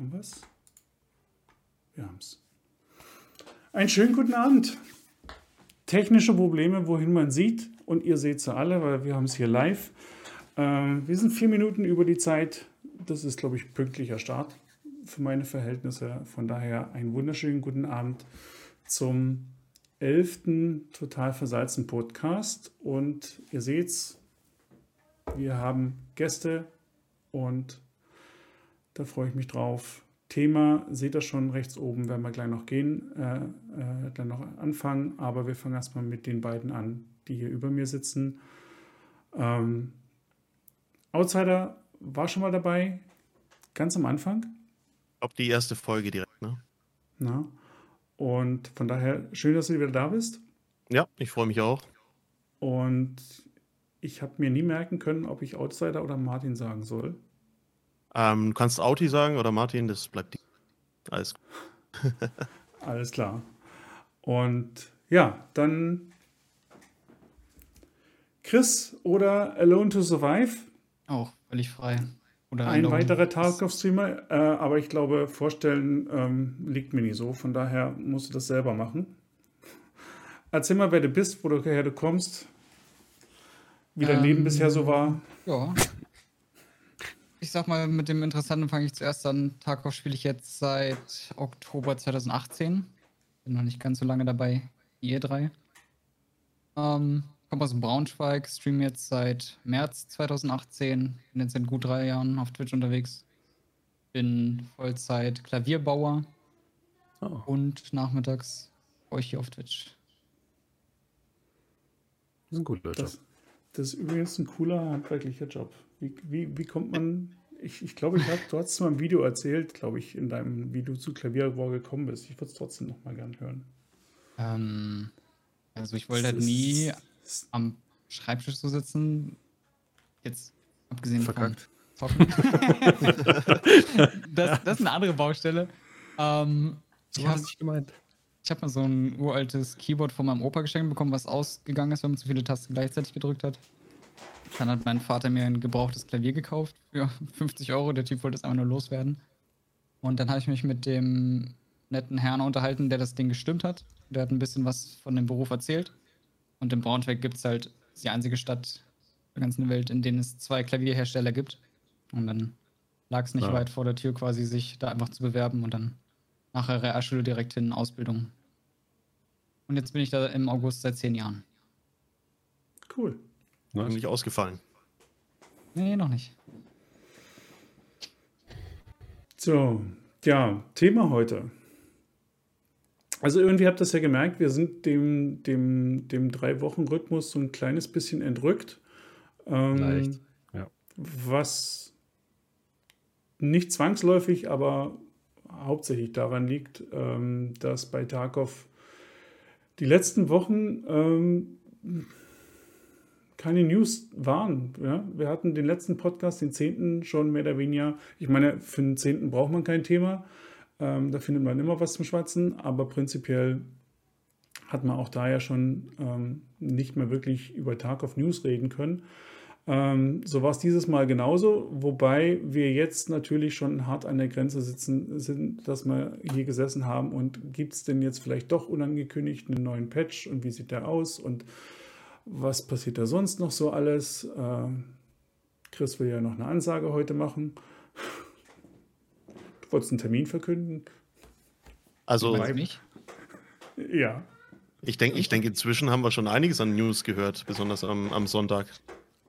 Haben wir es? Wir haben es. Einen schönen guten Abend. Technische Probleme, wohin man sieht. Und ihr seht sie alle, weil wir haben es hier live. Ähm, wir sind vier Minuten über die Zeit. Das ist, glaube ich, pünktlicher Start für meine Verhältnisse. Von daher einen wunderschönen guten Abend zum elften Total Versalzen Podcast. Und ihr seht's, wir haben Gäste und da freue ich mich drauf. Thema seht ihr schon rechts oben, werden wir gleich noch gehen, äh, äh, dann noch anfangen, aber wir fangen erstmal mit den beiden an, die hier über mir sitzen. Ähm, Outsider war schon mal dabei, ganz am Anfang. Glaube, die erste Folge direkt, ne? Na, und von daher schön, dass du wieder da bist. Ja, ich freue mich auch. Und ich habe mir nie merken können, ob ich Outsider oder Martin sagen soll. Ähm, du kannst Auti sagen oder Martin, das bleibt die. Alles. Alles klar. Und ja, dann Chris oder Alone to Survive. Auch völlig frei. Oder Ein Alone. weiterer Tarkov-Streamer, äh, aber ich glaube, vorstellen ähm, liegt mir nicht so. Von daher musst du das selber machen. Erzähl mal, wer du bist, woher du kommst, wie dein ähm, Leben bisher so war. Ja, ich sag mal, mit dem Interessanten fange ich zuerst an. Tarkov spiele ich jetzt seit Oktober 2018. Bin noch nicht ganz so lange dabei wie ihr drei. Ähm, komme aus Braunschweig, streame jetzt seit März 2018. Bin jetzt seit gut drei Jahren auf Twitch unterwegs. Bin Vollzeit Klavierbauer. Oh. Und nachmittags euch hier auf Twitch. Das ist ein guter Job. Das ist übrigens ein cooler handwerklicher Job. Wie, wie, wie kommt man. Ich, ich glaube, ich hab, du hast mal ein Video erzählt, glaube ich, in deinem, wie du zu Klavierbau gekommen bist. Ich würde es trotzdem noch mal gern hören. Ähm, also ich wollte halt nie am Schreibtisch so sitzen. Jetzt abgesehen Verkackt. von Zocken. das, das ist eine andere Baustelle. Ähm, so ich habe nicht gemeint. Ich habe mal so ein uraltes Keyboard von meinem Opa geschenkt bekommen, was ausgegangen ist, wenn man zu viele Tasten gleichzeitig gedrückt hat. Dann hat mein Vater mir ein gebrauchtes Klavier gekauft für 50 Euro. Der Typ wollte es einfach nur loswerden. Und dann habe ich mich mit dem netten Herrn unterhalten, der das Ding gestimmt hat. Der hat ein bisschen was von dem Beruf erzählt. Und in Braunschweig gibt es halt die einzige Stadt der ganzen Welt, in denen es zwei Klavierhersteller gibt. Und dann lag es nicht ja. weit vor der Tür, quasi sich da einfach zu bewerben und dann nach der Realschule direkt in Ausbildung. Und jetzt bin ich da im August seit zehn Jahren. Cool. Nice. Eigentlich ausgefallen. Nee, noch nicht. So, ja, Thema heute. Also irgendwie habt ihr das ja gemerkt, wir sind dem, dem, dem Drei-Wochen-Rhythmus so ein kleines bisschen entrückt. Ähm, Leicht, ja. Was nicht zwangsläufig, aber hauptsächlich daran liegt, ähm, dass bei Tarkov die letzten Wochen ähm, keine News waren. Ja? Wir hatten den letzten Podcast, den 10. schon mehr oder weniger. Ich meine, für den 10. braucht man kein Thema. Ähm, da findet man immer was zum Schwatzen, aber prinzipiell hat man auch da ja schon ähm, nicht mehr wirklich über Tag of News reden können. Ähm, so war es dieses Mal genauso, wobei wir jetzt natürlich schon hart an der Grenze sitzen, sind, dass wir hier gesessen haben und gibt es denn jetzt vielleicht doch unangekündigt einen neuen Patch und wie sieht der aus und was passiert da sonst noch so alles? Äh, Chris will ja noch eine Ansage heute machen. Du wolltest einen Termin verkünden? Also, mich? Ja. Ich denke, ich denk, inzwischen haben wir schon einiges an News gehört, besonders am, am Sonntag.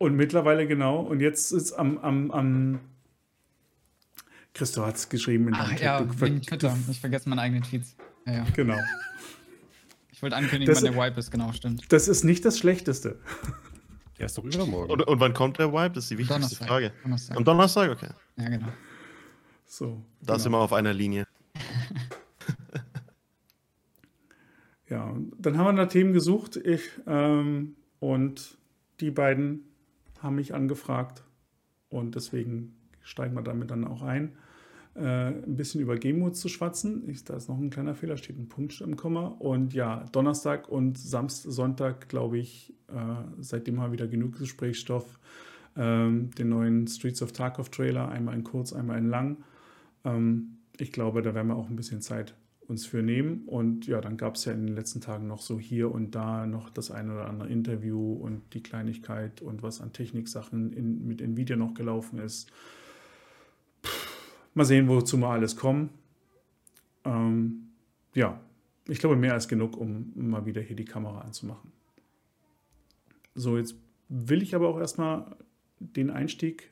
Und mittlerweile genau. Und jetzt ist am, am, am Christo hat es geschrieben in Ach, ja, du, wegen Twitter. Ich vergesse meine eigenen Tweets. Ja, ja. Genau. Ich wollte ankündigen, das, wann der Wipe ist, genau, stimmt. Das ist nicht das Schlechteste. Der ist doch übermorgen. Und, und wann kommt der Wipe? Das ist die wichtigste Donnerstag. Frage. Donnerstag. Am Donnerstag, okay. Ja, genau. So. Da genau. sind wir auf einer Linie. ja, dann haben wir nach Themen gesucht. Ich ähm, und die beiden haben mich angefragt. Und deswegen steigen wir damit dann auch ein äh, ein bisschen über Game zu schwatzen. Ich, da ist noch ein kleiner Fehler, steht ein Punkt im Komma. Und ja, Donnerstag und Samstag, Sonntag, glaube ich, äh, seitdem wir wieder genug Gesprächsstoff. Ähm, den neuen Streets of Tarkov Trailer, einmal in kurz, einmal in lang. Ähm, ich glaube, da werden wir auch ein bisschen Zeit uns für nehmen. Und ja, dann gab es ja in den letzten Tagen noch so hier und da noch das eine oder andere Interview und die Kleinigkeit und was an Techniksachen in, mit Nvidia noch gelaufen ist. Mal sehen, wozu wir alles kommen. Ähm, ja, ich glaube, mehr als genug, um mal wieder hier die Kamera anzumachen. So, jetzt will ich aber auch erstmal den Einstieg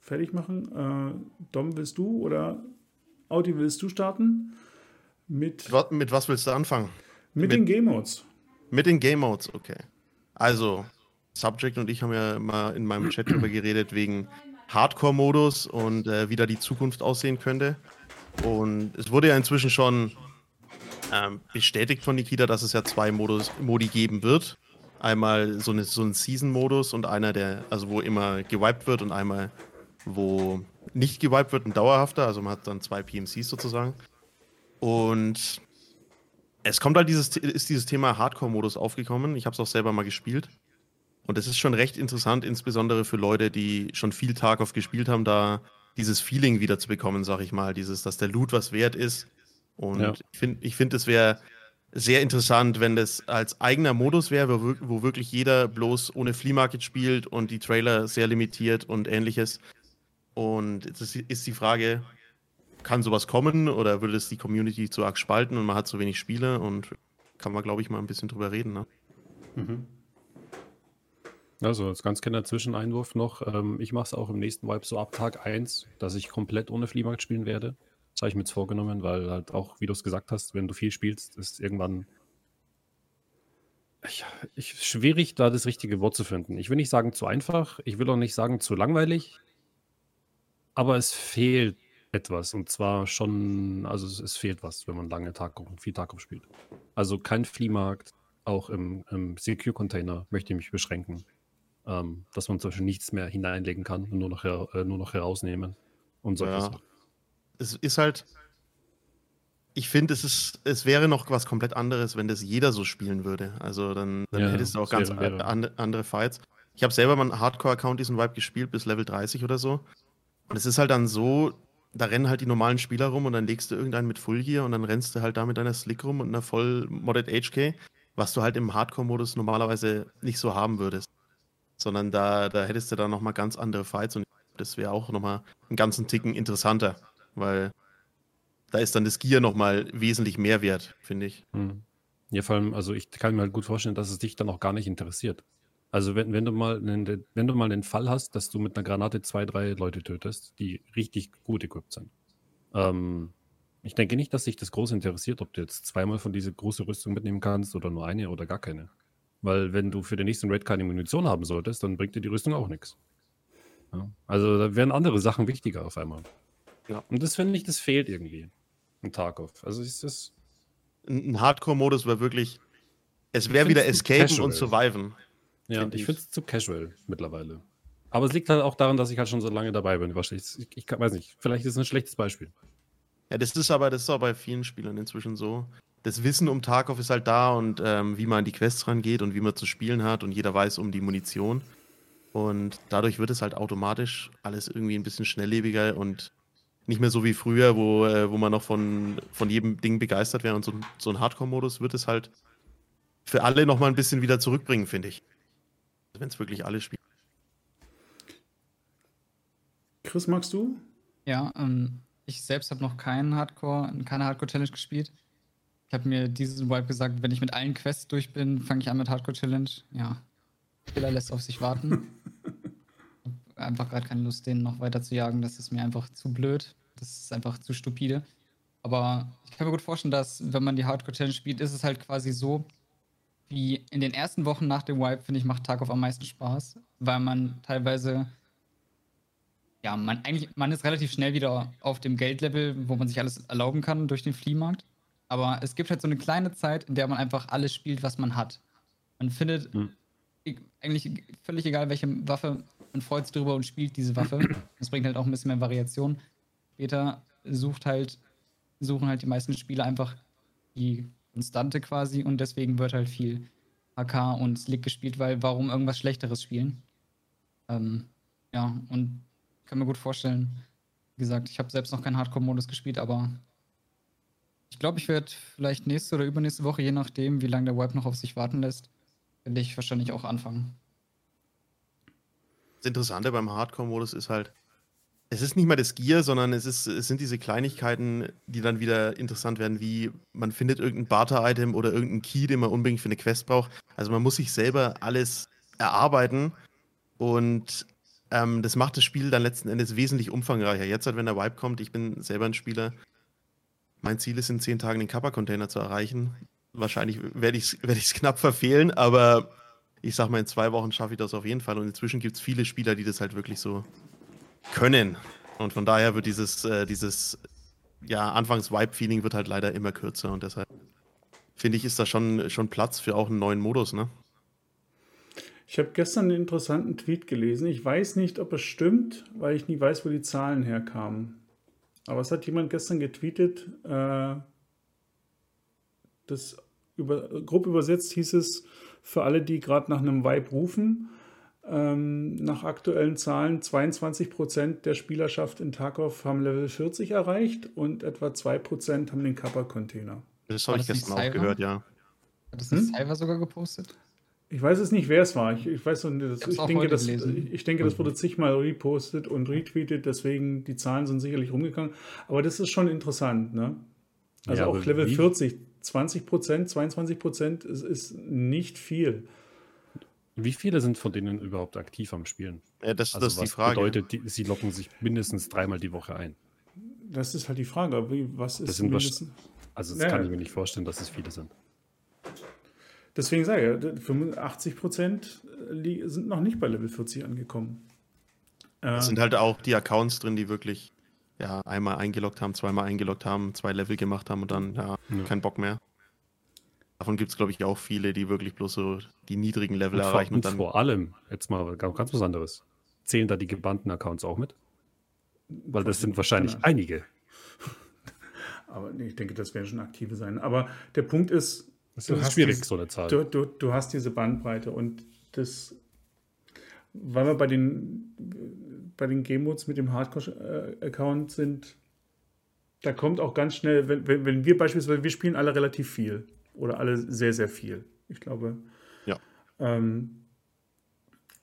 fertig machen. Äh, Dom, willst du oder Audi, willst du starten? Mit, mit was willst du anfangen? Mit, mit den Game Modes. Mit den Game Modes, okay. Also, Subject und ich haben ja mal in meinem Chat darüber geredet, wegen Hardcore-Modus und äh, wie da die Zukunft aussehen könnte. Und es wurde ja inzwischen schon ähm, bestätigt von Nikita, dass es ja zwei Modus, Modi geben wird. Einmal so, eine, so ein Season-Modus und einer, der, also wo immer gewiped wird und einmal, wo nicht gewiped wird, ein dauerhafter. Also man hat dann zwei PMCs sozusagen. Und es kommt halt dieses, ist dieses Thema Hardcore-Modus aufgekommen. Ich habe es auch selber mal gespielt. Und es ist schon recht interessant, insbesondere für Leute, die schon viel Tarkov gespielt haben, da dieses Feeling wieder zu bekommen, sag ich mal. Dieses, dass der Loot was wert ist. Und ja. ich finde, ich find, es wäre sehr interessant, wenn das als eigener Modus wäre, wo, wo, wirklich jeder bloß ohne Flea Market spielt und die Trailer sehr limitiert und ähnliches. Und jetzt ist die Frage, kann sowas kommen oder würde es die Community zu arg spalten und man hat zu wenig Spiele und kann man, glaube ich, mal ein bisschen drüber reden. Ne? Mhm. Also, als ganz kleiner Zwischeneinwurf noch. Ähm, ich mache es auch im nächsten Vibe so ab Tag 1, dass ich komplett ohne Fliehmarkt spielen werde. Das habe ich mir jetzt vorgenommen, weil halt auch, wie du es gesagt hast, wenn du viel spielst, ist irgendwann ich, ich, schwierig, da das richtige Wort zu finden. Ich will nicht sagen zu einfach, ich will auch nicht sagen zu langweilig, aber es fehlt etwas und zwar schon, also es, es fehlt was, wenn man lange Tag, viel Tag spielt. Also kein Fliehmarkt, auch im, im Secure-Container möchte ich mich beschränken ähm, dass man zum Beispiel nichts mehr hineinlegen kann und nur noch, äh, nur noch herausnehmen und solche ja. Sachen. Es ist halt, ich finde, es es wäre noch was komplett anderes, wenn das jeder so spielen würde. Also dann, dann ja, hättest du auch ganz wäre, wäre. andere Fights. Ich habe selber mal einen Hardcore-Account diesen Vibe gespielt bis Level 30 oder so. Und es ist halt dann so, da rennen halt die normalen Spieler rum und dann legst du irgendeinen mit Full Gear und dann rennst du halt da mit deiner Slick rum und einer voll modded HK, was du halt im Hardcore-Modus normalerweise nicht so haben würdest sondern da, da hättest du dann nochmal ganz andere Fights und das wäre auch nochmal einen ganzen Ticken interessanter, weil da ist dann das Gear nochmal wesentlich mehr wert, finde ich. Hm. Ja, vor allem, also ich kann mir halt gut vorstellen, dass es dich dann auch gar nicht interessiert. Also wenn, wenn du mal einen, wenn du mal den Fall hast, dass du mit einer Granate zwei, drei Leute tötest, die richtig gut equipped sind. Ähm, ich denke nicht, dass sich das groß interessiert, ob du jetzt zweimal von dieser großen Rüstung mitnehmen kannst oder nur eine oder gar keine. Weil wenn du für den nächsten Raid keine Munition haben solltest, dann bringt dir die Rüstung auch nichts. Ja? Also da werden andere Sachen wichtiger auf einmal. Ja. Und das finde ich, das fehlt irgendwie im Tarkov. Also ist das. Ein Hardcore-Modus wäre wirklich. Es wäre wieder Escapen und Surviven. Ja, find ich finde es zu casual mittlerweile. Aber es liegt halt auch daran, dass ich halt schon so lange dabei bin. Ich, ich, ich weiß nicht, vielleicht ist es ein schlechtes Beispiel. Ja, das ist aber, das ist auch bei vielen Spielern inzwischen so das Wissen um Tarkov ist halt da und ähm, wie man an die Quests rangeht und wie man zu spielen hat und jeder weiß um die Munition. Und dadurch wird es halt automatisch alles irgendwie ein bisschen schnelllebiger und nicht mehr so wie früher, wo, äh, wo man noch von, von jedem Ding begeistert wäre. Und so, so ein Hardcore-Modus wird es halt für alle nochmal ein bisschen wieder zurückbringen, finde ich. Wenn es wirklich alle spielen. Chris, magst du? Ja, ähm, ich selbst habe noch keinen Hardcore, keine Hardcore-Challenge gespielt. Ich habe mir diesen Vibe gesagt, wenn ich mit allen Quests durch bin, fange ich an mit Hardcore Challenge. Ja. Killer lässt auf sich warten. einfach gerade keine Lust, den noch weiter zu jagen. Das ist mir einfach zu blöd. Das ist einfach zu stupide. Aber ich kann mir gut vorstellen, dass, wenn man die Hardcore Challenge spielt, ist es halt quasi so, wie in den ersten Wochen nach dem Wipe, finde ich, macht Tarkov am meisten Spaß, weil man teilweise, ja, man eigentlich, man ist relativ schnell wieder auf dem Geldlevel, wo man sich alles erlauben kann durch den Fliehmarkt. Aber es gibt halt so eine kleine Zeit, in der man einfach alles spielt, was man hat. Man findet hm. eigentlich völlig egal, welche Waffe, man freut sich drüber und spielt diese Waffe. Das bringt halt auch ein bisschen mehr Variation. Später sucht halt, suchen halt die meisten Spieler einfach die Konstante quasi und deswegen wird halt viel AK und Slick gespielt, weil warum irgendwas Schlechteres spielen? Ähm, ja, und kann mir gut vorstellen, Wie gesagt, ich habe selbst noch keinen Hardcore-Modus gespielt, aber ich glaube, ich werde vielleicht nächste oder übernächste Woche, je nachdem, wie lange der Wipe noch auf sich warten lässt, werde ich wahrscheinlich auch anfangen. Das Interessante beim Hardcore-Modus ist halt, es ist nicht mal das Gear, sondern es, ist, es sind diese Kleinigkeiten, die dann wieder interessant werden, wie man findet irgendein Barter-Item oder irgendein Key, den man unbedingt für eine Quest braucht. Also man muss sich selber alles erarbeiten und ähm, das macht das Spiel dann letzten Endes wesentlich umfangreicher. Jetzt halt, wenn der Vibe kommt, ich bin selber ein Spieler, mein Ziel ist in zehn Tagen den Kappa-Container zu erreichen. Wahrscheinlich werde ich es werd knapp verfehlen, aber ich sag mal, in zwei Wochen schaffe ich das auf jeden Fall. Und inzwischen gibt es viele Spieler, die das halt wirklich so können. Und von daher wird dieses, äh, dieses ja, Anfangs-Vibe-Feeling wird halt leider immer kürzer und deshalb finde ich, ist da schon, schon Platz für auch einen neuen Modus, ne? Ich habe gestern einen interessanten Tweet gelesen. Ich weiß nicht, ob es stimmt, weil ich nie weiß, wo die Zahlen herkamen. Aber es hat jemand gestern getweetet, äh, das über, grob übersetzt hieß es, für alle, die gerade nach einem Vibe rufen, ähm, nach aktuellen Zahlen 22 Prozent der Spielerschaft in Tarkov haben Level 40 erreicht und etwa 2 Prozent haben den Kappa-Container. Das habe ich gestern auch gehört, ja. Hat das nicht hm? Cyber sogar gepostet? Ich weiß es nicht, wer es war. Ich, ich weiß das, ich, denke, das, ich denke, das wurde zigmal repostet und retweetet, deswegen die Zahlen sind sicherlich rumgegangen. Aber das ist schon interessant, ne? Also ja, auch Level wie? 40, 20 Prozent, 22 Prozent ist, ist nicht viel. Wie viele sind von denen überhaupt aktiv am Spielen? Ja, das, also das ist die Frage. bedeutet, die, sie locken sich mindestens dreimal die Woche ein. Das ist halt die Frage. Wie, was ist das sind mindestens? Also das ja. kann ich mir nicht vorstellen, dass es viele sind. Deswegen sage ich, 85 Prozent sind noch nicht bei Level 40 angekommen. Es sind halt auch die Accounts drin, die wirklich ja, einmal eingeloggt haben, zweimal eingeloggt haben, zwei Level gemacht haben und dann ja, ja. keinen Bock mehr. Davon gibt es, glaube ich, auch viele, die wirklich bloß so die niedrigen Level und erreichen. Vor, und, dann vor allem, jetzt mal ganz was anderes, zählen da die gebannten Accounts auch mit? Weil das sind wahrscheinlich genau. einige. Aber nee, ich denke, das werden schon aktive sein. Aber der Punkt ist, das ist schwierig, diese, so eine Zahl. Du, du, du hast diese Bandbreite und das, weil wir bei den, bei den Game-Modes mit dem Hardcore-Account sind, da kommt auch ganz schnell, wenn, wenn, wenn wir beispielsweise, wir spielen alle relativ viel oder alle sehr, sehr viel. Ich glaube. Ja. Ähm,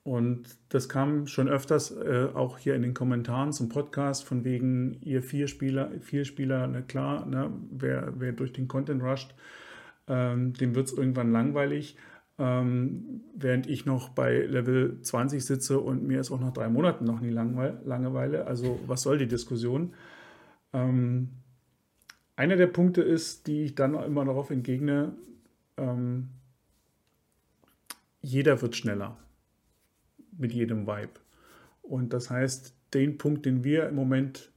und das kam schon öfters äh, auch hier in den Kommentaren zum Podcast, von wegen ihr vier Spieler, vier Spieler, na klar, ne, wer, wer durch den Content rusht, ähm, dem wird es irgendwann langweilig. Ähm, während ich noch bei Level 20 sitze und mir ist auch nach drei Monaten noch nie Langeweile. Also was soll die Diskussion? Ähm, einer der Punkte ist, die ich dann immer darauf entgegne, ähm, jeder wird schneller mit jedem Vibe. Und das heißt, den Punkt, den wir im Moment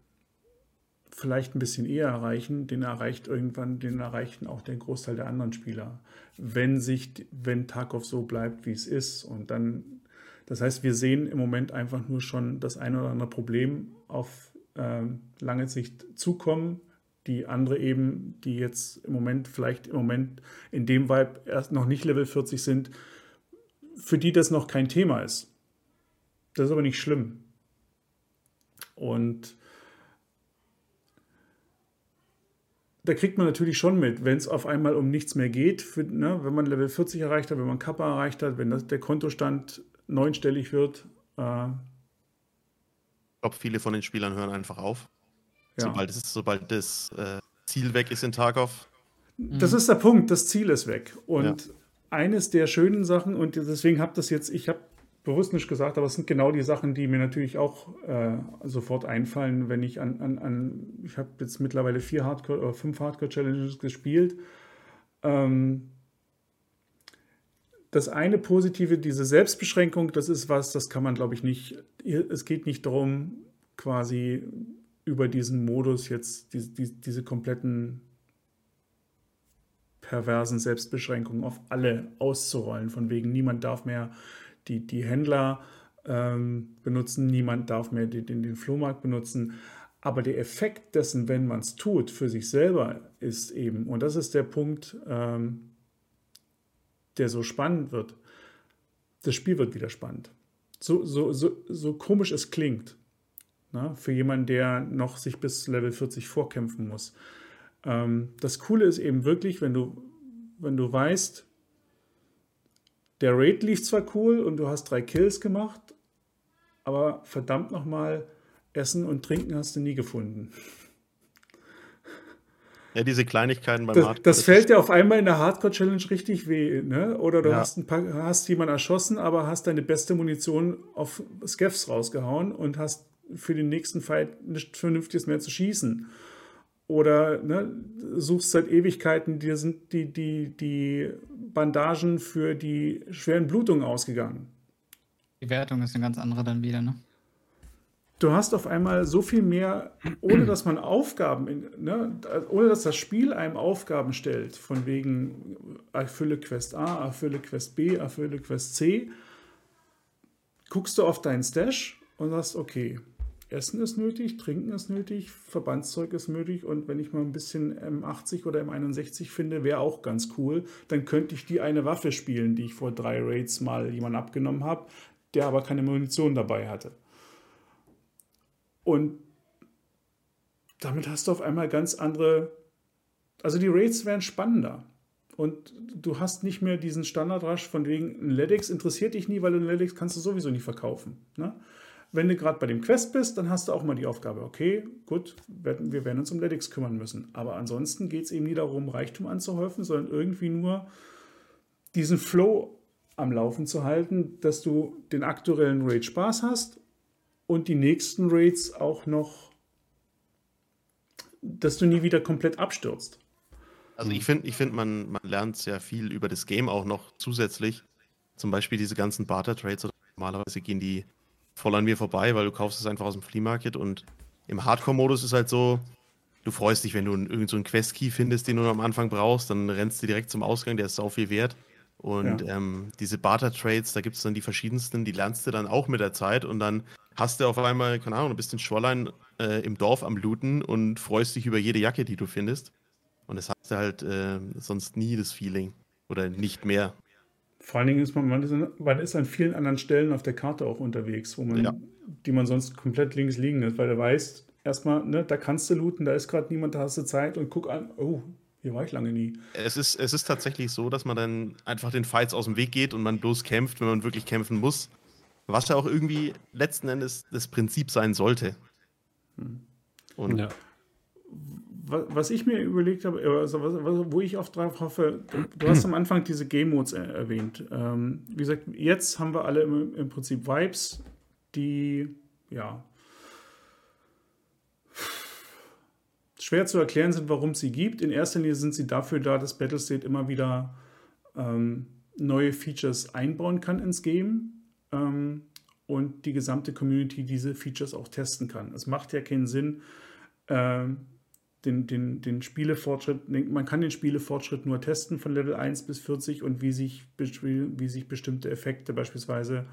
vielleicht ein bisschen eher erreichen, den erreicht irgendwann, den erreichen auch den Großteil der anderen Spieler, wenn sich, wenn Tarkov so bleibt, wie es ist. Und dann, das heißt, wir sehen im Moment einfach nur schon das eine oder andere Problem auf äh, lange Sicht zukommen, die andere eben, die jetzt im Moment vielleicht im Moment in dem Vibe erst noch nicht Level 40 sind, für die das noch kein Thema ist. Das ist aber nicht schlimm. Und da kriegt man natürlich schon mit, wenn es auf einmal um nichts mehr geht, für, ne, wenn man Level 40 erreicht hat, wenn man Kappa erreicht hat, wenn das, der Kontostand neunstellig wird. Äh, ich glaube, viele von den Spielern hören einfach auf. Ja. Sobald, es, sobald das äh, Ziel weg ist in Tarkov. Das ist der Punkt, das Ziel ist weg. Und ja. eines der schönen Sachen, und deswegen habe das jetzt, ich habe bewusst nicht gesagt, aber es sind genau die Sachen, die mir natürlich auch äh, sofort einfallen, wenn ich an, an, an ich habe jetzt mittlerweile vier Hardcore oder fünf Hardcore-Challenges gespielt. Ähm, das eine Positive, diese Selbstbeschränkung, das ist was, das kann man, glaube ich, nicht. Es geht nicht darum, quasi über diesen Modus jetzt die, die, diese kompletten perversen Selbstbeschränkungen auf alle auszurollen, von wegen niemand darf mehr die, die Händler ähm, benutzen, niemand darf mehr den, den, Flohmarkt benutzen. Aber der Effekt dessen, wenn man es tut, für sich selber ist eben, und das ist der Punkt, ähm, der so spannend wird, das Spiel wird wieder spannend. So, so, so, so komisch es klingt. Ne? Für jemanden, der noch sich bis Level 40 vorkämpfen muss. Ähm, das Coole ist eben wirklich, wenn du, wenn du weißt, der Raid lief zwar cool und du hast drei Kills gemacht, aber verdammt nochmal, Essen und Trinken hast du nie gefunden. Ja, diese Kleinigkeiten beim Das, Hardcore. das fällt dir auf einmal in der Hardcore-Challenge richtig weh, ne? Oder du Ja. hast, ein paar, hast jemanden erschossen, aber hast deine beste Munition auf Skeffs rausgehauen und hast für den nächsten Fight nichts Vernünftiges mehr zu schießen. Oder ne, suchst seit Ewigkeiten, dir sind die, die, die Bandagen für die schweren Blutungen ausgegangen. Die Wertung ist eine ganz andere dann wieder, ne? Du hast auf einmal so viel mehr, ohne dass man Aufgaben, in, ne, ohne dass das Spiel einem Aufgaben stellt, von wegen erfülle Quest A, erfülle Quest B, erfülle Quest C, guckst du auf deinen Stash und sagst, okay, Essen ist nötig, Trinken ist nötig, Verbandszeug ist nötig und wenn ich mal ein bisschen M80 oder M61 finde, wäre auch ganz cool, dann könnte ich die eine Waffe spielen, die ich vor drei Raids mal jemand abgenommen habe, der aber keine Munition dabei hatte. Und damit hast du auf einmal ganz andere. Also die Raids werden spannender. Und du hast nicht mehr diesen Standardrush von wegen, ein LEDX interessiert dich nie, weil ein LEDX kannst du sowieso nicht verkaufen. Ne? Wenn du gerade bei dem Quest bist, dann hast du auch mal die Aufgabe, okay, gut, wir werden uns um LEDX kümmern müssen. Aber ansonsten geht es eben nie darum, Reichtum anzuhäufen, sondern irgendwie nur diesen Flow am Laufen zu halten, dass du den aktuellen Raid Spaß hast und die nächsten Raids auch noch, dass du nie wieder komplett abstürzt. Also ich finde, ich find, man, man lernt sehr viel über das Game auch noch zusätzlich. Zum Beispiel diese ganzen Barter-Trades. Normalerweise gehen die voll an mir vorbei, weil du kaufst es einfach aus dem Flea Market und im Hardcore-Modus ist halt so, du freust dich, wenn du irgendeinen so Quest-Key findest, den du am Anfang brauchst, dann rennst du direkt zum Ausgang, der ist sau viel wert. Und Ja. ähm, diese Barter-Trades, da gibt es dann die verschiedensten, die lernst du dann auch mit der Zeit und dann hast du auf einmal, keine Ahnung, du bist in Shoreline äh, im Dorf am Looten und freust dich über jede Jacke, die du findest. Und das hast du halt äh, sonst nie das Feeling. Oder nicht mehr. Vor allen Dingen ist man, man, ist, an- man ist an vielen anderen Stellen auf der Karte auch unterwegs, wo man, Ja. die man sonst komplett links liegen lässt, weil du weißt, erstmal, ne, da kannst du looten, da ist gerade niemand, da hast du Zeit und guck an, oh, hier war ich lange nie. Es ist, es ist tatsächlich so, dass man dann einfach den Fights aus dem Weg geht und man bloß kämpft, wenn man wirklich kämpfen muss. Was ja auch irgendwie letzten Endes das Prinzip sein sollte. Und Ja. Wa- Was ich mir überlegt habe, also was, was, wo ich oft drauf hoffe, du, hast am Anfang diese Game Modes er, erwähnt. Ähm, wie gesagt, jetzt haben wir alle im, im Prinzip Vibes, die ja schwer zu erklären sind, warum es sie gibt. In erster Linie sind sie dafür da, dass Battlestate immer wieder ähm, neue Features einbauen kann ins Game ähm, und die gesamte Community diese Features auch testen kann. Es macht ja keinen Sinn, ähm, den, den, den Spielefortschritt, man kann den Spielefortschritt nur testen von Level 1 bis 40 und wie sich, wie sich bestimmte Effekte, beispielsweise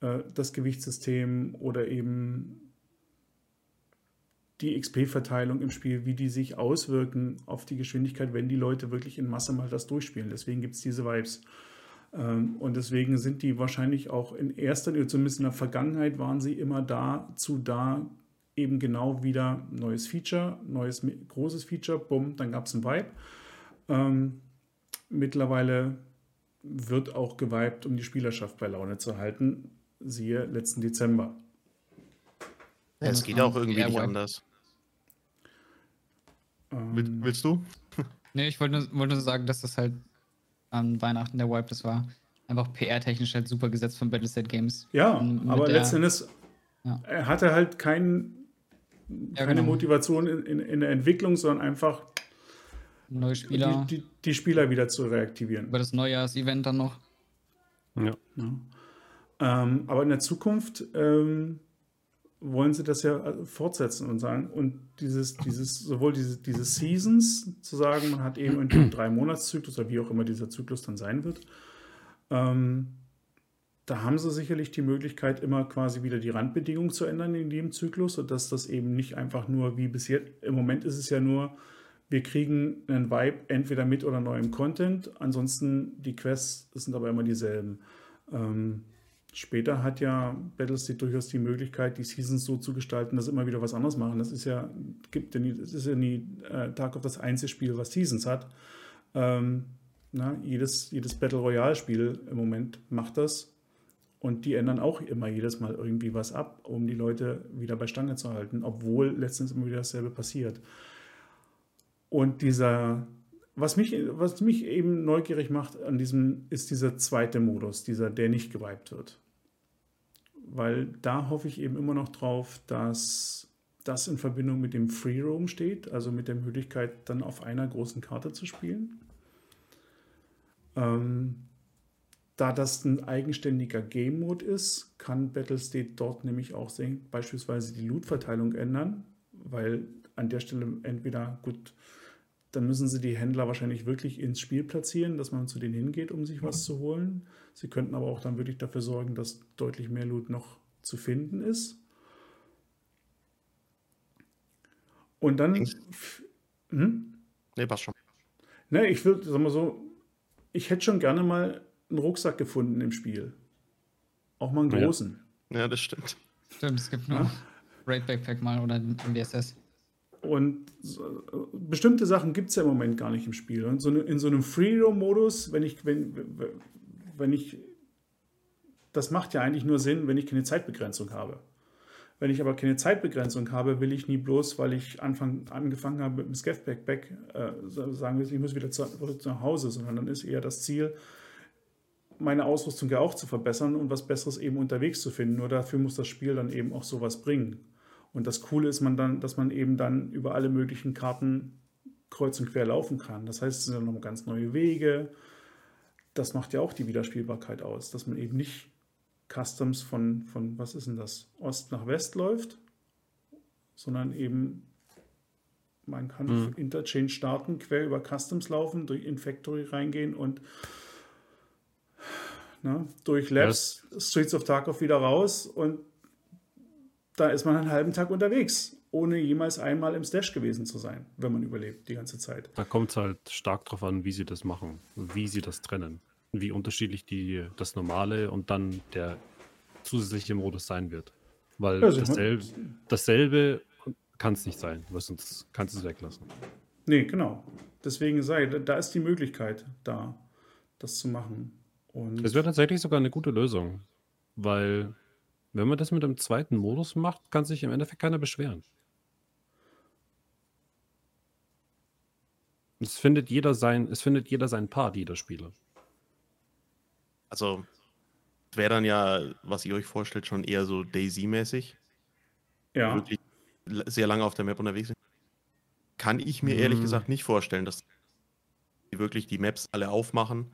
äh, das Gewichtssystem oder eben die XP-Verteilung im Spiel, wie die sich auswirken auf die Geschwindigkeit, wenn die Leute wirklich in Masse mal das durchspielen. Deswegen gibt es diese Vibes. Ähm, Und deswegen sind die wahrscheinlich auch in erster zumindest in der Vergangenheit, waren sie immer dazu da, eben genau wieder neues Feature, neues großes Feature, bumm, dann gab es ein Vibe. Ähm, mittlerweile wird auch geweibt, um die Spielerschaft bei Laune zu halten. Siehe letzten Dezember. Ja, es geht auch irgendwie nicht anders. Ähm, Will, willst du? Nee, ich wollte nur, wollte nur sagen, dass das halt an Weihnachten der Wipe, das war einfach PR-technisch halt super gesetzt von Battlestate Games. Ja, aber letzten Endes Ja. er hatte halt kein, Ja, keine genau. Motivation in, in, in der Entwicklung, sondern einfach Neue Spieler, die, die, die Spieler wieder zu reaktivieren. über das Neujahrs-Event dann noch. Ja. Ähm, aber in der Zukunft ähm, wollen sie das ja äh, fortsetzen und sagen, und dieses, dieses, sowohl diese, diese Seasons zu sagen, man hat eben einen drei Monatszyklus oder wie auch immer dieser Zyklus dann sein wird, ähm, da haben sie sicherlich die Möglichkeit, immer quasi wieder die Randbedingungen zu ändern in dem Zyklus, sodass das eben nicht einfach nur wie bis jetzt, im Moment ist es ja nur, wir kriegen einen Vibe entweder mit oder neuem Content, ansonsten die Quests sind aber immer dieselben. Ähm, Später hat ja Battlestate durchaus die Möglichkeit, die Seasons so zu gestalten, dass immer wieder was anderes machen. Das ist ja, gibt ja nie, das ist ja nie äh, Tag auf das einzige Spiel, was Seasons hat. Ähm, na, jedes, jedes Battle Royale-Spiel im Moment macht das. Und die ändern auch immer jedes Mal irgendwie was ab, um die Leute wieder bei Stange zu halten, obwohl letztens immer wieder dasselbe passiert. Und dieser, was mich, was mich eben neugierig macht an diesem, ist dieser zweite Modus, dieser, der nicht geweibt wird weil da hoffe ich eben immer noch drauf, dass das in Verbindung mit dem Free Roam steht, also mit der Möglichkeit, dann auf einer großen Karte zu spielen. Ähm, da das ein eigenständiger Game Mode ist, kann Battlestate dort nämlich auch sehen, beispielsweise die Loot-Verteilung ändern, weil an der Stelle entweder gut, dann müssen sie die Händler wahrscheinlich wirklich ins Spiel platzieren, dass man zu denen hingeht, um sich was zu holen. Sie könnten aber auch dann wirklich dafür sorgen, dass deutlich mehr Loot noch zu finden ist. Und dann. Hm? Nee, passt schon. Ne, ich würde, sag mal so, ich hätte schon gerne mal einen Rucksack gefunden im Spiel. Auch mal einen großen. Ja, ja das stimmt. Stimmt, es gibt nur ja? Raid Backpack mal oder ein WSS. Und so, bestimmte Sachen gibt es ja im Moment gar nicht im Spiel. Und so in so einem Free-Roam-Modus, wenn ich, wenn, wenn ich, das macht ja eigentlich nur Sinn, wenn ich keine Zeitbegrenzung habe. Wenn ich aber keine Zeitbegrenzung habe, will ich nie bloß, weil ich Anfang, angefangen habe mit dem Scav Backpack, äh, sagen, ich muss wieder zu, nach Hause, sondern dann ist eher das Ziel, meine Ausrüstung ja auch zu verbessern und was Besseres eben unterwegs zu finden. Nur dafür muss das Spiel dann eben auch sowas bringen. Und das Coole ist man dann, dass man eben dann über alle möglichen Karten kreuz und quer laufen kann. Das heißt, es sind dann noch ganz neue Wege, das macht ja auch die Wiederspielbarkeit aus, dass man eben nicht Customs von, von was ist denn das, Ost nach West läuft, sondern eben man kann mhm. Interchange starten, quer über Customs laufen, durch Infactory reingehen und ne, durch Labs yes. Streets of Tarkov wieder raus und da ist man einen halben Tag unterwegs ohne jemals einmal im Stash gewesen zu sein, wenn man überlebt die ganze Zeit. Da kommt es halt stark drauf an, wie sie das machen, wie sie das trennen, wie unterschiedlich die, das normale und dann der zusätzliche Modus sein wird. Weil ja, dasselbe, dasselbe kann es nicht sein, weil sonst kannst du es weglassen. Nee, genau. Deswegen sei, da ist die Möglichkeit da, das zu machen. Und es wäre tatsächlich sogar eine gute Lösung, weil wenn man das mit einem zweiten Modus macht, kann sich im Endeffekt keiner beschweren. Es findet jeder sein, es findet jeder sein Part, jeder Spieler. Also wäre dann ja, was ihr euch vorstellt, schon eher so Daisy-mäßig. Ja. Wirklich sehr lange auf der Map unterwegs sind. Kann ich mir ehrlich mhm. gesagt nicht vorstellen, dass die wirklich die Maps alle aufmachen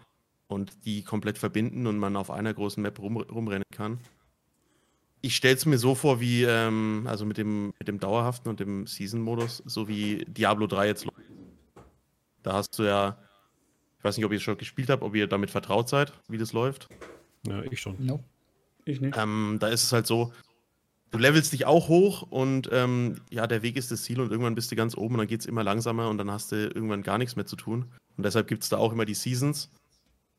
und die komplett verbinden und man auf einer großen Map rum, rumrennen kann. Ich stelle es mir so vor, wie, ähm, also mit dem, mit dem dauerhaften und dem Season-Modus, so wie Diablo 3 jetzt läuft. Da hast du ja, ich weiß nicht, ob ihr es schon gespielt habt, ob ihr damit vertraut seid, wie das läuft. Ja, ich schon. No. Ich nicht. Ähm, da ist es halt so, du levelst dich auch hoch und ähm, ja, der Weg ist das Ziel und irgendwann bist du ganz oben und dann geht es immer langsamer und dann hast du irgendwann gar nichts mehr zu tun. Und deshalb gibt es da auch immer die Seasons.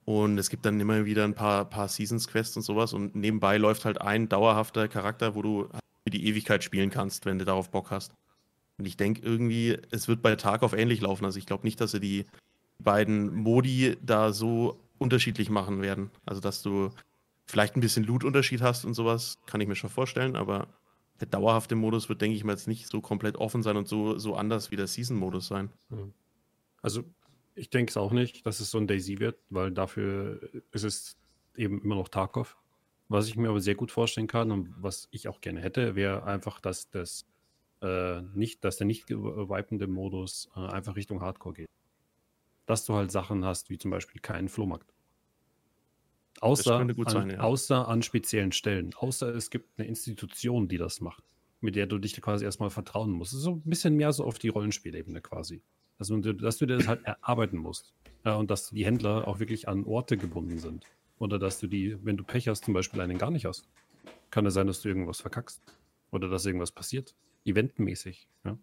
Und es gibt dann immer wieder ein paar, paar Seasons-Quests und sowas. Und nebenbei läuft halt ein dauerhafter Charakter, wo du für die Ewigkeit spielen kannst, wenn du darauf Bock hast. Und ich denke irgendwie, es wird bei Tarkov ähnlich laufen. Also ich glaube nicht, dass sie die beiden Modi da so unterschiedlich machen werden. Also dass du vielleicht ein bisschen Loot-Unterschied hast und sowas, kann ich mir schon vorstellen, aber der dauerhafte Modus wird, denke ich mal, jetzt nicht so komplett offen sein und so, so anders wie der Season-Modus sein. Hm. Also ich denke es auch nicht, dass es so ein Daisy wird, weil dafür ist es eben immer noch Tarkov. Was ich mir aber sehr gut vorstellen kann und was ich auch gerne hätte, wäre einfach, dass das äh, nicht, dass der nicht wipende Modus äh, einfach Richtung Hardcore geht. Dass du halt Sachen hast, wie zum Beispiel keinen Flohmarkt. Außer, an, sein, ja. außer an speziellen Stellen. Außer es gibt eine Institution, die das macht, mit der du dich quasi erstmal vertrauen musst. So ein bisschen mehr so auf die Rollenspielebene quasi. Also, dass du dir das halt erarbeiten musst. Ja, und dass die Händler auch wirklich an Orte gebunden sind. Oder dass du die, wenn du Pech hast, zum Beispiel einen gar nicht hast. Kann es sein, dass du irgendwas verkackst. Oder dass irgendwas passiert eventmäßig. Ja.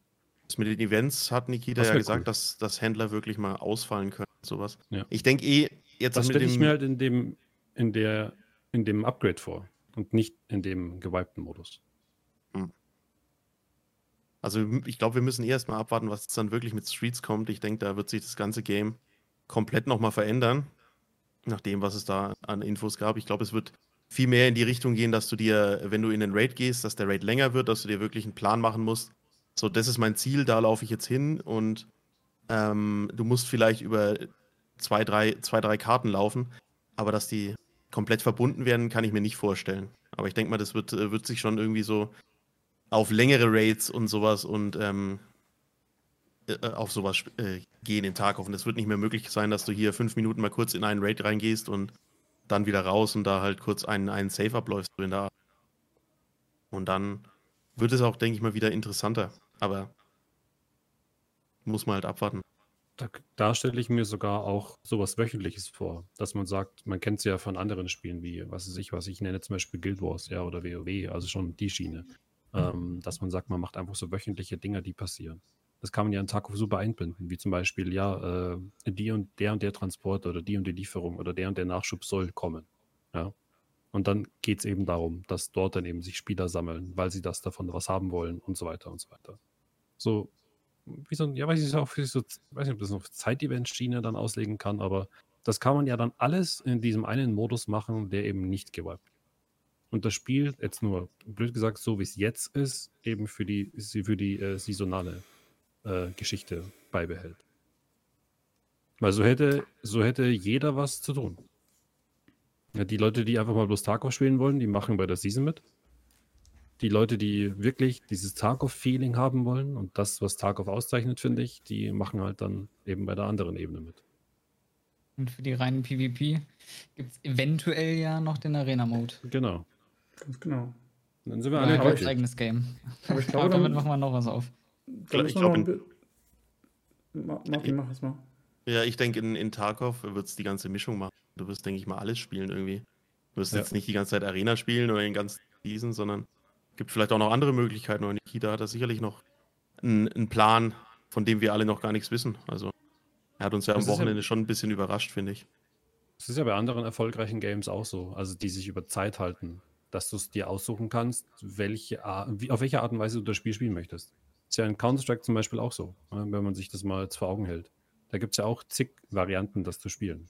Das mit den Events hat Nikita ja gesagt, cool. dass, dass Händler wirklich mal ausfallen können. Sowas. Ja. Ich denke eh, jetzt das stelle ich mir halt in dem, in der in dem Upgrade vor und nicht in dem gewipten Modus. Also ich glaube, wir müssen erstmal abwarten, was dann wirklich mit Streets kommt. Ich denke, da wird sich das ganze Game komplett nochmal verändern, nach dem, was es da an Infos gab. Ich glaube, es wird viel mehr in die Richtung gehen, dass du dir, wenn du in den Raid gehst, dass der Raid länger wird, dass du dir wirklich einen Plan machen musst. So, das ist mein Ziel, da laufe ich jetzt hin und ähm, du musst vielleicht über zwei drei, zwei, drei Karten laufen, aber dass die komplett verbunden werden, kann ich mir nicht vorstellen. Aber ich denke mal, das wird, äh, wird sich schon irgendwie so auf längere Raids und sowas und ähm, äh, äh, auf sowas äh, gehen den Tag. Und es wird nicht mehr möglich sein, dass du hier fünf Minuten mal kurz in einen Raid reingehst und dann wieder raus und da halt kurz einen, einen Save abläufst. In der Und dann wird es auch, denke ich mal, wieder interessanter. Aber muss man halt abwarten. Da, da stelle ich mir sogar auch sowas Wöchentliches vor, dass man sagt, man kennt es ja von anderen Spielen wie, was weiß ich, was ich nenne zum Beispiel Guild Wars, ja, oder WoW, also schon die Schiene. Ähm, dass man sagt, man macht einfach so wöchentliche Dinge, die passieren. Das kann man ja in Tarkov super einbinden, wie zum Beispiel, ja, äh, die und der und der Transport oder die und die Lieferung oder der und der Nachschub soll kommen. Ja. Und dann geht es eben darum, dass dort dann eben sich Spieler sammeln, weil sie das davon was haben wollen und so weiter und so weiter. So, wie so ein, ja, weiß ich auch, so, weiß nicht, ob das auf Zeitevent-Schiene dann auslegen kann, aber das kann man ja dann alles in diesem einen Modus machen, der eben nicht gewiped und das Spiel, jetzt nur blöd gesagt, so wie es jetzt ist, eben für die, für die äh, saisonale äh, Geschichte beibehält. Weil so hätte, so hätte jeder was zu tun. Ja, die Leute, die einfach mal bloß Tarkov spielen wollen, die machen bei der Season mit. Die Leute, die wirklich dieses Tarkov-Feeling haben wollen und das, was Tarkov auszeichnet, finde ich, die machen halt dann eben bei der anderen Ebene mit. Und für die reinen PvP gibt es eventuell ja noch den Arena-Mode. Genau. Ganz genau. Dann sind wir Ja, alle glücklich. eigenes Game. Aber ich Aber glaube, damit dann, machen wir noch was auf. ich wir glaub, noch ein bi- Ma- Martin, mach es mal. Ja, ich denke, in, in Tarkov wird es die ganze Mischung machen. Du wirst, denke ich mal, alles spielen irgendwie. Du wirst Ja. jetzt nicht die ganze Zeit Arena spielen oder den ganzen Season, sondern gibt vielleicht auch noch andere Möglichkeiten. Und Nikita hat da sicherlich noch einen, einen Plan, von dem wir alle noch gar nichts wissen. Also er hat uns ja am Das ja- Wochenende schon ein bisschen überrascht, finde ich. Das ist ja bei anderen erfolgreichen Games auch so, also die sich über Zeit halten, dass du es dir aussuchen kannst, welche Ar- wie, auf welche Art und Weise du das Spiel spielen möchtest. Ist ja in Counter-Strike zum Beispiel auch so, ne, wenn man sich das mal jetzt vor Augen hält. Da gibt es ja auch zig Varianten, das zu spielen.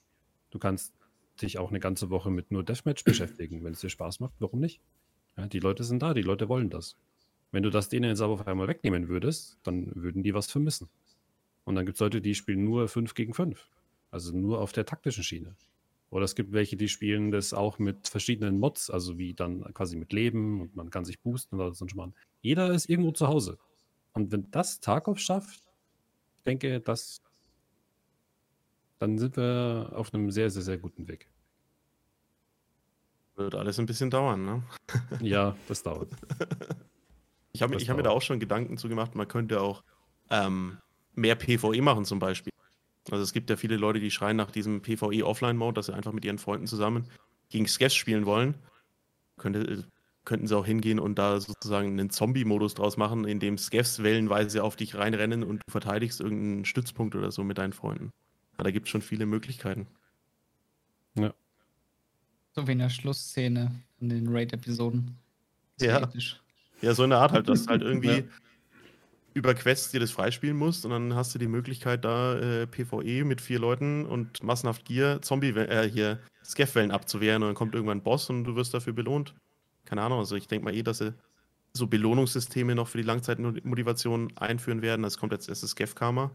Du kannst dich auch eine ganze Woche mit nur Deathmatch beschäftigen, wenn es dir Spaß macht, warum nicht? Ja, die Leute sind da, die Leute wollen das. Wenn du das denen jetzt aber auf einmal wegnehmen würdest, dann würden die was vermissen. Und dann gibt es Leute, die spielen nur 5 gegen 5. Also nur auf der taktischen Schiene. Oder es gibt welche, die spielen das auch mit verschiedenen Mods, also wie dann quasi mit Leben und man kann sich boosten oder so ein Schmarrn. Jeder ist irgendwo zu Hause. Und wenn das Tarkov schafft, ich denke, das, dann sind wir auf einem sehr, sehr, sehr guten Weg. Wird alles ein bisschen dauern, ne? Ja, das dauert. Ich habe ich hab mir da auch schon Gedanken zu gemacht, man könnte auch ähm, mehr PvE machen zum Beispiel. Also es gibt ja viele Leute, die schreien nach diesem PvE Offline-Mode, dass sie einfach mit ihren Freunden zusammen gegen Skeffs spielen wollen. Könnte, könnten sie auch hingehen und da sozusagen einen Zombie-Modus draus machen, in dem Skeffs wellenweise auf dich reinrennen und du verteidigst irgendeinen Stützpunkt oder so mit deinen Freunden. Ja, da gibt es schon viele Möglichkeiten. So wie in der Schlussszene in den Raid-Episoden. Ja. Ja, so eine Art halt, dass halt irgendwie Ja. Über Quests dir das freispielen musst und dann hast du die Möglichkeit, da äh, PvE mit vier Leuten und massenhaft Gear Zombie, äh, hier Scaff-Wellen abzuwehren und dann kommt irgendwann ein Boss und du wirst dafür belohnt. Keine Ahnung, also ich denke mal eh, dass sie so Belohnungssysteme noch für die Langzeitmotivation einführen werden. Das kommt jetzt erst das Scaff-Karma.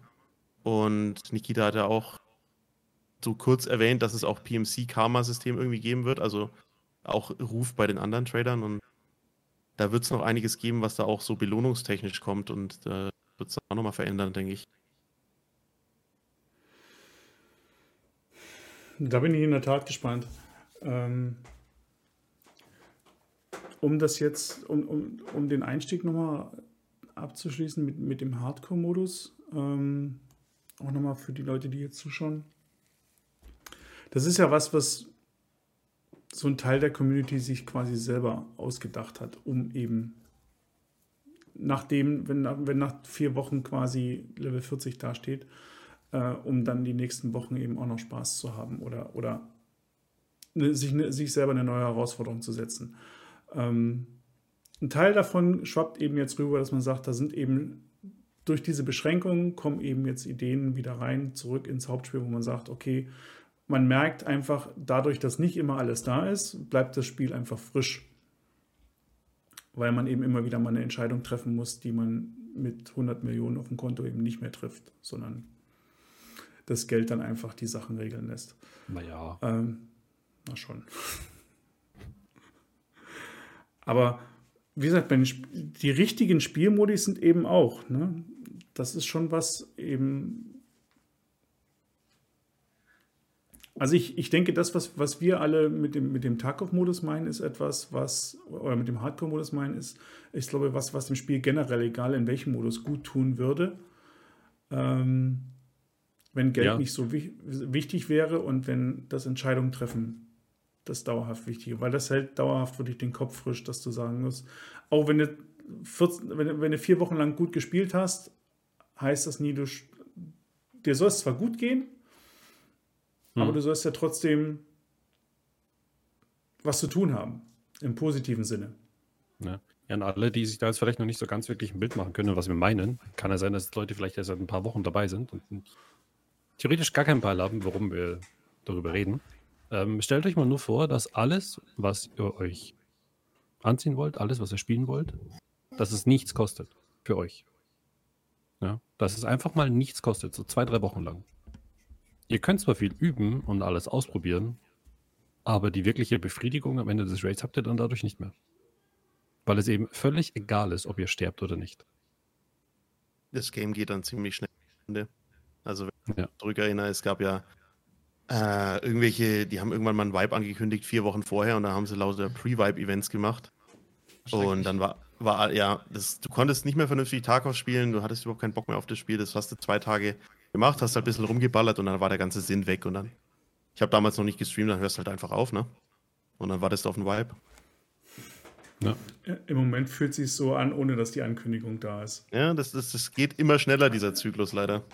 Und Nikita hat ja auch so kurz erwähnt, dass es auch PMC-Karma-System irgendwie geben wird, also auch Ruf bei den anderen Tradern und da wird es noch einiges geben, was da auch so belohnungstechnisch kommt und äh, wird es auch nochmal verändern, denke ich. Da bin ich in der Tat gespannt. Ähm, um das jetzt, um, um, um den Einstieg nochmal abzuschließen mit, mit dem Hardcore-Modus, ähm, auch nochmal für die Leute, die jetzt zuschauen. Das ist ja was, was so ein Teil der Community sich quasi selber ausgedacht hat, um eben nachdem, wenn, wenn nach vier Wochen quasi Level 40 dasteht, äh, um dann die nächsten Wochen eben auch noch Spaß zu haben oder, oder ne, sich, ne, sich selber eine neue Herausforderung zu setzen. Ähm, ein Teil davon schwappt eben jetzt rüber, dass man sagt, da sind eben durch diese Beschränkungen kommen eben jetzt Ideen wieder rein, zurück ins Hauptspiel, wo man sagt, okay, man merkt einfach, dadurch, dass nicht immer alles da ist, bleibt das Spiel einfach frisch. Weil man eben immer wieder mal eine Entscheidung treffen muss, die man mit 100 Millionen auf dem Konto eben nicht mehr trifft, sondern das Geld dann einfach die Sachen regeln lässt. Naja. Ähm, na schon. Aber wie gesagt, die richtigen Spielmodi sind eben auch. Ne? Das ist schon was eben. Also ich, ich denke, das, was, was wir alle mit dem, mit dem Tarkov-Modus meinen, ist etwas, was, oder mit dem Hardcore-Modus meinen, ist, ich glaube, was, was dem Spiel generell, egal in welchem Modus, gut tun würde. Ähm, wenn Geld ja. nicht so wichtig wäre und wenn das Entscheidungen treffen das dauerhaft Wichtige, weil das hält dauerhaft wirklich den Kopf frisch, dass du sagen musst, auch wenn du, 14, wenn, wenn du vier Wochen lang gut gespielt hast, heißt das nie, du, dir soll es zwar gut gehen, hm. aber du sollst ja trotzdem was zu tun haben, im positiven Sinne. Ja. Ja, an alle, die sich da jetzt vielleicht noch nicht so ganz wirklich ein Bild machen können, was wir meinen, kann ja sein, dass Leute vielleicht erst seit ein paar Wochen dabei sind und theoretisch gar keinen Peil haben, warum wir darüber reden. Ähm, stellt euch mal nur vor, dass alles, was ihr euch anziehen wollt, alles, was ihr spielen wollt, dass es nichts kostet für euch. Ja, dass es einfach mal nichts kostet, so zwei, drei Wochen lang. Ihr könnt zwar viel üben und alles ausprobieren, aber die wirkliche Befriedigung am Ende des Raids habt ihr dann dadurch nicht mehr. Weil es eben völlig egal ist, ob ihr sterbt oder nicht. Das Game geht dann ziemlich schnell. Also, wenn ich ja. zurückerinnere, es gab ja äh, irgendwelche, die haben irgendwann mal ein Vibe angekündigt, vier Wochen vorher, und da haben sie lauter Pre-Vibe-Events gemacht. Und dann war, war ja, das, du konntest nicht mehr vernünftig Tarkov spielen, du hattest überhaupt keinen Bock mehr auf das Spiel, das hast du zwei Tage gemacht, hast halt ein bisschen rumgeballert und dann war der ganze Sinn weg und dann. Ich habe damals noch nicht gestreamt, dann hörst du halt einfach auf, ne? Und dann wartest du auf den Vibe. Ja. Im Moment fühlt es sich so an, ohne dass die Ankündigung da ist. Ja, das, das, das geht immer schneller, dieser Zyklus leider.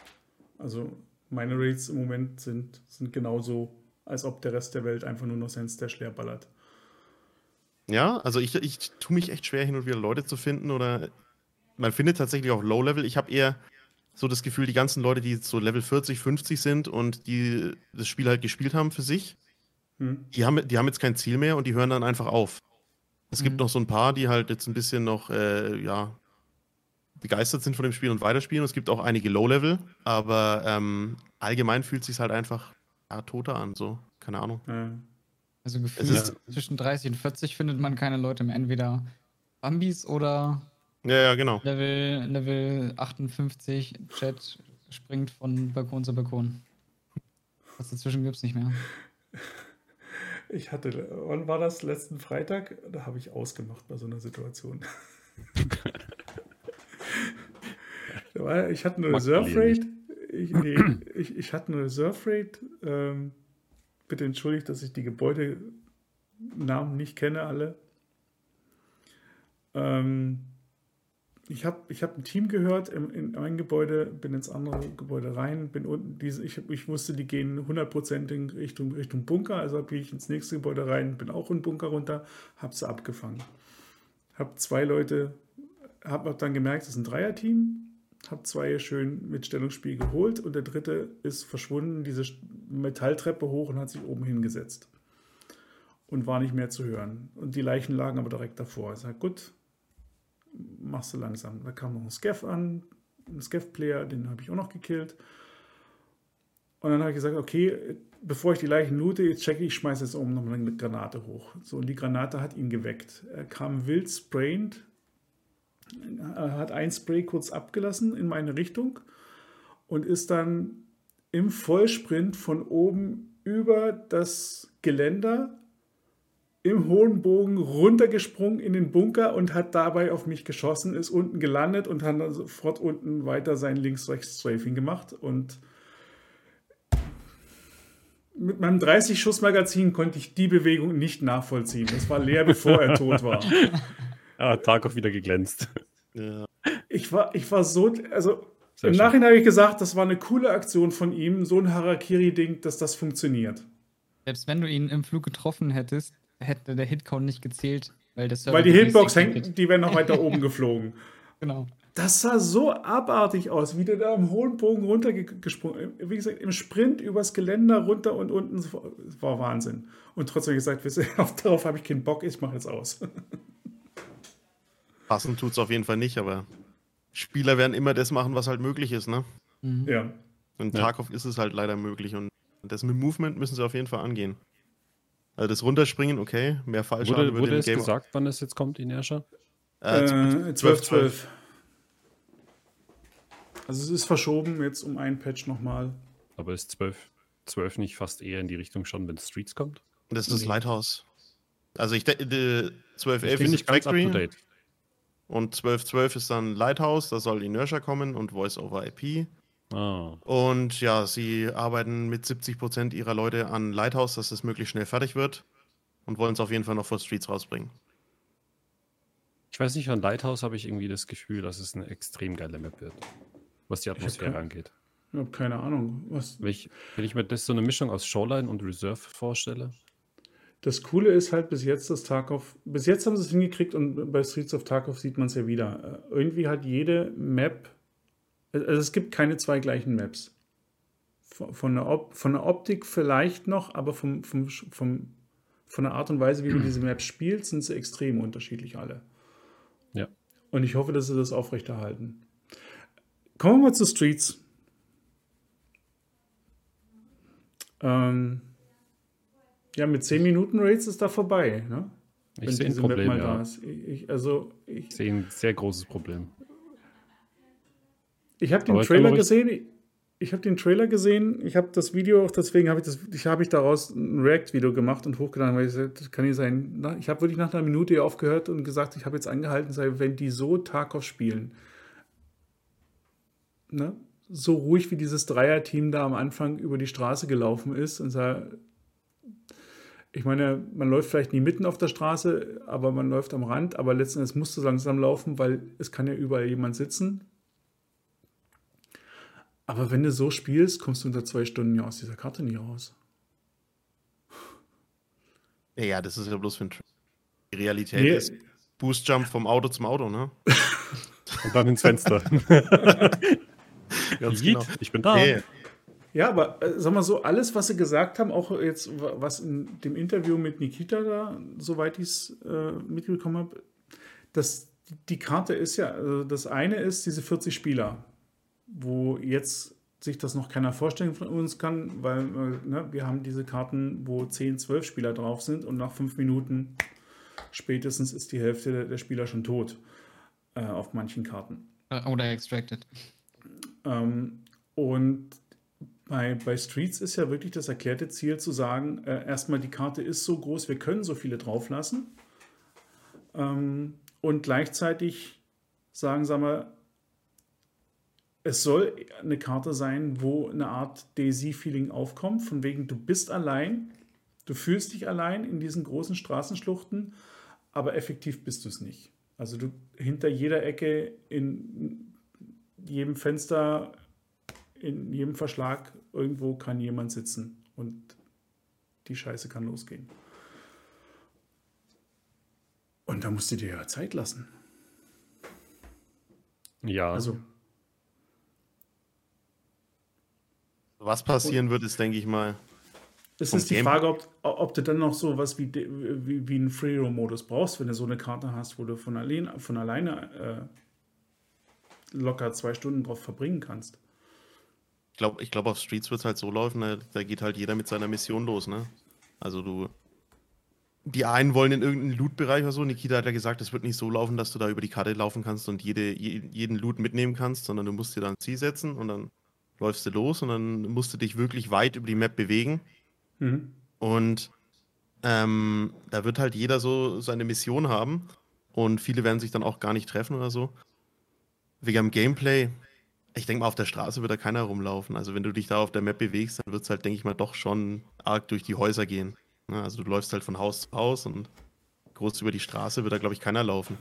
Also meine Rates im Moment sind, sind genauso, als ob der Rest der Welt einfach nur noch sein Stash leer ballert. Ja, also ich, ich tue mich echt schwer, hin und wieder Leute zu finden oder man findet tatsächlich auch Low-Level. Ich habe eher so das Gefühl, die ganzen Leute, die so Level 40, 50 sind und die das Spiel halt gespielt haben für sich, hm. die, haben, die haben jetzt kein Ziel mehr und die hören dann einfach auf. Es hm. gibt noch so ein paar, die halt jetzt ein bisschen noch, äh, ja, begeistert sind von dem Spiel und weiterspielen. Es gibt auch einige Low-Level, aber ähm, allgemein fühlt es sich halt einfach ja, toter an, so. Keine Ahnung. Also gefühlt zwischen 30 und 40 findet man keine Leute mehr. Entweder Bambis oder ja, ja, genau. Level, Level 58 Chat springt von Balkon zu Balkon. Was dazwischen gibt es nicht mehr. Ich hatte, wann war das? Letzten Freitag? Da habe ich ausgemacht bei so einer Situation. ich hatte eine Reserve Rate. Ich, nee, ich, ich, hatte eine Reserve Rate. Ähm, bitte entschuldigt, dass ich die Gebäudenamen nicht kenne, alle. Ähm, ich habe ich hab ein Team gehört in, in ein Gebäude, bin ins andere Gebäude rein, bin unten, diese, ich, ich wusste, die gehen 100% in Richtung, Richtung Bunker, also gehe ich ins nächste Gebäude rein, bin auch in den Bunker runter, habe sie abgefangen. Habe zwei Leute, habe dann gemerkt, es ist ein Dreierteam, habe zwei schön mit Stellungsspiel geholt und der dritte ist verschwunden, diese Metalltreppe hoch und hat sich oben hingesetzt und war nicht mehr zu hören. Und die Leichen lagen aber direkt davor. Ich sage, gut, machst du langsam. Da kam noch ein Scaff an, ein Scaff-Player, den habe ich auch noch gekillt. Und dann habe ich gesagt, okay, bevor ich die Leichen loote, jetzt checke ich, schmeiße jetzt oben noch mal eine Granate hoch. So, und die Granate hat ihn geweckt. Er kam wild sprayend, hat ein Spray kurz abgelassen in meine Richtung und ist dann im Vollsprint von oben über das Geländer im hohen Bogen runtergesprungen in den Bunker und hat dabei auf mich geschossen, ist unten gelandet und hat dann sofort unten weiter sein Links-Rechts-Strafing gemacht. Und mit meinem 30-Schuss-Magazin konnte ich die Bewegung nicht nachvollziehen. Das war leer, bevor er tot war. Ja, Tag auch wieder geglänzt. Ja. Ich, war, ich war so, also Sehr im schön. Nachhinein habe ich gesagt, das war eine coole Aktion von ihm, so ein Harakiri-Ding, dass das funktioniert. Selbst wenn du ihn im Flug getroffen hättest, hätte der Hitcount nicht gezählt, weil das Weil die Hitbox hängt, die wäre noch weiter oben geflogen. Genau. Das sah so abartig aus, wie der da am hohen Bogen runtergesprungen Wie gesagt, im Sprint übers Geländer runter und unten. Das war Wahnsinn. Und trotzdem gesagt, darauf habe ich keinen Bock, ich mache jetzt aus. Passen tut es auf jeden Fall nicht, aber Spieler werden immer das machen, was halt möglich ist, ne? Mhm. Ja. Und Ja. Tarkov ist es halt leider möglich und das mit Movement müssen sie auf jeden Fall angehen. Also das Runterspringen, okay, mehr Fallschaden Wurde, würde wurde es Game gesagt, wann es jetzt kommt, Inertia? Äh, Äh, 12, 12. Also es ist verschoben jetzt um einen Patch nochmal. Aber ist 12, 12 nicht fast eher in die Richtung schon, wenn Streets kommt? Das ist Nee. Lighthouse. Also ich denke, die 12, Ich 11 bin ist nicht ganz up to Factory date. und 12, 12 ist dann Lighthouse, da soll Inertia kommen und Voice over IP. Ah, Und ja, sie arbeiten mit 70% ihrer Leute an Lighthouse, dass es möglichst schnell fertig wird und wollen es auf jeden Fall noch vor Streets rausbringen. ich weiß nicht, an Lighthouse habe ich irgendwie das Gefühl, dass es eine extrem geile Map wird. Was die Atmosphäre keine- angeht. Ich habe keine Ahnung. Was, Wenn ich, wenn ich mir das so eine Mischung aus Shoreline und Reserve vorstelle, das Coole ist halt bis jetzt, dass Tarkov, bis jetzt haben sie es hingekriegt und bei Streets of Tarkov sieht man es ja wieder. Äh, Irgendwie hat jede Map, also es gibt keine zwei gleichen Maps. Von, von, der, Op, von der Optik vielleicht noch, aber vom, vom, vom, von der Art und Weise, wie man diese Maps spielt, sind sie extrem unterschiedlich alle. Ja. Und ich hoffe, dass sie das aufrechterhalten. Kommen wir mal zu Streets. Ähm, ja, mit 10 Minuten Rates ist da vorbei, ne? ich sehe ein Problem, ja. Ich, ich, also, ich, Ich sehe ein sehr großes Problem. Ich habe den Aber ich Trailer ruhig- gesehen. Ich, ich habe den Trailer gesehen. Ich habe das Video auch, deswegen habe ich das, ich habe ich daraus ein React-Video gemacht und hochgeladen, weil ich gesagt, das kann nicht sein. Ich habe wirklich nach einer Minute aufgehört und gesagt, ich habe jetzt angehalten, sei, wenn die so Tarkov spielen, ne, so ruhig wie dieses Dreierteam da am Anfang über die Straße gelaufen ist und sah, ich meine, man läuft vielleicht nie mitten auf der Straße, aber man läuft am Rand, aber letzten Endes musst du langsam laufen, weil es kann ja überall jemand sitzen. Aber wenn du so spielst, kommst du unter zwei Stunden ja aus dieser Karte nie raus. Ja, ja, das ist ja bloß für ein Tra Die Realität Nee. ist Boost Jump vom Auto zum Auto, ne? Und dann ins Fenster. Ganz genau. Ich bin da. Nee, Ja, aber äh, sag mal so, alles, was sie gesagt haben, auch jetzt, wa- was in dem Interview mit Nikita da, soweit ich es äh, mitbekommen habe, das, die Karte ist ja, also das eine ist diese 40 Spieler, wo jetzt sich das noch keiner vorstellen von uns kann, weil äh, ne, wir haben diese Karten, wo 10, 12 Spieler drauf sind und nach fünf Minuten spätestens ist die Hälfte der, der Spieler schon tot äh, auf manchen Karten. Oder extracted. Ähm, und bei, bei Streets ist ja wirklich das erklärte Ziel zu sagen, äh, erstmal die Karte ist so groß, wir können so viele drauflassen. Ähm, und gleichzeitig sagen, sagen wir, es soll eine Karte sein, wo eine Art Daisy-Feeling aufkommt, von wegen, du bist allein, du fühlst dich allein in diesen großen Straßenschluchten, aber effektiv bist du es nicht. Also du hinter jeder Ecke, in jedem Fenster, in jedem Verschlag, irgendwo kann jemand sitzen und die Scheiße kann losgehen. Und da musst du dir ja Zeit lassen. Ja, Also, was passieren wird, ist, denke ich mal, es ist die Game- Frage, ob, ob du dann noch so was wie, wie, wie einen Free-Roam-Modus brauchst, wenn du so eine Karte hast, wo du von, allein, von alleine äh, locker zwei Stunden drauf verbringen kannst. ich glaube, ich glaub, auf Streets wird es halt so laufen, da, da geht halt jeder mit seiner Mission los, ne? Also du. Die einen wollen in irgendeinen Loot-Bereich oder so. Nikita hat ja gesagt, es wird nicht so laufen, dass du da über die Karte laufen kannst und jede, je, jeden Loot mitnehmen kannst, sondern du musst dir dann ein Ziel setzen und dann läufst du los und dann musst du dich wirklich weit über die Map bewegen. Mhm. Und ähm, da wird halt jeder so seine Mission haben. Und viele werden sich dann auch gar nicht treffen oder so. Wegen am Gameplay, ich denke mal, auf der Straße wird da keiner rumlaufen. Also wenn du dich da auf der Map bewegst, dann wird es halt, denke ich mal, doch schon arg durch die Häuser gehen. Ne? Also du läufst halt von Haus zu Haus und groß über die Straße wird da, glaube ich, keiner laufen.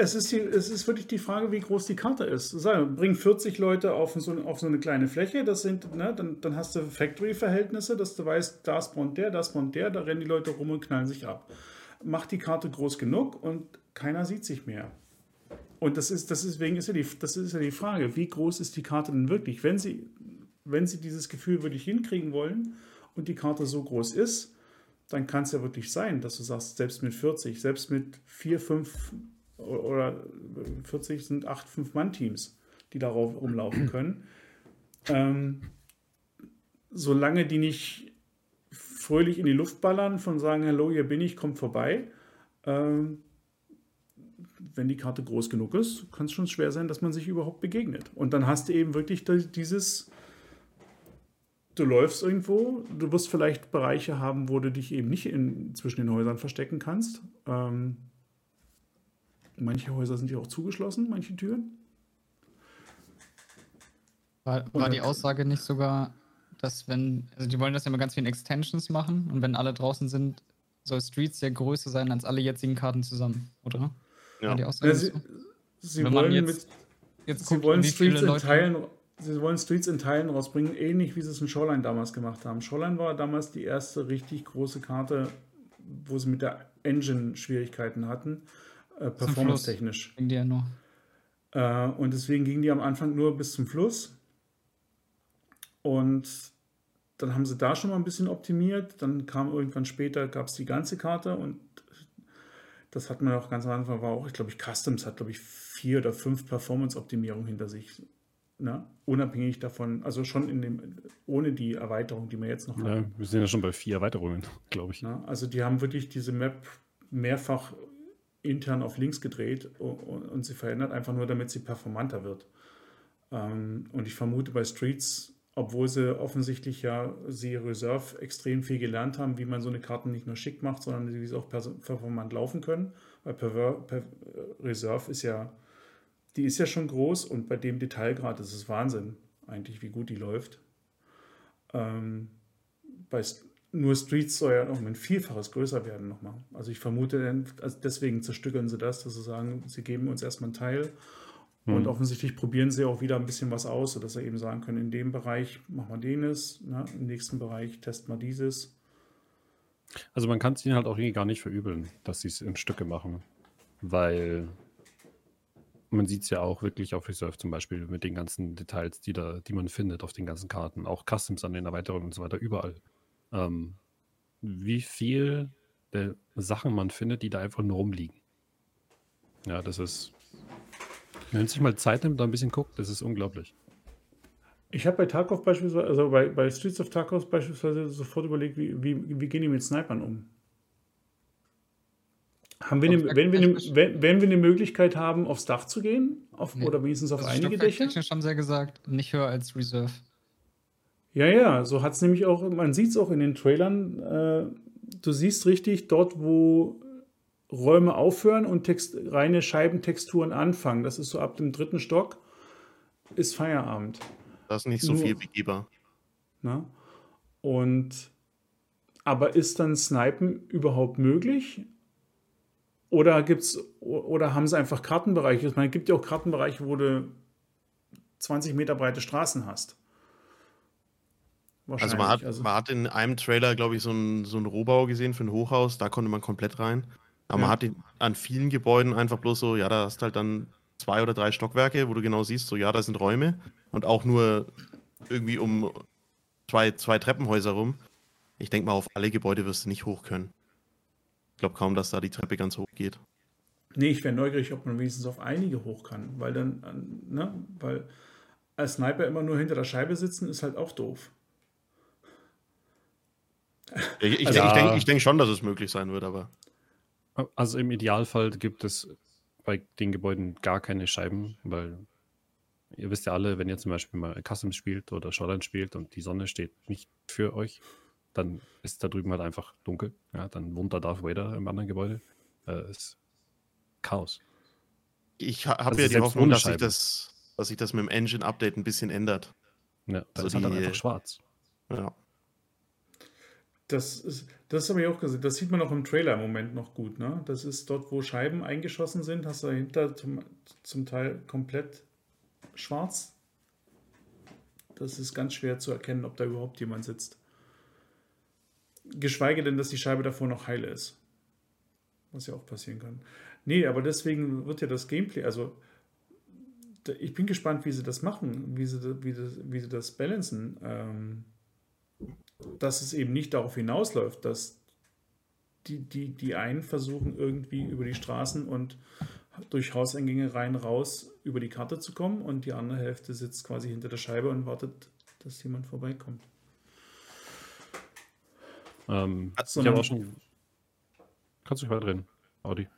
Es ist, die, es ist wirklich die Frage, wie groß die Karte ist. Bring 40 Leute auf so, auf so eine kleine Fläche, das sind, ne, dann, dann hast du Factory-Verhältnisse, dass du weißt, da spawnt der, da spawnt der, da rennen die Leute rum und knallen sich ab. Mach die Karte groß genug und keiner sieht sich mehr. Und das ist, das ist, deswegen ist ja die, das ist ja die Frage, wie groß ist die Karte denn wirklich? Wenn sie, wenn sie dieses Gefühl wirklich hinkriegen wollen und die Karte so groß ist, dann kann es ja wirklich sein, dass du sagst, selbst mit 40, selbst mit 4, 5 oder 40 sind 8, 5-Mann-Teams, die darauf rumlaufen können. Ähm, solange die nicht fröhlich in die Luft ballern, von sagen, hallo, hier bin ich, kommt vorbei. Ähm, wenn die Karte groß genug ist, kann es schon schwer sein, dass man sich überhaupt begegnet. Und dann hast du eben wirklich dieses, du läufst irgendwo, du wirst vielleicht Bereiche haben, wo du dich eben nicht in, zwischen den Häusern verstecken kannst. Ähm, manche Häuser sind ja auch zugeschlossen, manche Türen. War, war die Aussage nicht sogar, dass wenn, also die wollen das ja immer ganz viel in Extensions machen und wenn alle draußen sind, soll Streets ja größer sein als alle jetzigen Karten zusammen, oder? Ja. Die Aussage Ja, sie, so? sie wollen, jetzt- mit, Jetzt sie guckt, wollen Streets in. Teilen, sie wollen Streets in Teilen rausbringen, ähnlich wie sie es in Shoreline damals gemacht haben. Shoreline war damals die erste richtig große Karte, wo sie mit der Engine Schwierigkeiten hatten, äh, performance-technisch. Nur. Äh, und deswegen gingen die am Anfang nur bis zum Fluss. Und dann haben sie da schon mal ein bisschen optimiert. Dann kam irgendwann später, gab es die ganze Karte und das hat man auch ganz am Anfang, war auch, ich glaube, ich Customs hat, glaube ich, vier oder fünf Performance-Optimierungen hinter sich. Ne? Unabhängig davon, also schon in dem, ohne die Erweiterung, die wir jetzt noch haben. Ja, wir sind ja schon bei vier Erweiterungen, glaube ich. Ne? Also die haben wirklich diese Map mehrfach intern auf links gedreht und, sie verändert einfach nur, damit sie performanter wird. Ähm, und ich vermute bei Streets, obwohl sie offensichtlich ja sie Reserve extrem viel gelernt haben, wie man so eine Karte nicht nur schick macht, sondern wie sie auch performant laufen können. Weil Reserve ist ja, die ist ja schon groß und bei dem Detailgrad ist es Wahnsinn, eigentlich, wie gut die läuft. Ähm, bei nur Streets soll ja noch ein Vielfaches größer werden nochmal. Also ich vermute, also deswegen zerstückeln sie das, dass sie sagen, sie geben uns erstmal einen Teil. Und offensichtlich probieren sie auch wieder ein bisschen was aus, sodass sie eben sagen können, in dem Bereich machen wir denes, ne? im nächsten Bereich testen wir dieses. Also man kann es ihnen halt auch irgendwie gar nicht verübeln, dass sie es in Stücke machen. Weil man sieht es ja auch wirklich auf Reserve zum Beispiel mit den ganzen Details, die da, die man findet auf den ganzen Karten, auch Customs an den Erweiterungen und so weiter, überall. Ähm, wie viel der Sachen man findet, die da einfach nur rumliegen. Ja, das ist. Wenn man sich mal Zeit nimmt, da ein bisschen guckt, das ist unglaublich. Ich habe bei Tarkov beispielsweise, also bei, bei Streets of Tarkov beispielsweise sofort überlegt, wie, wie, wie gehen die mit Snipern um? Haben wir eine, wenn, wir eine, wenn, wenn wir eine Möglichkeit haben, aufs Dach zu gehen, auf, Nee. oder wenigstens auf Also einige Dächer? Haben sie ja gesagt, nicht höher als Reserve. Ja, ja, so hat es nämlich auch, man sieht es auch in den Trailern, äh, du siehst richtig dort, wo Räume aufhören und Text, reine Scheibentexturen anfangen. Das ist so ab dem dritten Stock, ist Feierabend. Da ist nicht so Nur- viel begehbar. Ne? Und aber ist dann Snipen überhaupt möglich? Oder gibt's oder haben sie einfach Kartenbereiche? Ich meine, es gibt ja auch Kartenbereiche, wo du 20 Meter breite Straßen hast. Also man hat, Wahrscheinlich. man hat in einem Trailer, glaube ich, so einen so einen Rohbau gesehen für ein Hochhaus, da konnte man komplett rein. Aber man Ja. hat in, an vielen Gebäuden einfach bloß so, ja, da hast halt dann zwei oder drei Stockwerke, wo du genau siehst, so ja, da sind Räume und auch nur irgendwie um zwei, zwei Treppenhäuser rum. Ich denke mal, auf alle Gebäude wirst du nicht hoch können. Ich glaube kaum, dass da die Treppe ganz hoch geht. Nee, ich wäre neugierig, ob man wenigstens auf einige hoch kann, weil dann, äh, ne, weil als Sniper immer nur hinter der Scheibe sitzen, ist halt auch doof. Ich, ich, Also- ich denke denk schon, dass es möglich sein wird, aber Also im Idealfall gibt es bei den Gebäuden gar keine Scheiben, weil ihr wisst ja alle, wenn ihr zum Beispiel mal Customs spielt oder Shoreline spielt und die Sonne steht nicht für euch, dann ist da drüben halt einfach dunkel. Ja, dann wohnt da Darth Vader im anderen Gebäude. Äh, ist Chaos. ich ha- habe Also ja die Hoffnung, dass sich, das, dass sich das mit dem Engine-Update ein bisschen ändert. Ja, da Also ist halt dann einfach schwarz. Ja. Das ist, das habe ich auch gesehen. Das sieht man auch im Trailer im Moment noch gut. Ne? Das ist dort, wo Scheiben eingeschossen sind, hast du dahinter zum, zum Teil komplett schwarz. Das ist ganz schwer zu erkennen, ob da überhaupt jemand sitzt. Geschweige denn, dass die Scheibe davor noch heil ist. Was ja auch passieren kann. Nee, aber deswegen wird ja das Gameplay, also ich bin gespannt, wie sie das machen, wie sie, wie das, wie sie das balancen. Ähm, dass es eben nicht darauf hinausläuft, dass die, die, die einen versuchen irgendwie über die Straßen und durch Hauseingänge rein raus über die Karte zu kommen und die andere Hälfte sitzt quasi hinter der Scheibe und wartet, dass jemand vorbeikommt. Ähm, ich habe auch schon. Kannst du dich weiterreden, Audi?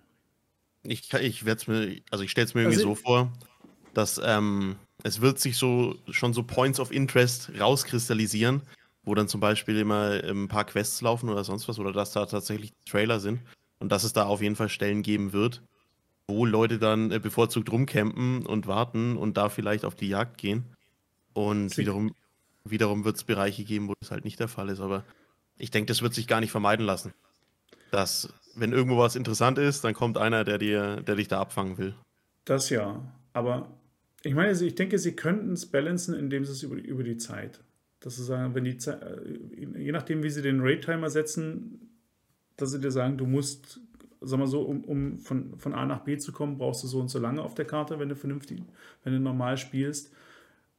Ich, ich werde es mir, also ich stelle es mir irgendwie also, so vor, dass ähm, es wird sich so schon so Points of Interest rauskristallisieren, wo dann zum Beispiel immer ein paar Quests laufen oder sonst was, oder dass da tatsächlich Trailer sind und dass es da auf jeden Fall Stellen geben wird, wo Leute dann äh, bevorzugt rumcampen und warten und da vielleicht auf die Jagd gehen. Und wiederum, wiederum wird es Bereiche geben, wo das halt nicht der Fall ist. Aber ich denke, das wird sich gar nicht vermeiden lassen. Dass, wenn irgendwo was interessant ist, dann kommt einer, der dir, der dich da abfangen will. Das ja. Aber ich meine, ich denke, sie könnten es balancen, indem sie es über, über die Zeit. Dass sie sagen, wenn die äh, je nachdem, wie sie den Rate-Timer setzen, dass sie dir sagen, du musst, sag mal so, um, um von, von A nach B zu kommen, brauchst du so und so lange auf der Karte, wenn du vernünftig, wenn du normal spielst.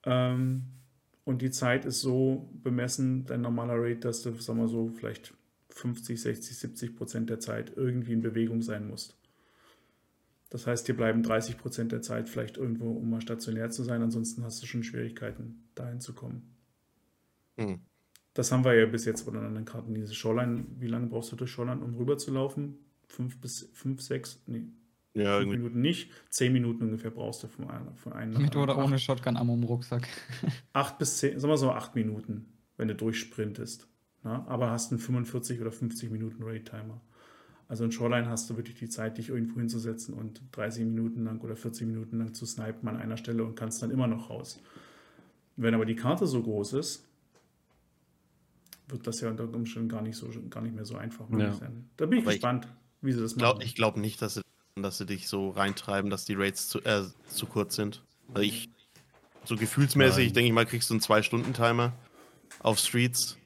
Ähm, und die Zeit ist so bemessen, dein normaler Rate, dass du, sag mal so, vielleicht 50, 60, 70 Prozent der Zeit irgendwie in Bewegung sein musst. Das heißt, dir bleiben 30 Prozent der Zeit vielleicht irgendwo, um mal stationär zu sein. Ansonsten hast du schon Schwierigkeiten, dahin zu kommen. Mhm. Das haben wir ja bis jetzt bei den anderen Karten. Diese Shoreline, wie lange brauchst du durch Shoreline, um rüber zu laufen? Fünf bis fünf, sechs, nee. Ja, fünf Minuten nicht. Zehn Minuten ungefähr brauchst du von einem, von einem Mit oder ohne Shotgun-Ammo im Rucksack. acht bis zehn, sagen wir so acht Minuten, wenn du durchsprintest. Na? Aber hast einen 45 oder 50 Minuten Raid-Timer. Also in Shoreline hast du wirklich die Zeit, dich irgendwo hinzusetzen und 30 Minuten lang oder 40 Minuten lang zu snipen an einer Stelle und kannst dann immer noch raus. Wenn aber die Karte so groß ist, wird das ja unter Umständen gar nicht, so, gar nicht mehr so einfach ja. sein. Da bin ich Aber gespannt, ich, wie sie das glaub, machen. Ich glaube nicht, dass sie, dass sie dich so reintreiben, dass die Rates zu, äh, zu kurz sind. Also ich, so gefühlsmäßig, denke ich mal, kriegst du einen Zwei-Stunden-Timer auf Streets.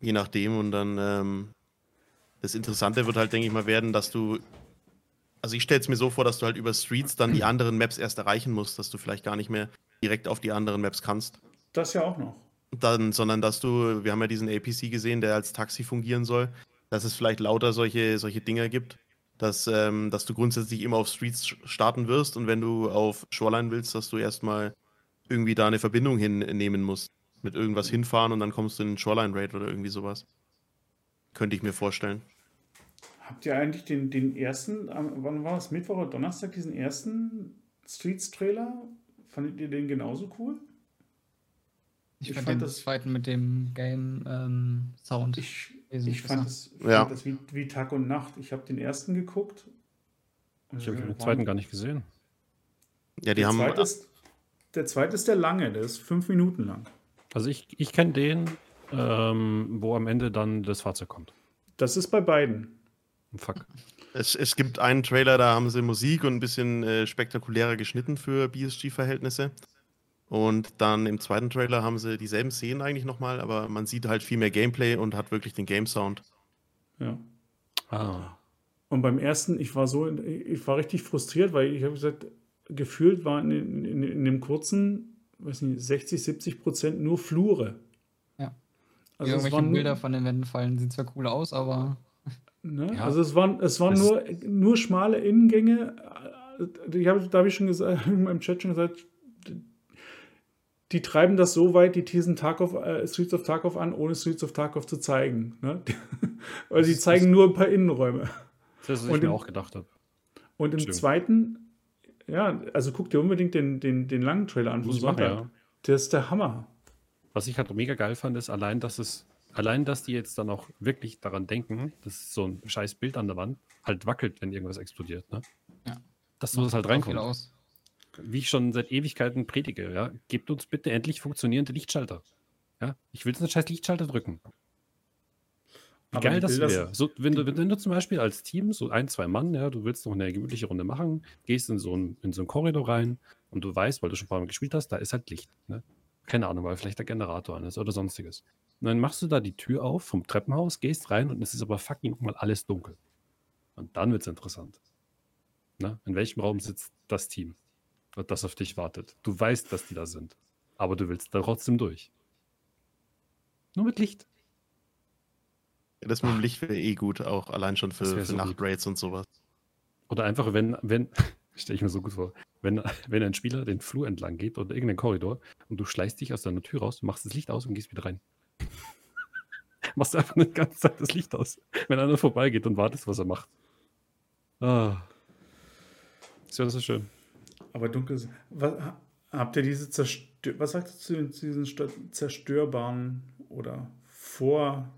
Je nachdem. Und dann ähm, das Interessante wird halt, denke ich mal, werden, dass du. Also ich stelle es mir so vor, dass du halt über Streets dann die anderen Maps erst erreichen musst, dass du vielleicht gar nicht mehr direkt auf die anderen Maps kannst. Das ja auch noch dann, sondern dass du, wir haben ja diesen APC gesehen, der als Taxi fungieren soll, dass es vielleicht lauter solche, solche Dinger gibt, dass, ähm, dass du grundsätzlich immer auf Streets starten wirst und wenn du auf Shoreline willst, dass du erstmal irgendwie da eine Verbindung hinnehmen musst. Mit irgendwas hinfahren und dann kommst du in den Shoreline Raid oder irgendwie sowas. Könnte ich mir vorstellen. Habt ihr eigentlich den, den ersten, wann war es, Mittwoch oder Donnerstag, diesen ersten Streets-Trailer? Fandet ihr den genauso cool? Ich, ich fand, fand den das, zweiten mit dem Game-Sound. Ähm, ich, ich fand das, ja. fand das wie, wie, Tag und Nacht. Ich habe den ersten geguckt. Ich habe den zweiten gar nicht gesehen. Ja, die der haben. Zweite ist, der zweite ist der lange, der ist fünf Minuten lang. Also ich, ich kenne den, ähm, wo am Ende dann das Fahrzeug kommt. Das ist bei beiden. Fuck. Es, es gibt einen Trailer, da haben sie Musik und ein bisschen äh, spektakulärer geschnitten für BSG-Verhältnisse. Und dann im zweiten Trailer haben sie dieselben Szenen eigentlich nochmal, aber man sieht halt viel mehr Gameplay und hat wirklich den Game-Sound. Ja. Ah. Und beim ersten, ich war so, ich war richtig frustriert, weil ich habe gesagt, gefühlt waren in, in, in, dem kurzen, weiß nicht, 60, 70 Prozent nur Flure. Ja. Also Irgendwelche nur, Bilder von den Wänden fallen, sieht zwar cool aus, aber. Ne? Ja. Also es waren, es waren nur, nur schmale Innengänge. Ich hab, da habe ich schon gesagt, in meinem Chat schon gesagt, die treiben das so weit, die teasen Tarkov, äh, Streets of Tarkov an, ohne Streets of Tarkov zu zeigen. Ne? Weil sie zeigen nur ein paar Innenräume. Das, was ich mir auch gedacht habe. Und im Stimmt. zweiten, ja, also guck dir unbedingt den, den, den langen Trailer an von Sonntag. Ja. Der ist der Hammer. Was ich halt mega geil fand, ist allein, dass es, allein, dass die jetzt dann auch wirklich daran denken, dass so ein scheiß Bild an der Wand halt wackelt, wenn irgendwas explodiert. Ne? Ja. Dass du das halt reinkommt. Aus wie ich schon seit Ewigkeiten predige, ja, gebt uns bitte endlich funktionierende Lichtschalter. Ja, ich will einen scheiß Lichtschalter drücken. Wie geil das wäre. So, wenn, du, wenn du zum Beispiel als Team, so ein, zwei Mann, ja, du willst noch eine gemütliche Runde machen, gehst in so einen, in so einen Korridor rein und du weißt, weil du schon ein paar Mal gespielt hast, da ist halt Licht. Ne? Keine Ahnung, weil vielleicht der Generator an ist oder sonstiges. Und dann machst du da die Tür auf vom Treppenhaus, gehst rein und es ist aber fucking mal alles dunkel. Und dann wird es interessant. Ne? In welchem Raum sitzt das Team, das auf dich wartet? Du weißt, dass die da sind, aber du willst da trotzdem durch. Nur mit Licht. Ja, das mit dem Licht wäre eh gut, auch allein schon für, für so. Nachtraids und sowas. Oder einfach, wenn, wenn, stelle ich mir so gut vor, wenn, wenn ein Spieler den Flur entlang geht oder irgendeinen Korridor und du schleißt dich aus deiner Tür raus, machst das Licht aus und gehst wieder rein. machst einfach eine ganze Zeit das Licht aus, wenn einer vorbeigeht und wartest, was er macht. Ah. Das wäre so schön. Aber dunkel ist. Was, ha- habt ihr diese Zerstör Was sagt ihr zu, diesen zerstörbaren oder vor,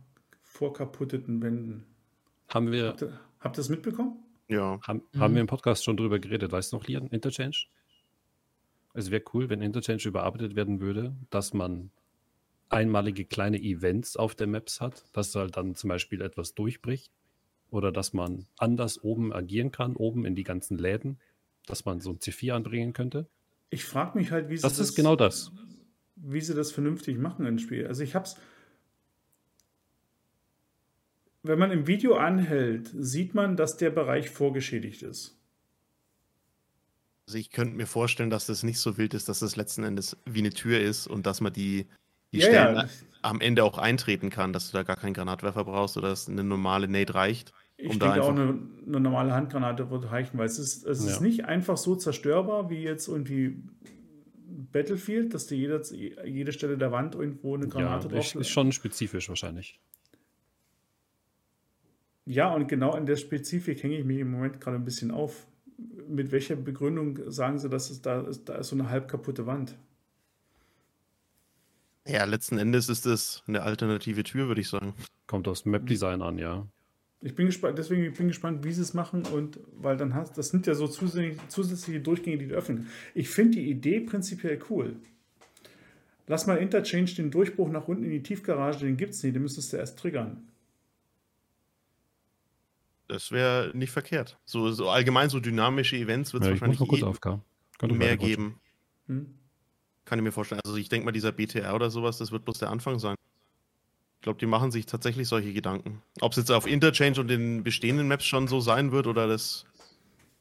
vorkaputteten Wänden? Haben wir, Habt ihr, habt ihr das mitbekommen? Ja, haben, Mhm. haben wir im Podcast schon drüber geredet, weißt du noch, Lian, Interchange? Es wäre cool, wenn Interchange überarbeitet werden würde, dass man einmalige kleine Events auf der Maps hat, dass halt dann zum Beispiel etwas durchbricht oder dass man anders oben agieren kann, oben in die ganzen Läden, dass man so ein C4 anbringen könnte. Ich frage mich halt, wie sie Das ist genau das. wie sie das vernünftig machen im Spiel. Also ich hab's. Wenn man im Video anhält, sieht man, dass der Bereich vorgeschädigt ist. also ich könnte mir vorstellen, dass das nicht so wild ist, dass das letzten Endes wie eine Tür ist und dass man die, die Ja, Stellen ja. am Ende auch eintreten kann, dass du da gar keinen Granatwerfer brauchst oder dass eine normale Nade reicht. Ich Um denke auch eine, eine normale Handgranate wird reichen, weil es ist, es ist Ja. nicht einfach so zerstörbar wie jetzt irgendwie Battlefield, dass du jede, jede Stelle der Wand irgendwo eine Ja, Granate ist, drauf ist schon spezifisch wahrscheinlich. Ja, und genau an der Spezifik hänge ich mich im Moment gerade ein bisschen auf. Mit welcher Begründung sagen sie, dass es da ist, da ist so eine halb kaputte Wand? Ja, letzten Endes ist das eine alternative Tür, würde ich sagen. Kommt aufs Map-Design an, ja. Ich bin gespannt, deswegen ich bin gespannt, wie sie es machen und weil dann hast, das sind ja so zusätzliche, zusätzliche Durchgänge, die du öffnen. Ich finde die Idee prinzipiell cool. Lass mal Interchange den Durchbruch nach unten in die Tiefgarage, den gibt's nicht, den müsstest du erst triggern. Das wäre nicht verkehrt. So, so allgemein so dynamische Events wird es ja ich muss wahrscheinlich mal kurz eh aufgehen. Könnte mehr geben. Hm? Kann ich mir vorstellen. Also ich denke mal, dieser BTR oder sowas, das wird bloß der Anfang sein. Ich glaube, die machen sich tatsächlich solche Gedanken. Ob es jetzt auf Interchange und den bestehenden Maps schon so sein wird oder das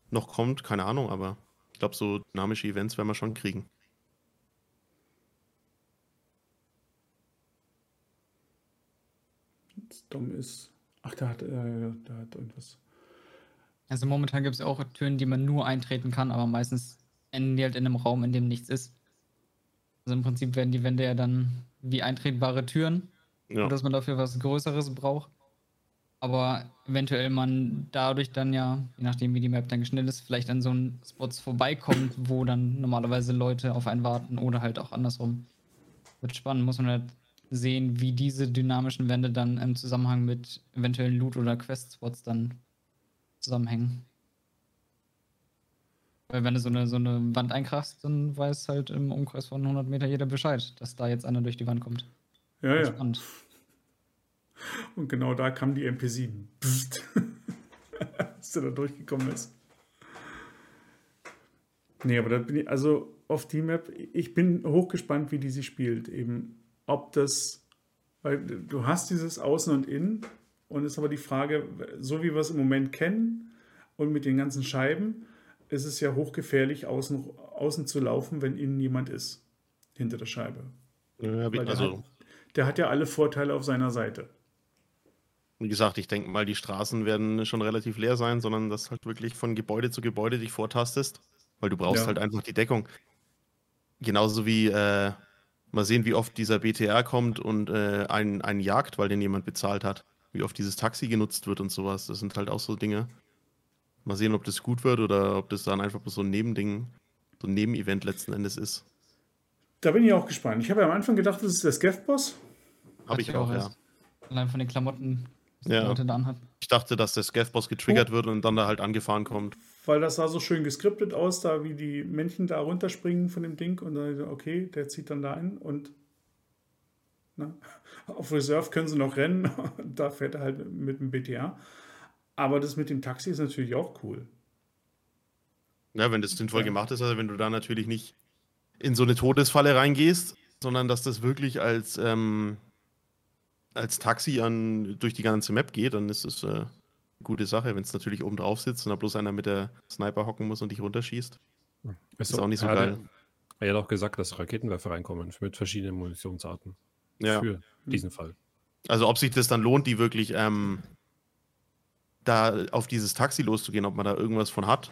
noch kommt, keine Ahnung, aber ich glaube, so dynamische Events werden wir schon kriegen. Dumm ist. Ach, da hat, äh, da hat irgendwas. Also momentan gibt es auch Türen, die man nur eintreten kann, aber meistens enden die halt in einem Raum, in dem nichts ist. Also im Prinzip werden die Wände ja dann wie eintretbare Türen, Ja. dass man dafür was Größeres braucht. Aber eventuell man dadurch dann ja, je nachdem wie die Map dann geschnitten ist, vielleicht an so einen Spots vorbeikommt, wo dann normalerweise Leute auf einen warten oder halt auch andersrum. Wird spannend, muss man halt sehen, wie diese dynamischen Wände dann im Zusammenhang mit eventuellen Loot- oder Quest-Spots dann zusammenhängen. Weil wenn du so eine, so eine Wand einkrachst, dann weiß halt im Umkreis von 100 Meter jeder Bescheid, dass da jetzt einer durch die Wand kommt. Ja, ja. Spannend. Und genau da kam die MP7. Psst. Als der da durchgekommen ist. Nee, aber da bin ich, also auf die Map, ich bin hochgespannt, wie die sie spielt. Eben, ob das, weil du hast dieses Außen und Innen und ist aber die Frage, so wie wir es im Moment kennen und mit den ganzen Scheiben, ist es ja hochgefährlich, außen, außen zu laufen, wenn innen jemand ist. Hinter der Scheibe. Ja, also, der hat ja alle Vorteile auf seiner Seite. wie gesagt, ich denke mal, die Straßen werden schon relativ leer sein, sondern dass halt wirklich von Gebäude zu Gebäude dich vortastest, weil du brauchst Ja. halt einfach die Deckung. Genauso wie äh, mal sehen, wie oft dieser BTR kommt und äh, einen, einen jagt, weil den jemand bezahlt hat. Wie oft dieses Taxi genutzt wird und sowas. Das sind halt auch so Dinge. Mal sehen, ob das gut wird oder ob das dann einfach so ein Nebending, so ein Nebenevent letzten Endes ist. Da bin ich auch gespannt. Ich habe ja am Anfang gedacht, das ist der Skev-Boss. Habe ich auch, ja. Allein von den Klamotten, die Ja. die Leute da anhat. Ich dachte, dass der Scav-Boss getriggert wird und dann da halt angefahren kommt. Weil das sah so schön geskriptet aus, da wie die Männchen da runterspringen von dem Ding und dann, okay, der zieht dann da ein und Ne? Auf Reserve können sie noch rennen, da fährt er halt mit dem BTA. Aber das mit dem Taxi ist natürlich auch cool. Ja, wenn das sinnvoll ja. gemacht ist, also wenn du da natürlich nicht in so eine Todesfalle reingehst, sondern dass das wirklich als, ähm, als Taxi an, durch die ganze Map geht, dann ist das äh, eine gute Sache. Wenn es natürlich oben drauf sitzt und da bloß einer mit der Sniper hocken muss und dich runterschießt. Ist, ist auch nicht so geil. Er hat auch gesagt, dass Raketenwerfer reinkommen mit verschiedenen Munitionsarten. Ja. Für diesen Fall. Also ob sich das dann lohnt, die wirklich ähm, da auf dieses Taxi loszugehen, ob man da irgendwas von hat.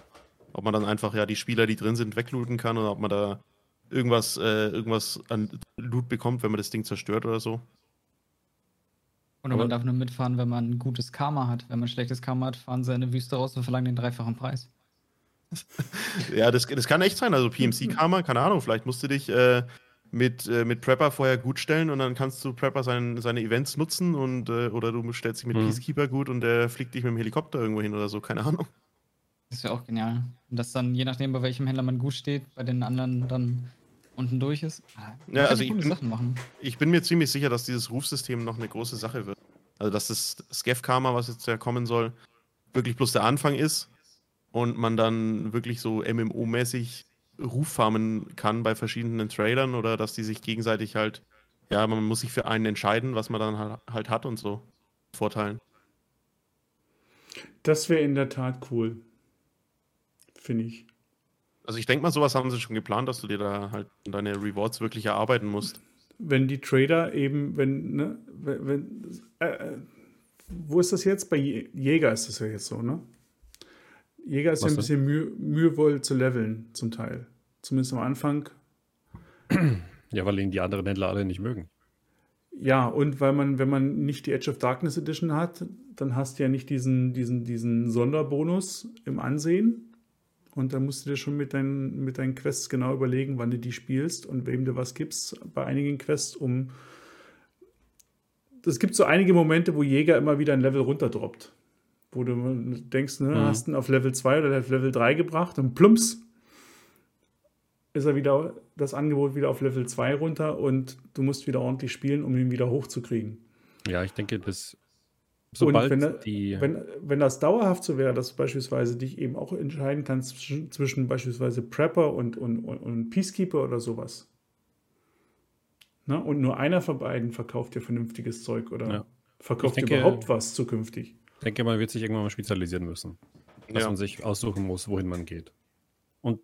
Ob man dann einfach ja die Spieler, die drin sind, weglooten kann oder ob man da irgendwas, äh, irgendwas an Loot bekommt, wenn man das Ding zerstört oder so. Oder man darf nur mitfahren, wenn man ein gutes Karma hat. Wenn man schlechtes Karma hat, fahren sie in eine Wüste raus und verlangen den dreifachen Preis. ja, das, das kann echt sein. Also PMC-Karma, keine Ahnung, vielleicht musst du dich äh, mit, äh, mit Prepper vorher gut stellen und dann kannst du Prepper sein, seine Events nutzen und äh, oder du stellst dich mit mhm. Peacekeeper gut und der fliegt dich mit dem Helikopter irgendwo hin oder so, keine Ahnung. Das wäre auch genial. Und das dann, je nachdem, bei welchem Händler man gut steht, bei den anderen dann unten durch ist. Ah, ja, also ich bin, ich bin, mir ziemlich sicher, dass dieses Rufsystem noch eine große Sache wird. Also dass das Skev-Karma, was jetzt ja kommen soll, wirklich bloß der Anfang ist und man dann wirklich so MMO-mäßig Ruf farmen kann bei verschiedenen Tradern oder dass die sich gegenseitig halt, ja, man muss sich für einen entscheiden, was man dann halt hat und so Vorteilen. Das wäre in der Tat cool. Finde ich. Also ich denke mal, sowas haben sie schon geplant, dass du dir da halt deine Rewards wirklich erarbeiten musst. Wenn die Trader eben, wenn, ne, wenn, wenn äh, äh wo ist das jetzt? Bei Jäger ist das ja jetzt so, ne? Jäger ist Was ja ein bisschen müh mühevoll zu leveln, zum Teil. Zumindest am Anfang. Ja, weil ihn die anderen Händler alle nicht mögen. Ja, und weil man, wenn man nicht die Edge of Darkness Edition hat, dann hast du ja nicht diesen, diesen, diesen Sonderbonus im Ansehen. Und da musst du dir schon mit deinen, mit deinen Quests genau überlegen, wann du die spielst und wem du was gibst bei einigen Quests, um. Es gibt so einige Momente, wo Jäger immer wieder ein Level runterdroppt. Wo du denkst, ne, mhm. hast ihn auf Level 2 oder auf Level 3 gebracht und plumps ist er wieder das Angebot wieder auf Level 2 runter und du musst wieder ordentlich spielen, um ihn wieder hochzukriegen. Ja, ich denke, das Sobald und wenn, die wenn, wenn das dauerhaft so wäre, dass du beispielsweise dich eben auch entscheiden kannst zwischen, zwischen beispielsweise Prepper und, und, und, und, Peacekeeper oder sowas. Na, und nur einer von beiden verkauft dir vernünftiges Zeug oder ja. verkauft denke, überhaupt was zukünftig. Ich denke, man wird sich irgendwann mal spezialisieren müssen. Dass ja. man sich aussuchen muss, wohin man geht. Und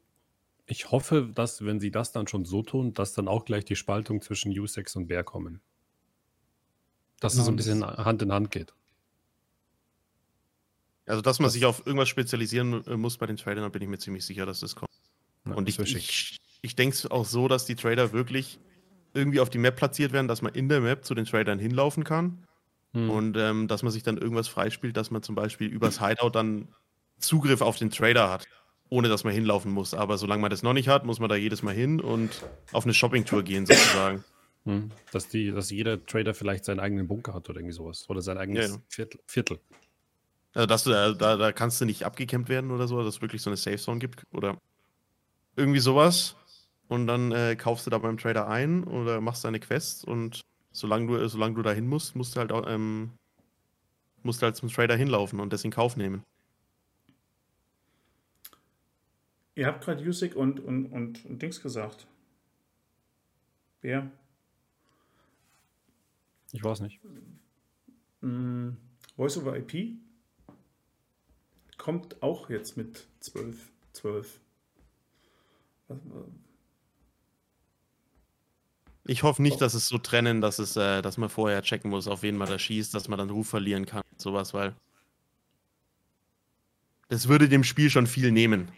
ich hoffe, dass, wenn sie das dann schon so tun, dass dann auch gleich die Spaltung zwischen U6 und Bär kommen. Dass es so ein bisschen Hand in Hand geht. Also, dass man sich auf irgendwas spezialisieren äh, muss bei den Tradern, da bin ich mir ziemlich sicher, dass das kommt. Ja, und ich, ich, ich denke es auch so, dass die Trader wirklich irgendwie auf die Map platziert werden, dass man in der Map zu den Tradern hinlaufen kann. Hm. Und ähm, dass man sich dann irgendwas freispielt, dass man zum Beispiel übers Hideout dann Zugriff auf den Trader hat, ohne dass man hinlaufen muss. Aber solange man das noch nicht hat, muss man da jedes Mal hin und auf eine Shopping-Tour gehen, sozusagen. Hm. Dass, die, dass jeder Trader vielleicht seinen eigenen Bunker hat oder irgendwie sowas. Oder sein eigenes ja, Viertel. Viertel. Also, dass du da, da, da kannst du nicht abgecampt werden oder so, dass es wirklich so eine Safe Zone gibt oder irgendwie sowas. Und dann äh, kaufst du da beim Trader ein oder machst deine Quests und solange du, solange du da hin musst, musst du halt auch, ähm, musst du halt zum Trader hinlaufen und das in Kauf nehmen. Ihr habt gerade Usik und, und, und, und Dings gesagt. Wer? Ich weiß nicht. Mm, Voice over IP? Kommt auch jetzt mit 12. 12. Ich hoffe nicht, dass es so trennen, dass es, äh, dass man vorher checken muss, auf wen man da schießt, dass man dann Ruf verlieren kann, sowas, weil das würde dem Spiel schon viel nehmen.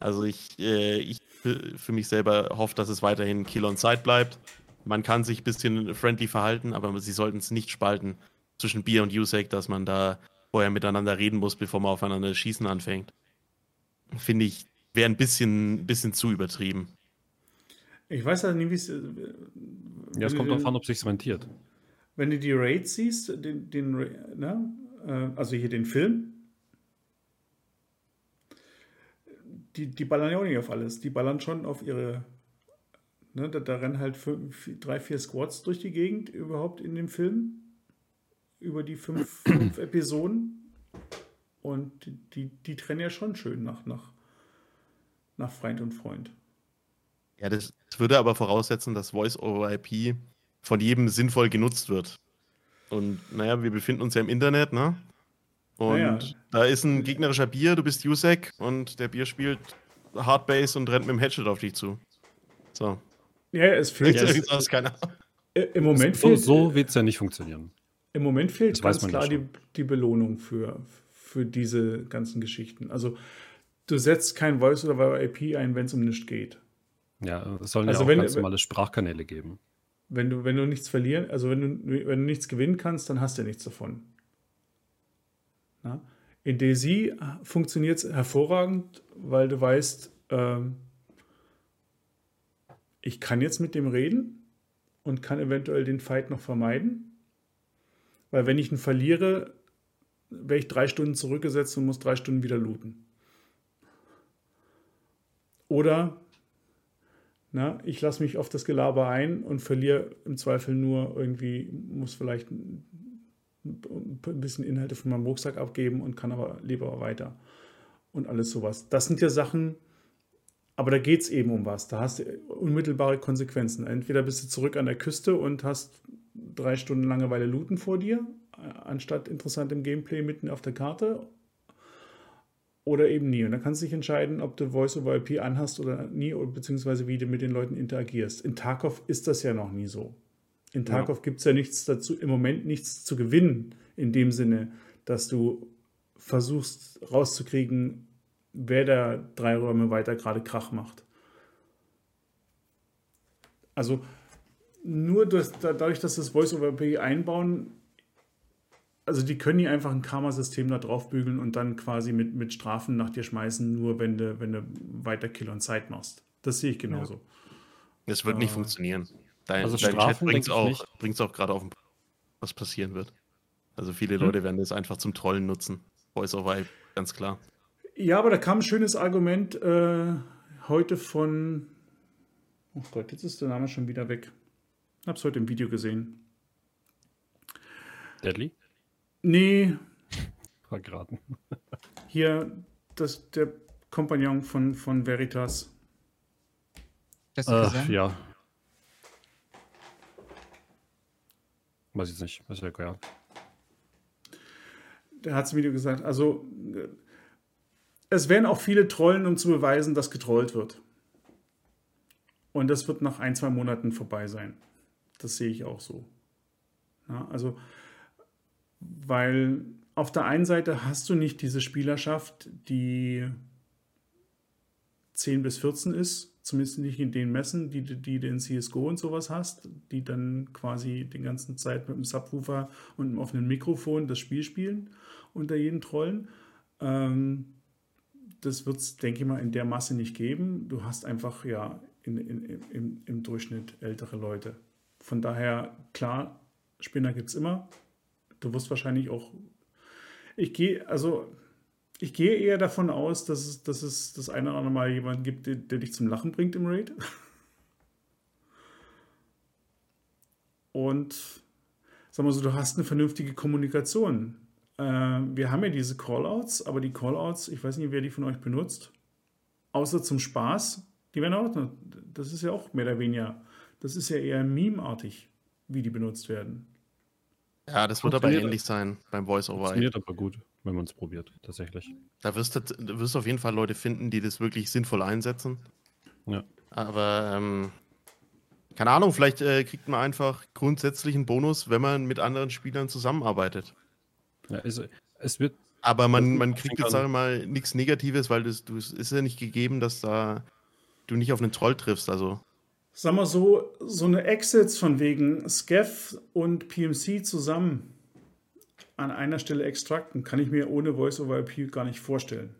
Also ich, äh, ich für mich selber hoffe, dass es weiterhin Kill on Side bleibt. Man kann sich ein bisschen friendly verhalten, aber sie sollten es nicht spalten zwischen Bier und Usec, dass man da vorher miteinander reden muss, bevor man aufeinander schießen anfängt. Finde ich, wäre ein bisschen, bisschen zu übertrieben. Ich weiß halt nicht, wie es. Äh, ja, es kommt darauf an, ob sich rentiert. Wenn du die Raids siehst, den, den, ne, äh, also hier den Film, die, die ballern ja auch nicht auf alles. Die ballern schon auf ihre Ne, da, da rennen halt fünf, drei, vier Squads durch die Gegend überhaupt in dem Film. Über die fünf, fünf Episoden. Und die, die, trennen ja schon schön nach, nach, nach Feind und Freund. Ja, das, das würde aber voraussetzen, dass Voice-over-IP von jedem sinnvoll genutzt wird. Und naja, wir befinden uns ja im Internet, ne? Und Naja. da ist ein gegnerischer Bier, du bist Usek und der Bier spielt Hardbase und rennt mit dem Headshot auf dich zu. So. Ja, es fehlt Ja, es, das ist keine Ahnung. im Moment So, fehlt, so wird es ja nicht funktionieren. Im Moment fehlt Das ganz klar die, die Belohnung für, für diese ganzen Geschichten. Also du setzt kein Voice over IP ein, wenn es um nichts geht. Ja, es sollen Also ja auch wenn- ganz normale Sprachkanäle geben. Wenn du, wenn du nichts verlieren, also wenn du, wenn du nichts gewinnen kannst, dann hast du nichts davon. Na? In DayZ funktioniert es hervorragend, weil du weißt, ähm, ich kann jetzt mit dem reden und kann eventuell den Fight noch vermeiden. Weil wenn ich ihn verliere, wäre ich drei Stunden zurückgesetzt und muss drei Stunden wieder looten. Oder na, ich lasse mich auf das Gelaber ein und verliere im Zweifel nur irgendwie, muss vielleicht ein bisschen Inhalte von meinem Rucksack abgeben und kann aber lieber weiter. Und alles sowas. Das sind ja Sachen, aber da geht es eben um was. Da hast du unmittelbare Konsequenzen. Entweder bist du zurück an der Küste und hast drei Stunden Langeweile looten vor dir, äh, anstatt interessantem Gameplay mitten auf der Karte. Oder eben nie. Und dann kannst du dich entscheiden, ob du Voice over IP anhast oder nie, beziehungsweise wie du mit den Leuten interagierst. In Tarkov ist das ja noch nie so. In Tarkov gibt es ja nichts dazu, im Moment nichts zu gewinnen, in dem Sinne, dass du versuchst rauszukriegen, wer da drei Räume weiter gerade Krach macht. Also nur durch, dadurch, dass das Voice-over-IP einbauen, also die können die einfach ein Karma-System da draufbügeln und dann quasi mit, mit Strafen nach dir schmeißen, nur wenn du, wenn du weiter Kill und Zeit machst. Das sehe ich genauso. Das wird nicht Ah. funktionieren. Dein, Also dein Chat Strafen bringt es auch, nicht. bringt's auch gerade auf den Punkt, was passieren wird. Also viele Hm? Leute werden das einfach zum Trollen nutzen. Voice over IP, ganz klar. Ja, aber da kam ein schönes Argument äh, heute von. Oh Gott, jetzt ist der Name schon wieder weg. Ich es heute im Video gesehen. Deadly? Nee, War geraten. hier das, der Kompagnon von, von Veritas. Äh, Sam? ja. Weiß ich jetzt nicht. Weiß ja, ja. Der hat es im Video gesagt. Also, äh, es werden auch viele trollen, um zu beweisen, dass getrollt wird. Und das wird nach ein, zwei Monaten vorbei sein. Das sehe ich auch so. Ja, also, weil auf der einen Seite hast du nicht diese Spielerschaft, die 10 bis 14 ist, zumindest nicht in den Messen, die, die du in CSGO und sowas hast, die dann quasi die ganze Zeit mit dem Subwoofer und einem offenen Mikrofon das Spiel spielen unter jeden Trollen. Ähm, das wird es, denke ich mal, in der Masse nicht geben. Du hast einfach ja in, in, im, im Durchschnitt ältere Leute. Von daher, klar, Spinner gibt es immer. Du wirst wahrscheinlich auch. Ich gehe, also ich gehe eher davon aus, dass es, dass es das eine oder andere Mal jemanden gibt, der, der dich zum Lachen bringt im Raid. Und sag mal so, du hast eine vernünftige Kommunikation. Äh, wir haben ja diese Callouts, aber die Callouts, ich weiß nicht, wer die von euch benutzt, außer zum Spaß, die werden auch, das ist ja auch mehr oder weniger, das ist ja eher meme-artig, wie die benutzt werden. Ja, das wird aber ähnlich sein beim Voice over IP. Funktioniert aber gut, wenn man es probiert, tatsächlich. Da wirst du da wirst du auf jeden Fall Leute finden, die das wirklich sinnvoll einsetzen. Ja. Aber ähm, keine Ahnung, vielleicht äh, kriegt man einfach grundsätzlich einen Bonus, wenn man mit anderen Spielern zusammenarbeitet. ja es, es wird. Aber man, man kriegt jetzt, sagen wir mal, nichts Negatives, weil das, du, es ist ja nicht gegeben, dass da du nicht auf einen Troll triffst. Also Sag mal so, so eine Exits von wegen Scav und PMC zusammen an einer Stelle extrakten, kann ich mir ohne Voice-over-IP gar nicht vorstellen.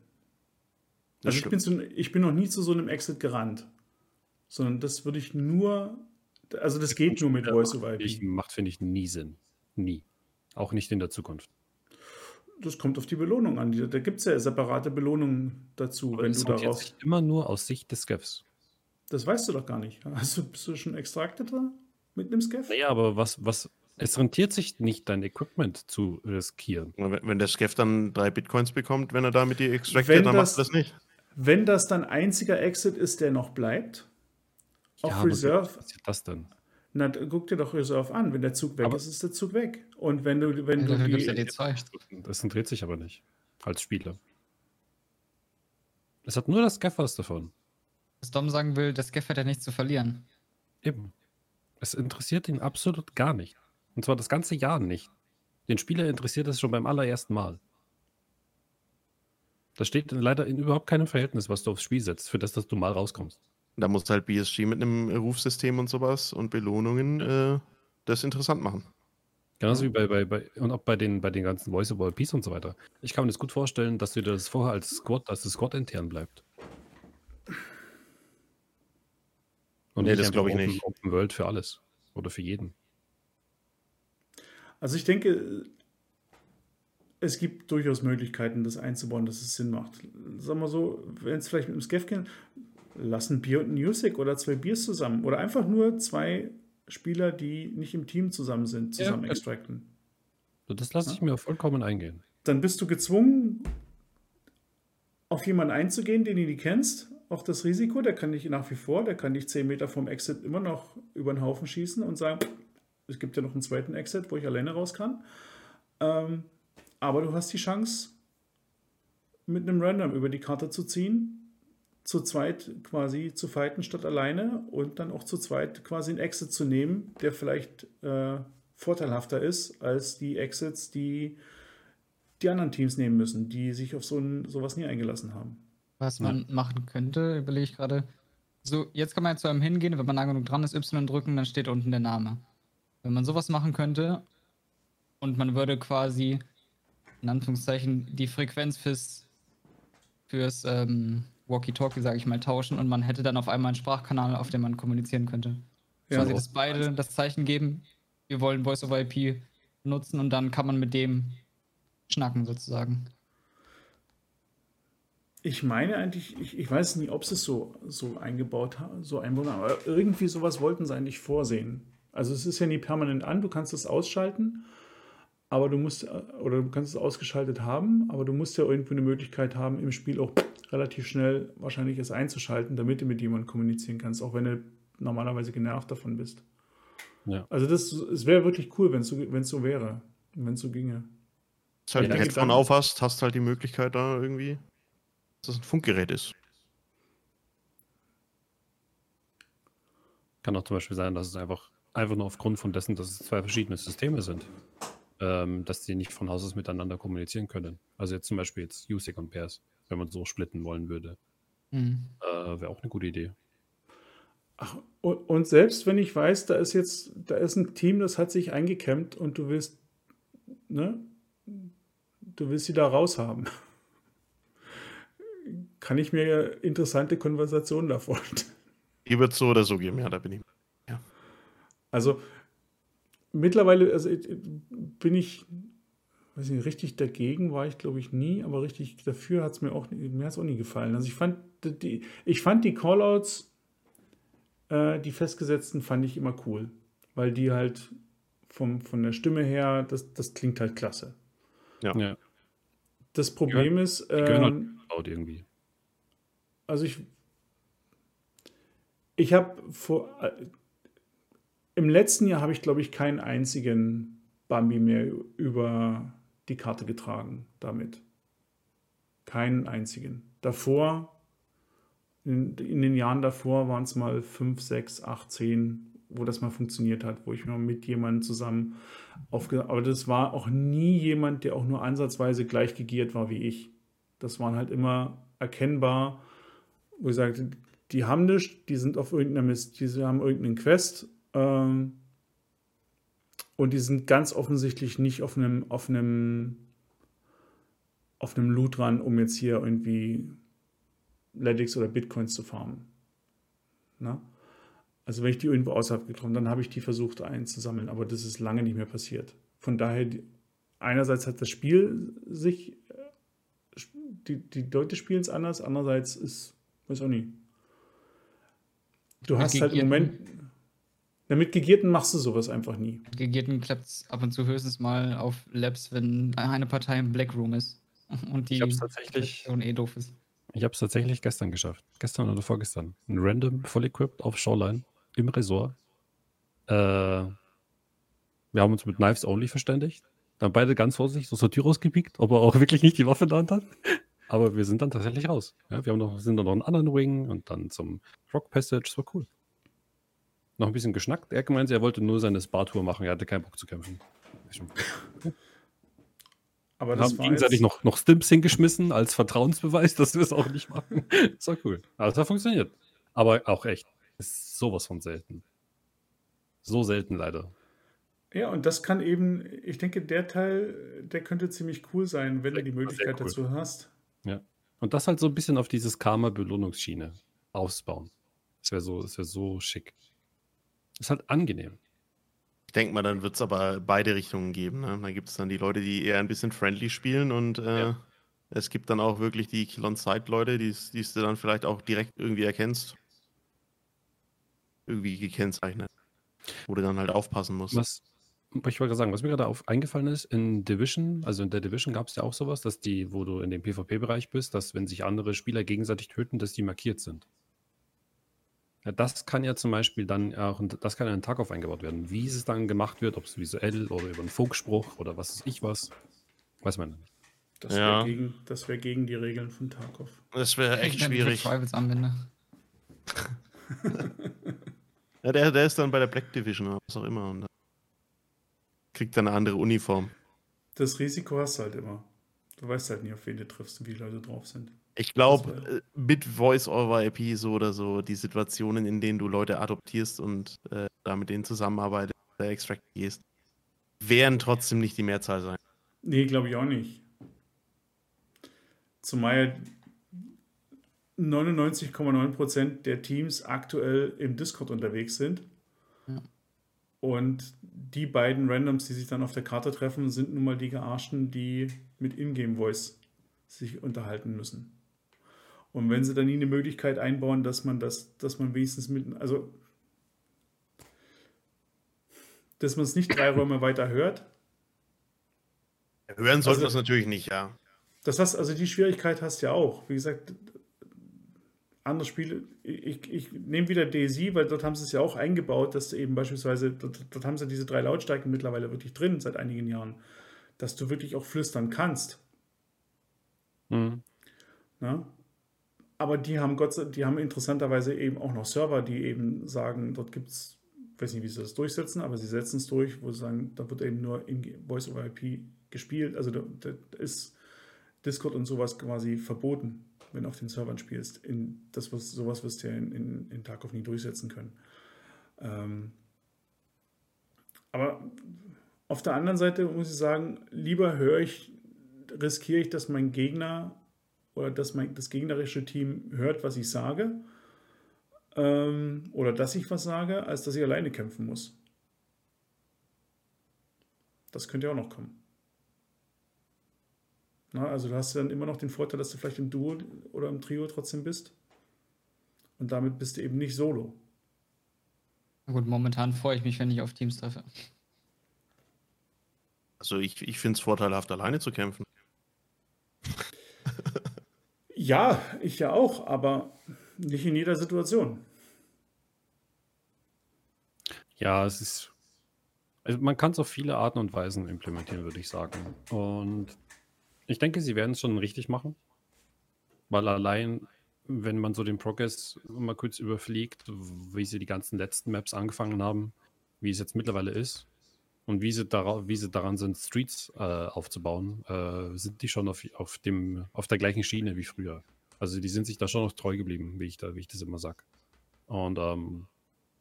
Das Also ich bin, zu, ich bin noch nie zu so einem Exit gerannt, sondern das würde ich nur, also das geht nur mit Voice-over-IP. macht, finde ich, nie Sinn. Nie. Auch nicht in der Zukunft. Das kommt auf die Belohnung an. Da gibt es ja separate Belohnungen dazu, Aber wenn das du daraus. sich immer nur aus Sicht des Scavs. Das weißt du doch gar nicht. Hast du, bist du schon extracted da mit einem Scaff? Naja, aber was, was, es rentiert sich nicht, dein Equipment zu riskieren. Wenn, wenn der Skeff dann drei Bitcoins bekommt, wenn er da mit dir Wenn extracted, dann das- macht er das nicht. Wenn das dein einziger Exit ist, der noch bleibt, auf Ja, wie Reserve, passiert das denn? na, dann guck dir doch Reserve an. Wenn der Zug weg Aber- ist, ist der Zug weg. Und wenn du, wenn Ja, du gibt's ja die, die zwei. Das rentiert sich aber nicht. Als Spieler. Es hat nur das Scaff was davon. Was Dom sagen will, das Scaff hat ja nichts zu verlieren. Eben. Es interessiert ihn absolut gar nicht. Und zwar das ganze Jahr nicht. Den Spieler interessiert es schon beim allerersten Mal. Das steht leider in überhaupt keinem Verhältnis, was du aufs Spiel setzt, für das, dass du mal rauskommst. Da muss halt BSG mit einem Rufsystem und sowas und Belohnungen äh, das interessant machen. Genauso wie bei, bei, bei und auch bei den, bei den ganzen Voice over IPs und so weiter. Ich kann mir das gut vorstellen, dass du dir das vorher als Squad, dass das Squad intern bleibt. Und Nee, das einfach glaub ich Open, nicht. Open World für alles. Oder für jeden. also ich denke, es gibt durchaus Möglichkeiten, das einzubauen, dass es Sinn macht. Sagen wir so, wenn es vielleicht mit dem Scaff geht, lass ein Bier und Music oder zwei Biers zusammen. Oder einfach nur zwei Spieler, die nicht im Team zusammen sind, Ja, zusammen das- extracten. So, Das lasse ich mir vollkommen eingehen. dann bist du gezwungen, auf jemanden einzugehen, den du nicht kennst, auf das Risiko. Der kann dich nach wie vor, der kann dich 10 Meter vom Exit immer noch über den Haufen schießen und sagen, es gibt ja noch einen zweiten Exit, wo ich alleine raus kann. Ähm, aber du hast die Chance, mit einem Random über die Karte zu ziehen, zu zweit quasi zu fighten statt alleine und dann auch zu zweit quasi einen Exit zu nehmen, der vielleicht äh, vorteilhafter ist als die Exits, die die anderen Teams nehmen müssen, die sich auf so ein, sowas nie eingelassen haben. Was man machen könnte, überlege ich gerade. So, jetzt kann man ja zu einem hingehen, wenn man nah genug dran ist, Y drücken, dann steht unten der Name. Wenn man sowas machen könnte und man würde quasi, in Anführungszeichen, die Frequenz fürs, fürs ähm, Walkie-Talkie, sage ich mal, tauschen und man hätte dann auf einmal einen Sprachkanal, auf dem man kommunizieren könnte. Ja, quasi, dass beide das Zeichen geben, wir wollen Voice over IP nutzen und dann kann man mit dem schnacken sozusagen. Ich meine eigentlich, ich, ich weiß nicht, ob sie es so, so eingebaut haben, so einbauen, haben, aber irgendwie sowas wollten sie eigentlich vorsehen. Also es ist ja nie permanent an, du kannst es ausschalten, aber du musst, äh, oder du kannst es ausgeschaltet haben, aber du musst ja irgendwie eine Möglichkeit haben, im Spiel auch relativ schnell wahrscheinlich es einzuschalten, damit du mit jemandem kommunizieren kannst, auch wenn du normalerweise genervt davon bist. Ja. Also das, es wäre wirklich cool, wenn es so, wenn's so wäre, wenn es so ginge. Halt Ja, ein dann- Headphone aufhast, hast halt die Möglichkeit da irgendwie, das ein Funkgerät ist. Kann auch zum Beispiel sein, dass es einfach, einfach nur aufgrund von dessen, dass es zwei verschiedene Systeme sind, ähm, dass die nicht von Haus aus miteinander kommunizieren können. Also jetzt zum Beispiel jetzt USIC und Pairs, wenn man so splitten wollen würde. Mhm. Äh, Wäre auch eine gute Idee. Ach, und, selbst wenn ich weiß, da ist jetzt, da ist ein Team, das hat sich eingekämmt und du willst, ne, du willst sie da raushaben, kann ich mir interessante Konversationen da vorstellen. Die wird so oder so geben, ja, da bin ich. Also mittlerweile, also ich- bin ich, weiß nicht, richtig dagegen war ich, glaube ich, nie, aber richtig dafür hat es mir auch, mir hat's auch nie gefallen. Also ich fand die, ich fand die Callouts, äh, die festgesetzten, fand ich immer cool, weil die halt vom, von der Stimme her, das, das klingt halt klasse. Ja. Ja, Das Problem ist, die gehören halt ähm, laut irgendwie. Also ich, ich habe vor, äh, im letzten Jahr habe ich, glaube ich, keinen einzigen Bambi mehr über die Karte getragen damit. Keinen einzigen. Davor, in, in den Jahren davor waren es mal fünf, sechs, acht, zehn, wo das mal funktioniert hat, wo ich mal mit jemandem zusammen aufge... Aber das war auch nie jemand, der auch nur ansatzweise gleich gegiert war wie ich. Das waren halt immer erkennbar, wo ich sagte, die haben nichts, die sind auf irgendeiner Mist, die haben irgendeinen Quest ähm, und die sind ganz offensichtlich nicht auf einem, auf einem, auf einem Loot dran, um jetzt hier irgendwie Ledix oder Bitcoins zu farmen. Na? Also wenn ich die irgendwo außerhalb getroffen, dann habe ich die versucht einzusammeln, aber das ist lange nicht mehr passiert. Von daher, einerseits hat das Spiel sich, äh, die, die Leute spielen es anders, andererseits ist, weiß auch nicht. Du hast halt im Moment. Ja, mit Gegierten machst du sowas einfach nie. Mit Gegierten klappt es ab und zu höchstens mal auf Labs, wenn eine Partei im Blackroom ist. Und die Ich hab's tatsächlich- und eh doof ist. Ich habe es tatsächlich gestern geschafft. Gestern oder vorgestern. Ein random, voll equipped auf Shoreline im Resort. Äh, wir haben uns mit Knives Only verständigt. Dann beide ganz vorsichtig aus der Tür rausgepiekt, ob er auch wirklich nicht die Waffe in der Hand hat. Aber wir sind dann tatsächlich raus. Ja, wir haben noch, sind dann noch einen anderen Wing und dann zum Rock Passage. Das war cool. Noch ein bisschen geschnackt. Er meinte, er wollte nur seine Spa-Tour machen. Er hatte keinen Bock zu kämpfen. Aber Wir das haben gegenseitig noch, noch Stimps hingeschmissen als Vertrauensbeweis, dass wir es auch nicht machen. Das war cool. Also das hat funktioniert. Aber auch echt. Ist sowas von selten. So selten leider. Ja, und das kann eben, ich denke, der Teil, der könnte ziemlich cool sein, wenn du die Möglichkeit cool. dazu hast. Und das halt so ein bisschen auf dieses Karma-Belohnungsschiene ausbauen. Das wäre so, das wäre so schick. Ist halt angenehm. Ich denke mal, dann wird es aber beide Richtungen geben. Ne? Da gibt es dann die Leute, die eher ein bisschen friendly spielen und äh, Ja. es gibt dann auch wirklich die Kill-on-Side-Leute, die es- die es du dann vielleicht auch direkt irgendwie erkennst. Irgendwie gekennzeichnet. Wo du dann halt aufpassen musst. Was, ich wollte gerade sagen, was mir gerade auf, eingefallen ist, in Division, also in der Division gab es ja auch sowas, dass die, wo du in dem PvP-Bereich bist, dass wenn sich andere Spieler gegenseitig töten, dass die markiert sind. Ja, das kann ja zum Beispiel dann auch, das kann ja in Tarkov eingebaut werden. Wie es dann gemacht wird, ob es visuell oder über einen Funkspruch oder was weiß ich was, weiß man nicht. Das Ja. wäre gegen, das wär gegen die Regeln von Tarkov. Das wäre echt ich schwierig. Privates anwende. Ja, der, der ist dann bei der Black Division oder was auch immer und dann kriegt dann eine andere Uniform. Das Risiko hast du halt immer. Du weißt halt nie, auf wen du triffst und wie die Leute drauf sind. Ich glaube, äh, mit Voice-over-IP so oder so, die Situationen, in denen du Leute adoptierst und äh, da mit denen zusammenarbeitest oder extract gehst, werden trotzdem nicht die Mehrzahl sein. Nee, glaube ich auch nicht. Zumal ja 99,9% der Teams aktuell im Discord unterwegs sind. Ja. Und die beiden Randoms, die sich dann auf der Karte treffen, sind nun mal die Gearschten, die mit Ingame-Voice sich unterhalten müssen. Und wenn sie dann nie eine Möglichkeit einbauen, dass man das, dass man wenigstens mit, also dass man es nicht drei Räume weiter hört, Hören sollten Also- es natürlich nicht, ja. Das hast, also die Schwierigkeit hast du ja auch. Wie gesagt, andere Spiele, ich, ich nehme wieder DayZ, weil dort haben sie es ja auch eingebaut, dass du eben beispielsweise, dort, dort haben sie diese drei Lautstärken mittlerweile wirklich drin seit einigen Jahren, dass du wirklich auch flüstern kannst. Mhm. Ne? Aber die haben Gott sei, die haben interessanterweise eben auch noch Server, die eben sagen, dort gibt es, weiß nicht, wie sie das durchsetzen, aber sie setzen es durch, wo sie sagen, da wird eben nur in Voice over IP gespielt. Also da, da ist Discord und sowas quasi verboten, wenn du auf den Servern spielst. In das, was, sowas wirst du ja in, in, in Tarkov nie durchsetzen können. Ähm, aber auf der anderen Seite muss ich sagen, lieber höre ich, riskiere ich, dass mein Gegner oder dass mein, das gegnerische Team hört, was ich sage, ähm, oder dass ich was sage, als dass ich alleine kämpfen muss. Das könnte ja auch noch kommen. Na, also du hast dann immer noch den Vorteil, dass du vielleicht im Duo oder im Trio trotzdem bist. Und damit bist du eben nicht solo. Na gut, momentan freue ich mich, wenn ich auf Teams treffe. Also ich, ich finde es vorteilhaft, alleine zu kämpfen. Ja, ich ja auch, aber nicht in jeder Situation. Ja, es ist. Also man kann es auf viele Arten und Weisen implementieren, würde ich sagen. Und ich denke, sie werden es schon richtig machen. Weil allein, wenn man so den Progress mal kurz überfliegt, wie sie die ganzen letzten Maps angefangen haben, wie es jetzt mittlerweile ist und wie sie, dara wie sie daran sind, Streets äh, aufzubauen, äh, sind die schon auf, auf, dem, auf der gleichen Schiene wie früher. Also die sind sich da schon noch treu geblieben, wie ich, da, wie ich das immer sage. Und ähm,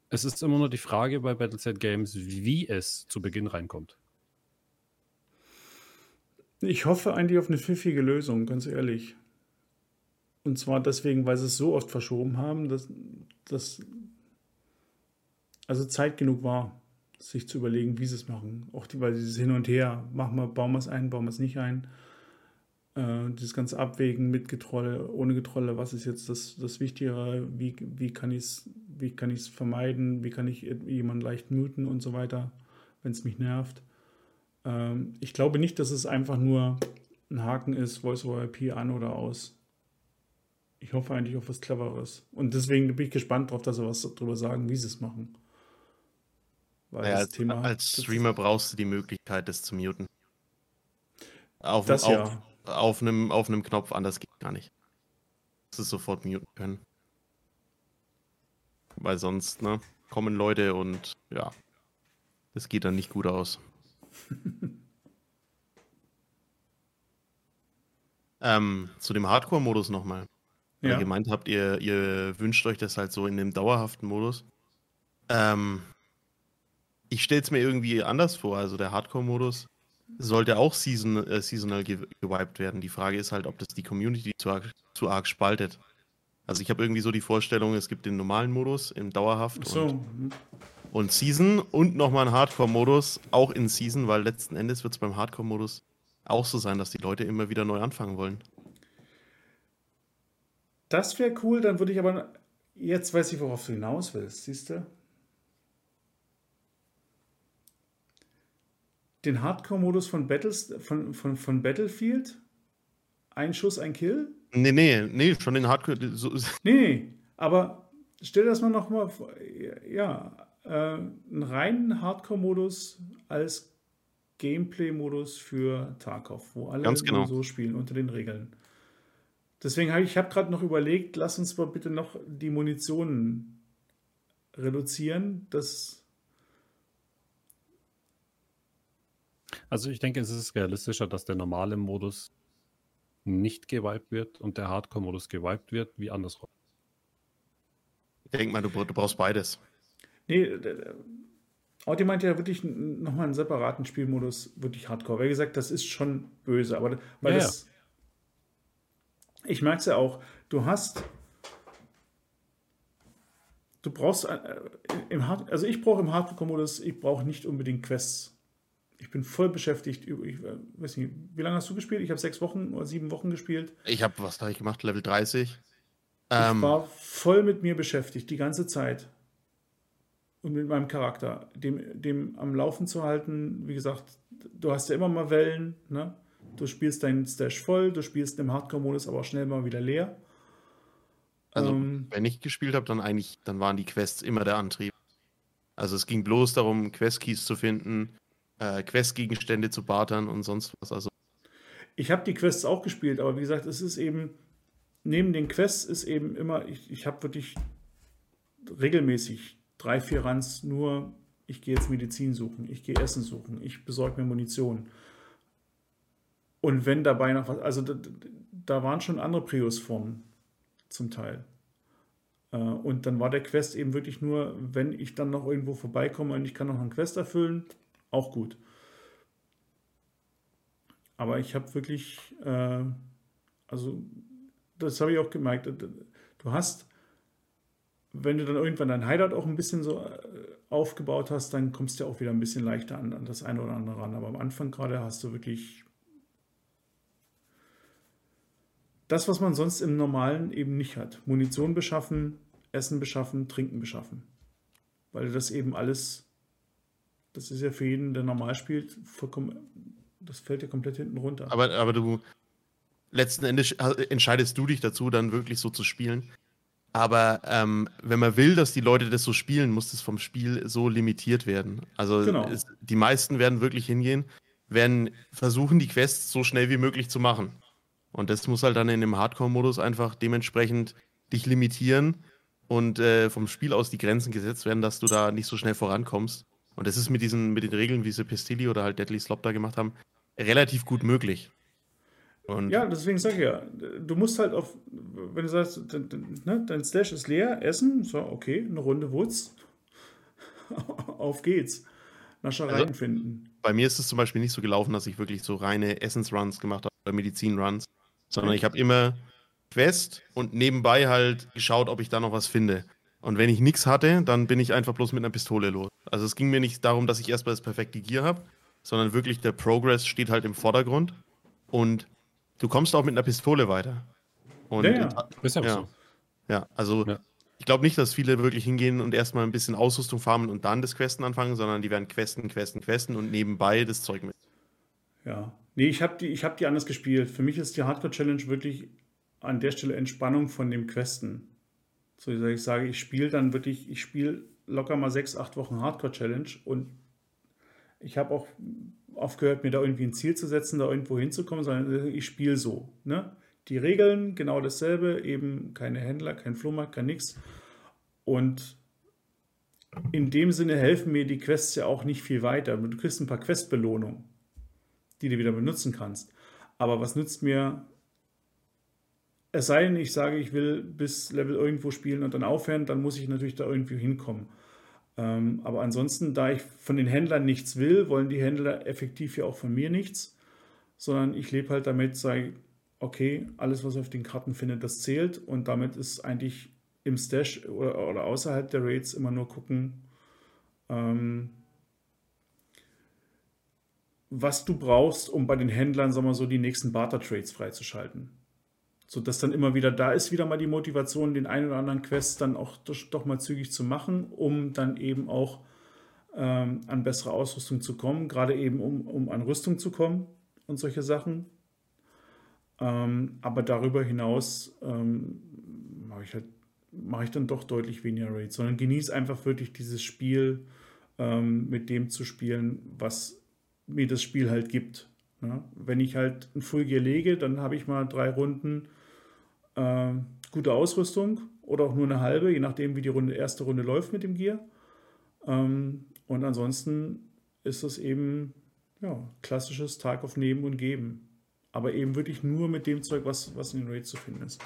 es ist immer nur die Frage bei Battleset Games, wie es zu Beginn reinkommt. Ich hoffe eigentlich auf eine pfiffige Lösung, ganz ehrlich. Und zwar deswegen, weil sie es so oft verschoben haben, dass, dass also Zeit genug war, sich zu überlegen, wie sie es machen. Auch die, weil dieses Hin und Her, machen wir, bauen wir es ein, bauen wir es nicht ein. Äh, dieses ganze Abwägen mit Getrolle, ohne Getrolle, was ist jetzt das, das Wichtigere, wie, wie kann ich es wie kann ich es vermeiden, wie kann ich jemanden leicht muten und so weiter, wenn es mich nervt. Ähm, ich glaube nicht, dass es einfach nur ein Haken ist, Voice over IP an oder aus. Ich hoffe eigentlich auf was Cleveres. Und deswegen bin ich gespannt darauf, dass sie was darüber sagen, wie sie es machen. Weil naja, als, Thema, als Streamer brauchst du die Möglichkeit, das zu muten. Auf, das auf, ja. auf, einem, auf einem Knopf, anders geht gar nicht. Das ist sofort muten können. Weil sonst, ne, kommen Leute und ja, das geht dann nicht gut aus. ähm, zu dem Hardcore-Modus nochmal. Ja. Ihr gemeint habt, ihr, ihr wünscht euch das halt so in dem dauerhaften Modus. Ähm, ich stelle es mir irgendwie anders vor. Also der Hardcore-Modus sollte auch season, äh, seasonal ge gewiped werden. Die Frage ist halt, ob das die Community zu arg, zu arg spaltet. Also ich habe irgendwie so die Vorstellung, es gibt den normalen Modus im Dauerhaft so. und, und Season und nochmal einen Hardcore-Modus, auch in Season, weil letzten Endes wird es beim Hardcore-Modus auch so sein, dass die Leute immer wieder neu anfangen wollen. Das wäre cool, dann würde ich aber. Jetzt weiß ich, worauf du hinaus willst, siehst du? Den Hardcore-Modus von, von, von, von Battlefield? Ein Schuss, ein Kill? Nee, nee, nee, schon den Hardcore. So. Nee, nee, aber stell das mal nochmal vor. Ja, einen reinen Hardcore-Modus als Gameplay-Modus für Tarkov, wo alle Ganz genau. so spielen unter den Regeln. Deswegen habe ich hab gerade noch überlegt, lass uns mal bitte noch die Munition reduzieren. Das also ich denke, es ist realistischer, dass der normale Modus nicht gewiped wird und der Hardcore-Modus gewiped wird, wie andersrum. Ich denke mal, du, du brauchst beides. Nee, Audi meint ja wirklich nochmal einen separaten Spielmodus, wirklich Hardcore. Wie gesagt, das ist schon böse, aber weil ja, das. Ja. Ich merke es ja auch, du hast. Du brauchst äh, im Hard, also ich brauche im Hardcore-Modus, ich brauche nicht unbedingt Quests ich bin voll beschäftigt. Ich weiß nicht, wie lange hast du gespielt? Ich habe sechs Wochen oder sieben Wochen gespielt. Ich habe, was habe ich gemacht? Level 30. Ich ähm, war voll mit mir beschäftigt, die ganze Zeit. Und mit meinem Charakter, dem, dem am Laufen zu halten. Wie gesagt, du hast ja immer mal Wellen. Ne? Du spielst deinen Stash voll, du spielst im Hardcore-Modus aber auch schnell mal wieder leer. Also, ähm, wenn ich gespielt habe, dann eigentlich, dann waren die Quests immer der Antrieb. Also es ging bloß darum, Quest-Keys zu finden, äh, Questgegenstände zu bartern und sonst was. Also ich habe die Quests auch gespielt, aber wie gesagt, es ist eben, neben den Quests ist eben immer, ich, ich habe wirklich regelmäßig drei, vier Runs nur, ich gehe jetzt Medizin suchen, ich gehe Essen suchen, ich besorge mir Munition. Und wenn dabei noch was, also da, da waren schon andere Prius-Formen zum Teil. Äh, und dann war der Quest eben wirklich nur, wenn ich dann noch irgendwo vorbeikomme und ich kann noch einen Quest erfüllen, auch gut. Aber ich habe wirklich, äh, also das habe ich auch gemerkt, du hast, wenn du dann irgendwann dein Hideout auch ein bisschen so äh, aufgebaut hast, dann kommst du ja auch wieder ein bisschen leichter an, an das eine oder andere ran. Aber am Anfang gerade hast du wirklich das, was man sonst im Normalen eben nicht hat. Munition beschaffen, Essen beschaffen, Trinken beschaffen. Weil du das eben alles das ist ja für jeden, der normal spielt, vollkommen, das fällt ja komplett hinten runter. Aber, aber du, letzten Endes entscheidest du dich dazu, dann wirklich so zu spielen. Aber ähm, wenn man will, dass die Leute das so spielen, muss das vom Spiel so limitiert werden. Also genau. es, die meisten werden wirklich hingehen, werden versuchen, die Quests so schnell wie möglich zu machen. Und das muss halt dann in dem Hardcore-Modus einfach dementsprechend dich limitieren und äh, vom Spiel aus die Grenzen gesetzt werden, dass du da nicht so schnell vorankommst. Und das ist mit diesen, mit den Regeln, wie sie Pestilli oder halt Deadly Slop da gemacht haben, relativ gut möglich. Und ja, deswegen sag ich ja, du musst halt auf, wenn du sagst, ne, dein Slash ist leer, essen, so, okay, eine Runde Woods, auf geht's. Naschereien also, finden. Bei mir ist es zum Beispiel nicht so gelaufen, dass ich wirklich so reine Essence-Runs gemacht habe oder Medizin-Runs, sondern ich habe immer Quest und nebenbei halt geschaut, ob ich da noch was finde. Und wenn ich nichts hatte, dann bin ich einfach bloß mit einer Pistole los. Also es ging mir nicht darum, dass ich erstmal das perfekte Gear habe, sondern wirklich der Progress steht halt im Vordergrund. Und du kommst auch mit einer Pistole weiter. Und ja, ja. Ist ja, ja. So. ja also ja. ich glaube nicht, dass viele wirklich hingehen und erstmal ein bisschen Ausrüstung farmen und dann das Questen anfangen, sondern die werden Questen, Questen, Questen und nebenbei das Zeug mit. Ja. Nee, ich habe die, hab die anders gespielt. Für mich ist die Hardcore-Challenge wirklich an der Stelle Entspannung von dem Questen. So, ich sage, ich spiele dann wirklich, ich spiele locker mal sechs, acht Wochen Hardcore-Challenge und ich habe auch aufgehört, mir da irgendwie ein Ziel zu setzen, da irgendwo hinzukommen, sondern ich spiele so. Ne? Die Regeln genau dasselbe, eben keine Händler, kein Flohmarkt, kein nix. Und in dem Sinne helfen mir die Quests ja auch nicht viel weiter. Du kriegst ein paar Questbelohnungen, die du wieder benutzen kannst. Aber was nützt mir, es sei denn, ich sage, ich will bis Level irgendwo spielen und dann aufhören, dann muss ich natürlich da irgendwie hinkommen. Ähm, aber ansonsten, da ich von den Händlern nichts will, wollen die Händler effektiv ja auch von mir nichts, sondern ich lebe halt damit, sage, okay, alles, was auf den Karten findet, das zählt und damit ist eigentlich im Stash oder, oder außerhalb der Raids immer nur gucken, ähm, was du brauchst, um bei den Händlern, sagen wir so, die nächsten Barter-Trades freizuschalten. So dass dann immer wieder, da ist wieder mal die Motivation, den einen oder anderen Quest dann auch doch mal zügig zu machen, um dann eben auch ähm, an bessere Ausrüstung zu kommen, gerade eben um, um an Rüstung zu kommen und solche Sachen. Ähm, aber darüber hinaus ähm, mache ich halt mache ich dann doch deutlich weniger Raids, sondern genieße einfach wirklich dieses Spiel ähm, mit dem zu spielen, was mir das Spiel halt gibt. Ja? Wenn ich halt ein Full Gear lege, dann habe ich mal drei Runden äh, gute Ausrüstung oder auch nur eine halbe, je nachdem, wie die Runde, erste Runde läuft mit dem Gear. Ähm, und ansonsten ist es eben ja, klassisches Tag auf Nehmen und Geben. Aber eben wirklich nur mit dem Zeug, was, was in den Raids zu finden ist.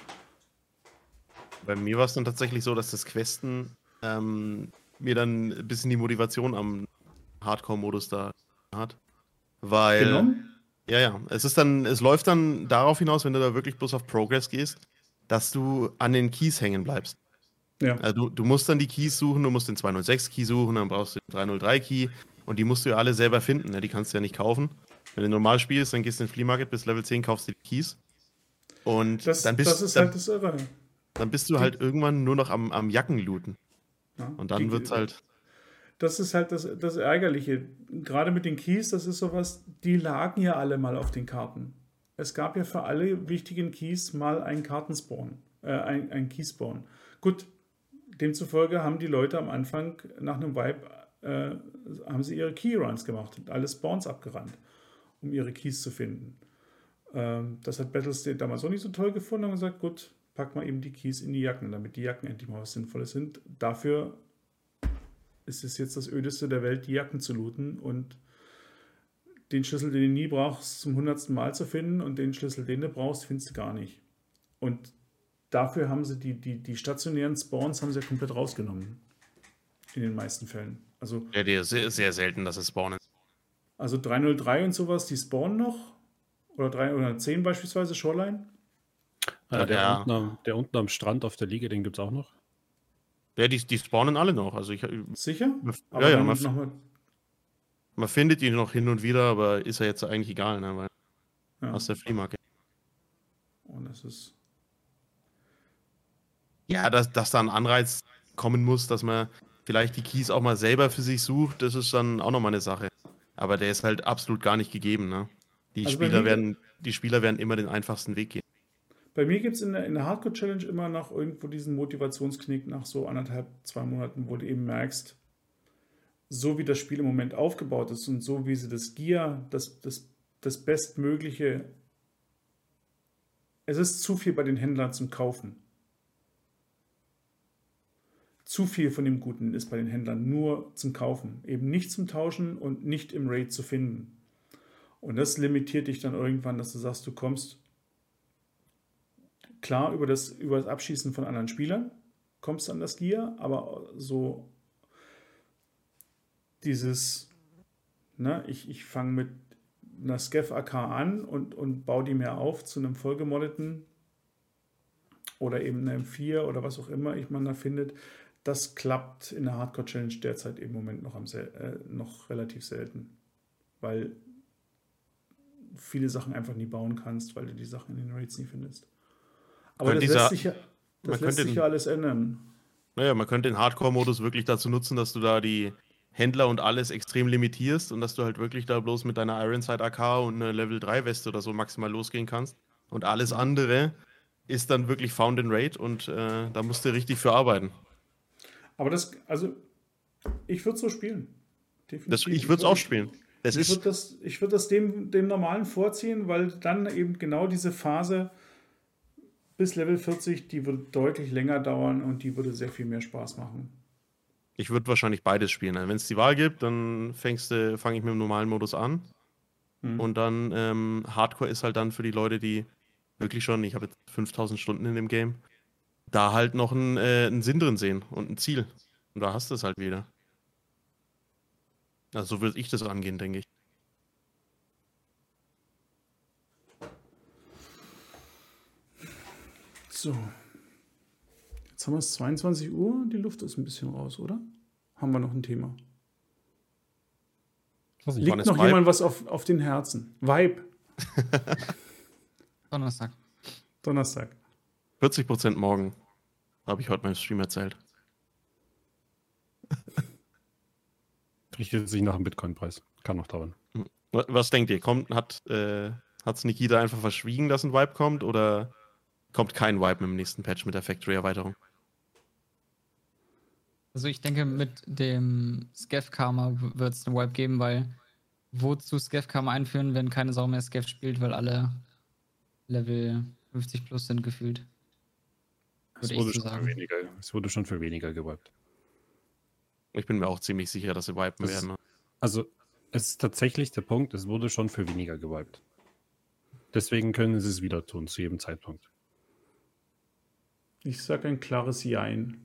Bei mir war es dann tatsächlich so, dass das Questen ähm, mir dann ein bisschen die Motivation am Hardcore-Modus da hat. Weil. Genommen? Ja, ja. Es ist dann, es läuft dann darauf hinaus, wenn du da wirklich bloß auf Progress gehst, dass du an den Keys hängen bleibst. Ja. Also du, du musst dann die Keys suchen, du musst den 206-Key suchen, dann brauchst du den 303-Key und die musst du ja alle selber finden. Ja, die kannst du ja nicht kaufen. Wenn du normal spielst, dann gehst du in den Flea Market bis Level 10, kaufst du die Keys. Und das, dann bist das ist dann, halt das Irre. Dann bist du halt irgendwann nur noch am, am Jackenlooten. Ja, und dann wird es halt. Das ist halt das, das Ärgerliche. Gerade mit den Keys, das ist sowas, die lagen ja alle mal auf den Karten. Es gab ja für alle wichtigen Keys mal einen Kartenspawn, äh, ein, ein Keyspawn. Gut, demzufolge haben die Leute am Anfang nach einem Vibe äh, haben sie ihre Keyruns gemacht und alle Spawns abgerannt, um ihre Keys zu finden. Ähm, das hat Battlestate damals auch nicht so toll gefunden und gesagt, gut, pack mal eben die Keys in die Jacken, damit die Jacken endlich mal was Sinnvolles sind. Dafür ist es jetzt das Ödeste der Welt, die Jacken zu looten und den Schlüssel, den du nie brauchst, zum hundertsten Mal zu finden und den Schlüssel, den du brauchst, findest du gar nicht. Und dafür haben sie die, die, die stationären Spawns haben sie ja komplett rausgenommen. In den meisten Fällen. Also, ja, die ist sehr, sehr selten, dass es spawnen. Also 303 und sowas, die spawnen noch. Oder 310 beispielsweise, Shoreline. Ja, der, der, unten am, der, unten am, Strand auf der Liege, den gibt es auch noch. Ja, die, die spawnen alle noch. Also ich, Sicher? Ja, ja, man, man findet ihn noch hin und wieder, aber ist ja jetzt eigentlich egal, ne? Weil ja. aus der Flea Market. Und das ist. Ja, dass, dass da ein Anreiz kommen muss, dass man vielleicht die Keys auch mal selber für sich sucht, das ist dann auch nochmal eine Sache. Aber der ist halt absolut gar nicht gegeben, ne? Die, also Spieler, werden, die Spieler werden immer den einfachsten Weg gehen. Bei mir gibt es in der, der Hardcore-Challenge immer noch irgendwo diesen Motivationsknick nach so anderthalb, zwei Monaten, wo du eben merkst, so wie das Spiel im Moment aufgebaut ist und so wie sie das Gear, das, das, das Bestmögliche, es ist zu viel bei den Händlern zum Kaufen. Zu viel von dem Guten ist bei den Händlern nur zum Kaufen, eben nicht zum Tauschen und nicht im Raid zu finden. Und das limitiert dich dann irgendwann, dass du sagst, du kommst klar über das, über das Abschießen von anderen Spielern, kommst an das Gear, aber so dieses, ne, ich, ich fange mit einer Skev AK an und, und baue die mir auf zu einem vollgemoddeten oder eben einem M4 oder was auch immer ich man da findet. Das klappt in der Hardcore Challenge derzeit im Moment noch, am, äh, noch relativ selten, weil viele Sachen einfach nie bauen kannst, weil du die Sachen in den Raids nie findest. Aber das dieser, lässt sich ja, das lässt sich ja alles ändern. Naja, man könnte den Hardcore-Modus wirklich dazu nutzen, dass du da die Händler und alles extrem limitierst und dass du halt wirklich da bloß mit deiner Ironside AK und einer Level 3 Weste oder so maximal losgehen kannst. Und alles andere ist dann wirklich Found in Raid und äh, da musst du richtig für arbeiten. Aber das, also, ich würde so spielen. Das, ich würde es auch spielen. Das ich würde das, ich würd das dem, dem normalen vorziehen, weil dann eben genau diese Phase bis Level 40, die würde deutlich länger dauern und die würde sehr viel mehr Spaß machen. Ich würde wahrscheinlich beides spielen. Also Wenn es die Wahl gibt, dann fängst du, fange ich mit dem normalen Modus an. Mhm. Und dann ähm, Hardcore ist halt dann für die Leute, die wirklich schon, ich habe jetzt 5000 Stunden in dem Game, da halt noch einen, äh, einen Sinn drin sehen und ein Ziel. Und da hast du es halt wieder. Also so würde ich das angehen, denke ich. So. Jetzt haben wir es 22 Uhr, die Luft ist ein bisschen raus, oder? Haben wir noch ein Thema? Nicht, Liegt noch Vibe? jemand was auf, auf den Herzen? Vibe. Donnerstag. Donnerstag. 40% morgen, habe ich heute beim Stream erzählt. Richtet sich nach dem Bitcoin-Preis. Kann noch dauern. Was denkt ihr? Kommt, hat äh, es Nikita einfach verschwiegen, dass ein Vibe kommt? Oder kommt kein Vibe mit dem nächsten Patch mit der Factory-Erweiterung? Also ich denke, mit dem Scav Karma wird es eine Wipe geben, weil wozu Scav Karma einführen, wenn keine Sau mehr Scav spielt, weil alle Level 50 plus sind gefühlt. Es wurde, so schon weniger, es wurde schon für weniger gewiped. Ich bin mir auch ziemlich sicher, dass sie wipen das werden. Also, es ist tatsächlich der Punkt, es wurde schon für weniger gewiped. Deswegen können sie es wieder tun, zu jedem Zeitpunkt. Ich sage ein klares Jein.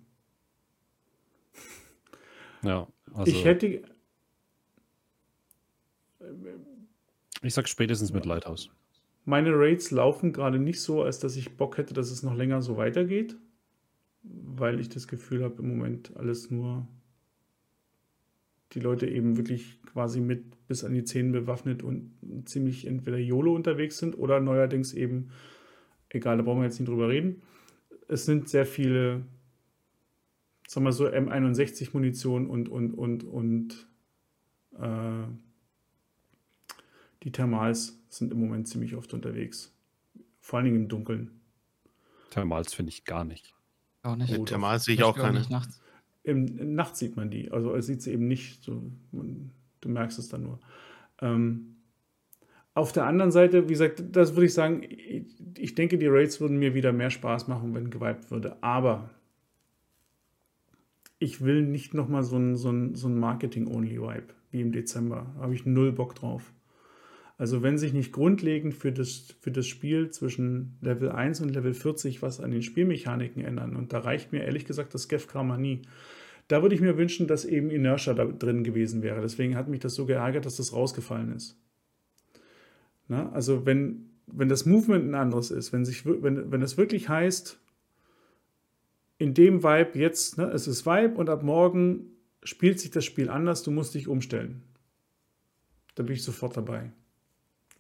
Ja, also ich hätte. Ich sag spätestens mit Lighthouse. Meine Raids laufen gerade nicht so, als dass ich Bock hätte, dass es noch länger so weitergeht, weil ich das Gefühl habe, im Moment alles nur die Leute eben wirklich quasi mit bis an die Zähne bewaffnet und ziemlich entweder YOLO unterwegs sind oder neuerdings eben, egal, da brauchen wir jetzt nicht drüber reden. Es sind sehr viele sagen wir so, M61-Munition und, und, und, und äh, die Thermals sind im Moment ziemlich oft unterwegs. Vor allen Dingen im Dunkeln. Thermals finde ich gar nicht. Auch nicht. Oh, Thermals sehe ich auch keine. Nachts. Im, Nacht sieht man die. Also es sieht sie eben nicht. So, man, du merkst es dann nur. Ähm, auf der anderen Seite, wie gesagt, das würde ich sagen, ich, ich denke, die Raids würden mir wieder mehr Spaß machen, wenn geweibt würde. Aber ich will nicht nochmal so ein, so ein, so ein Marketing-Only-Vibe wie im Dezember. Da habe ich null Bock drauf. Also wenn sich nicht grundlegend für das, für das Spiel zwischen Level 1 und Level 40 was an den Spielmechaniken ändern, und da reicht mir ehrlich gesagt das Gef-Karma nie, da würde ich mir wünschen, dass eben Inertia da drin gewesen wäre. Deswegen hat mich das so geärgert, dass das rausgefallen ist. Na, also wenn, wenn das Movement ein anderes ist, wenn, sich, wenn, wenn es wirklich heißt, in dem Vibe jetzt, ne, es ist Vibe und ab morgen spielt sich das Spiel anders, du musst dich umstellen. Da bin ich sofort dabei.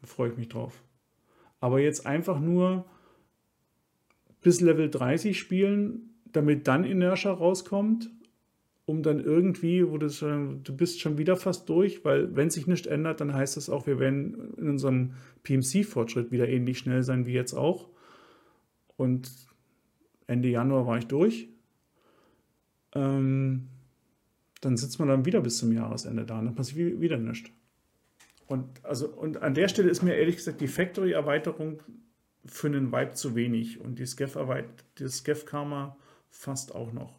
Da freue ich mich drauf. Aber jetzt einfach nur bis Level 30 spielen, damit dann Inertia rauskommt, um dann irgendwie, wo du, schon, du bist schon wieder fast durch, weil wenn sich nichts ändert, dann heißt das auch, wir werden in unserem PMC-Fortschritt wieder ähnlich schnell sein wie jetzt auch. Und Ende Januar war ich durch. Ähm, dann sitzt man dann wieder bis zum Jahresende da und dann passiert wieder nichts. Und, also, und an der Stelle ist mir ehrlich gesagt die Factory-Erweiterung für einen Vibe zu wenig und die Skev-Karma fast auch noch.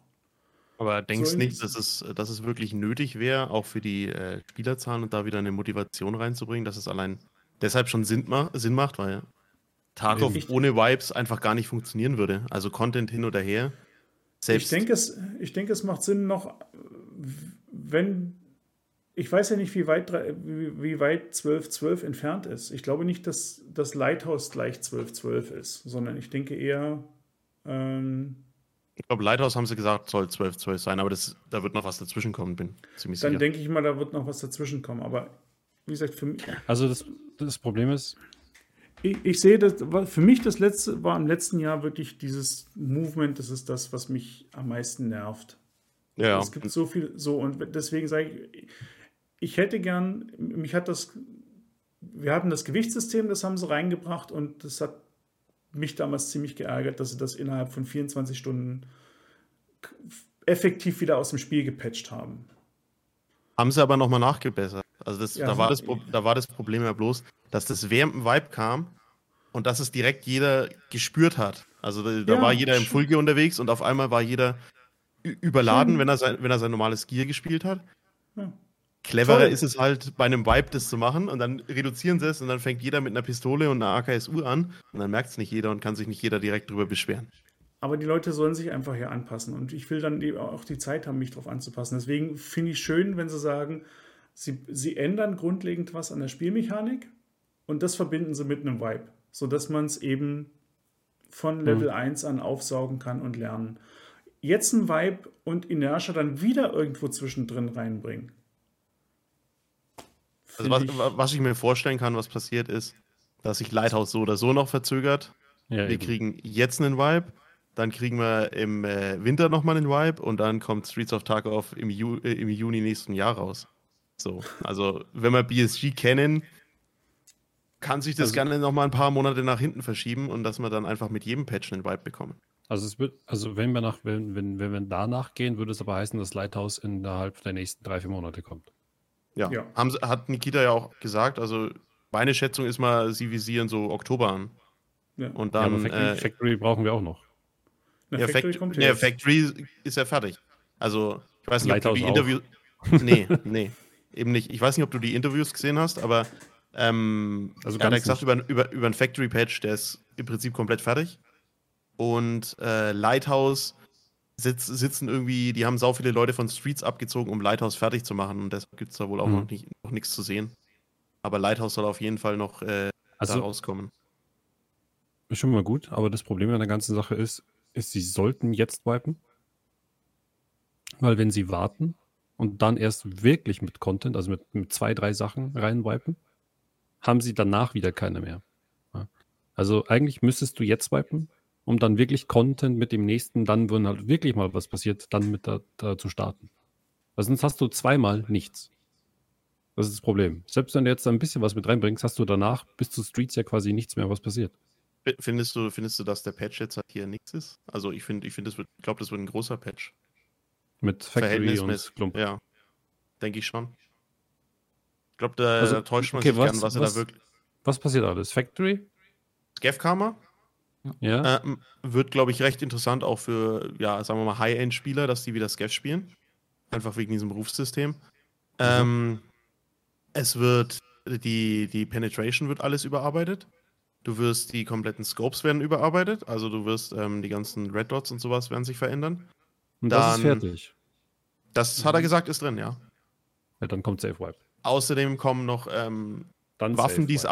Aber denkst du so nicht, dass es, dass es wirklich nötig wäre, auch für die äh, Spielerzahlen und da wieder eine Motivation reinzubringen, dass es allein deshalb schon Sinn, ma Sinn macht, weil Tarkov ohne Vibes einfach gar nicht funktionieren würde. Also Content hin oder her. Selbst ich denke, es, ich denke, es macht Sinn noch, wenn. Ich weiß ja nicht, wie weit, wie, wie weit 1212 entfernt ist. Ich glaube nicht, dass das Lighthouse gleich 1212 ist, sondern ich denke eher. Ähm, ich glaube, Lighthouse haben sie gesagt, soll 1212 sein, aber das, da wird noch was dazwischen kommen, bin ziemlich sicher. Dann denke ich mal, da wird noch was dazwischen kommen. Aber wie gesagt, für mich. Also, das, das Problem ist, ich, ich sehe das, für mich das letzte, war im letzten Jahr wirklich dieses Movement, das ist das, was mich am meisten nervt. Ja, Es gibt so viel, so und deswegen sage ich, ich hätte gern, mich hat das, wir hatten das Gewichtssystem, das haben sie reingebracht und das hat mich damals ziemlich geärgert, dass sie das innerhalb von 24 Stunden effektiv wieder aus dem Spiel gepatcht haben. haben sie aber nochmal nachgebessert. Also das, Ja, da, war das, da war das Problem ja bloß, dass das während dem Vibe kam und dass es direkt jeder gespürt hat. Also da, da Ja, war jeder im Gear unterwegs und auf einmal war jeder überladen, wenn er, sein, wenn er sein normales Gear gespielt hat. Ja. Cleverer Toll. ist es halt, bei einem Vibe das zu machen und dann reduzieren sie es und dann fängt jeder mit einer Pistole und einer AKSU an und dann merkt es nicht jeder und kann sich nicht jeder direkt drüber beschweren. Aber die Leute sollen sich einfach hier anpassen. Und ich will dann eben auch die Zeit haben, mich darauf anzupassen. Deswegen finde ich schön, wenn sie sagen, sie, sie ändern grundlegend was an der Spielmechanik und das verbinden sie mit einem Vibe, sodass man es eben von Level 1 an aufsaugen kann und lernen. Jetzt ein Vibe und Inertia dann wieder irgendwo zwischendrin reinbringen. Also was, ich- wa- was ich mir vorstellen kann, was passiert ist, dass sich Lighthouse so oder so noch verzögert. Ja, Wir eben. kriegen jetzt einen Vibe, dann kriegen wir im äh, Winter nochmal einen Vibe und dann kommt Streets of Tarkov im, Ju äh, im Juni nächsten Jahr raus. So, also wenn wir BSG kennen, kann sich das Also- gerne nochmal ein paar Monate nach hinten verschieben und dass wir dann einfach mit jedem Patch einen Vibe bekommen. Also es wird, also wenn wir nach, wenn, wenn, wenn wir danach gehen, würde es aber heißen, dass Lighthouse innerhalb der nächsten drei, vier Monate kommt. Ja, Ja. Haben, hat Nikita ja auch gesagt, also meine Schätzung ist mal, sie visieren so Oktober an. Ja. Und Ja, aber dann, Factory, äh, Factory brauchen wir auch noch. Na, ja, Factory Fact kommt ja, jetzt. Factory ist ja fertig. Also, ich weiß nicht, ob Lighthouse die auch. Interviews. Nee, nee, eben nicht. Ich weiß nicht, ob du die Interviews gesehen hast, aber ähm, Also er hat gesagt, über, über, über einen Factory-Patch, der ist im Prinzip komplett fertig. Und äh, Lighthouse sitz, sitzen irgendwie, die haben sau viele Leute von Streets abgezogen, um Lighthouse fertig zu machen. Und deshalb gibt es da wohl auch Mhm. noch, nicht, noch nichts zu sehen. Aber Lighthouse soll auf jeden Fall noch äh, da Also rauskommen. ist schon mal gut, aber das Problem an der ganzen Sache ist, ist, sie sollten jetzt wipen. Weil wenn sie warten und dann erst wirklich mit Content, also mit, mit zwei, drei Sachen reinwipen, haben sie danach wieder keine mehr. Ja. Also eigentlich müsstest du jetzt wipen, um dann wirklich Content mit dem nächsten, dann, wenn halt wirklich mal was passiert, dann mit da, da zu starten. Weil sonst hast du zweimal nichts. Das ist das Problem. Selbst wenn du jetzt ein bisschen was mit reinbringst, hast du danach bis zu Streets ja quasi nichts mehr, was passiert. Findest du, findest du, dass der Patch jetzt halt hier nichts ist? Also ich finde, ich finde, das wird, ich glaube, das wird ein großer Patch. Mit Factory und. Klump. Ja, denke ich schon. Ich glaube, da, Also, da täuscht man okay, sich was- gern, was, er was- da wirklich. Was passiert alles? Factory? Scav-Karma Ja. ähm, wird, glaube ich, recht interessant auch für, ja, sagen wir mal, High-End-Spieler, dass die wieder Scav spielen. Einfach wegen diesem Berufssystem. Ähm, es wird, die, die Penetration wird alles überarbeitet. Du wirst, die kompletten Scopes werden überarbeitet. Also du wirst, ähm, die ganzen Red Dots und sowas werden sich verändern. Und das ist dann- fertig. Das hat er gesagt, ist drin, ja. Ja, dann kommt Safe Wipe. Außerdem kommen noch ähm, Dann Waffen, die es,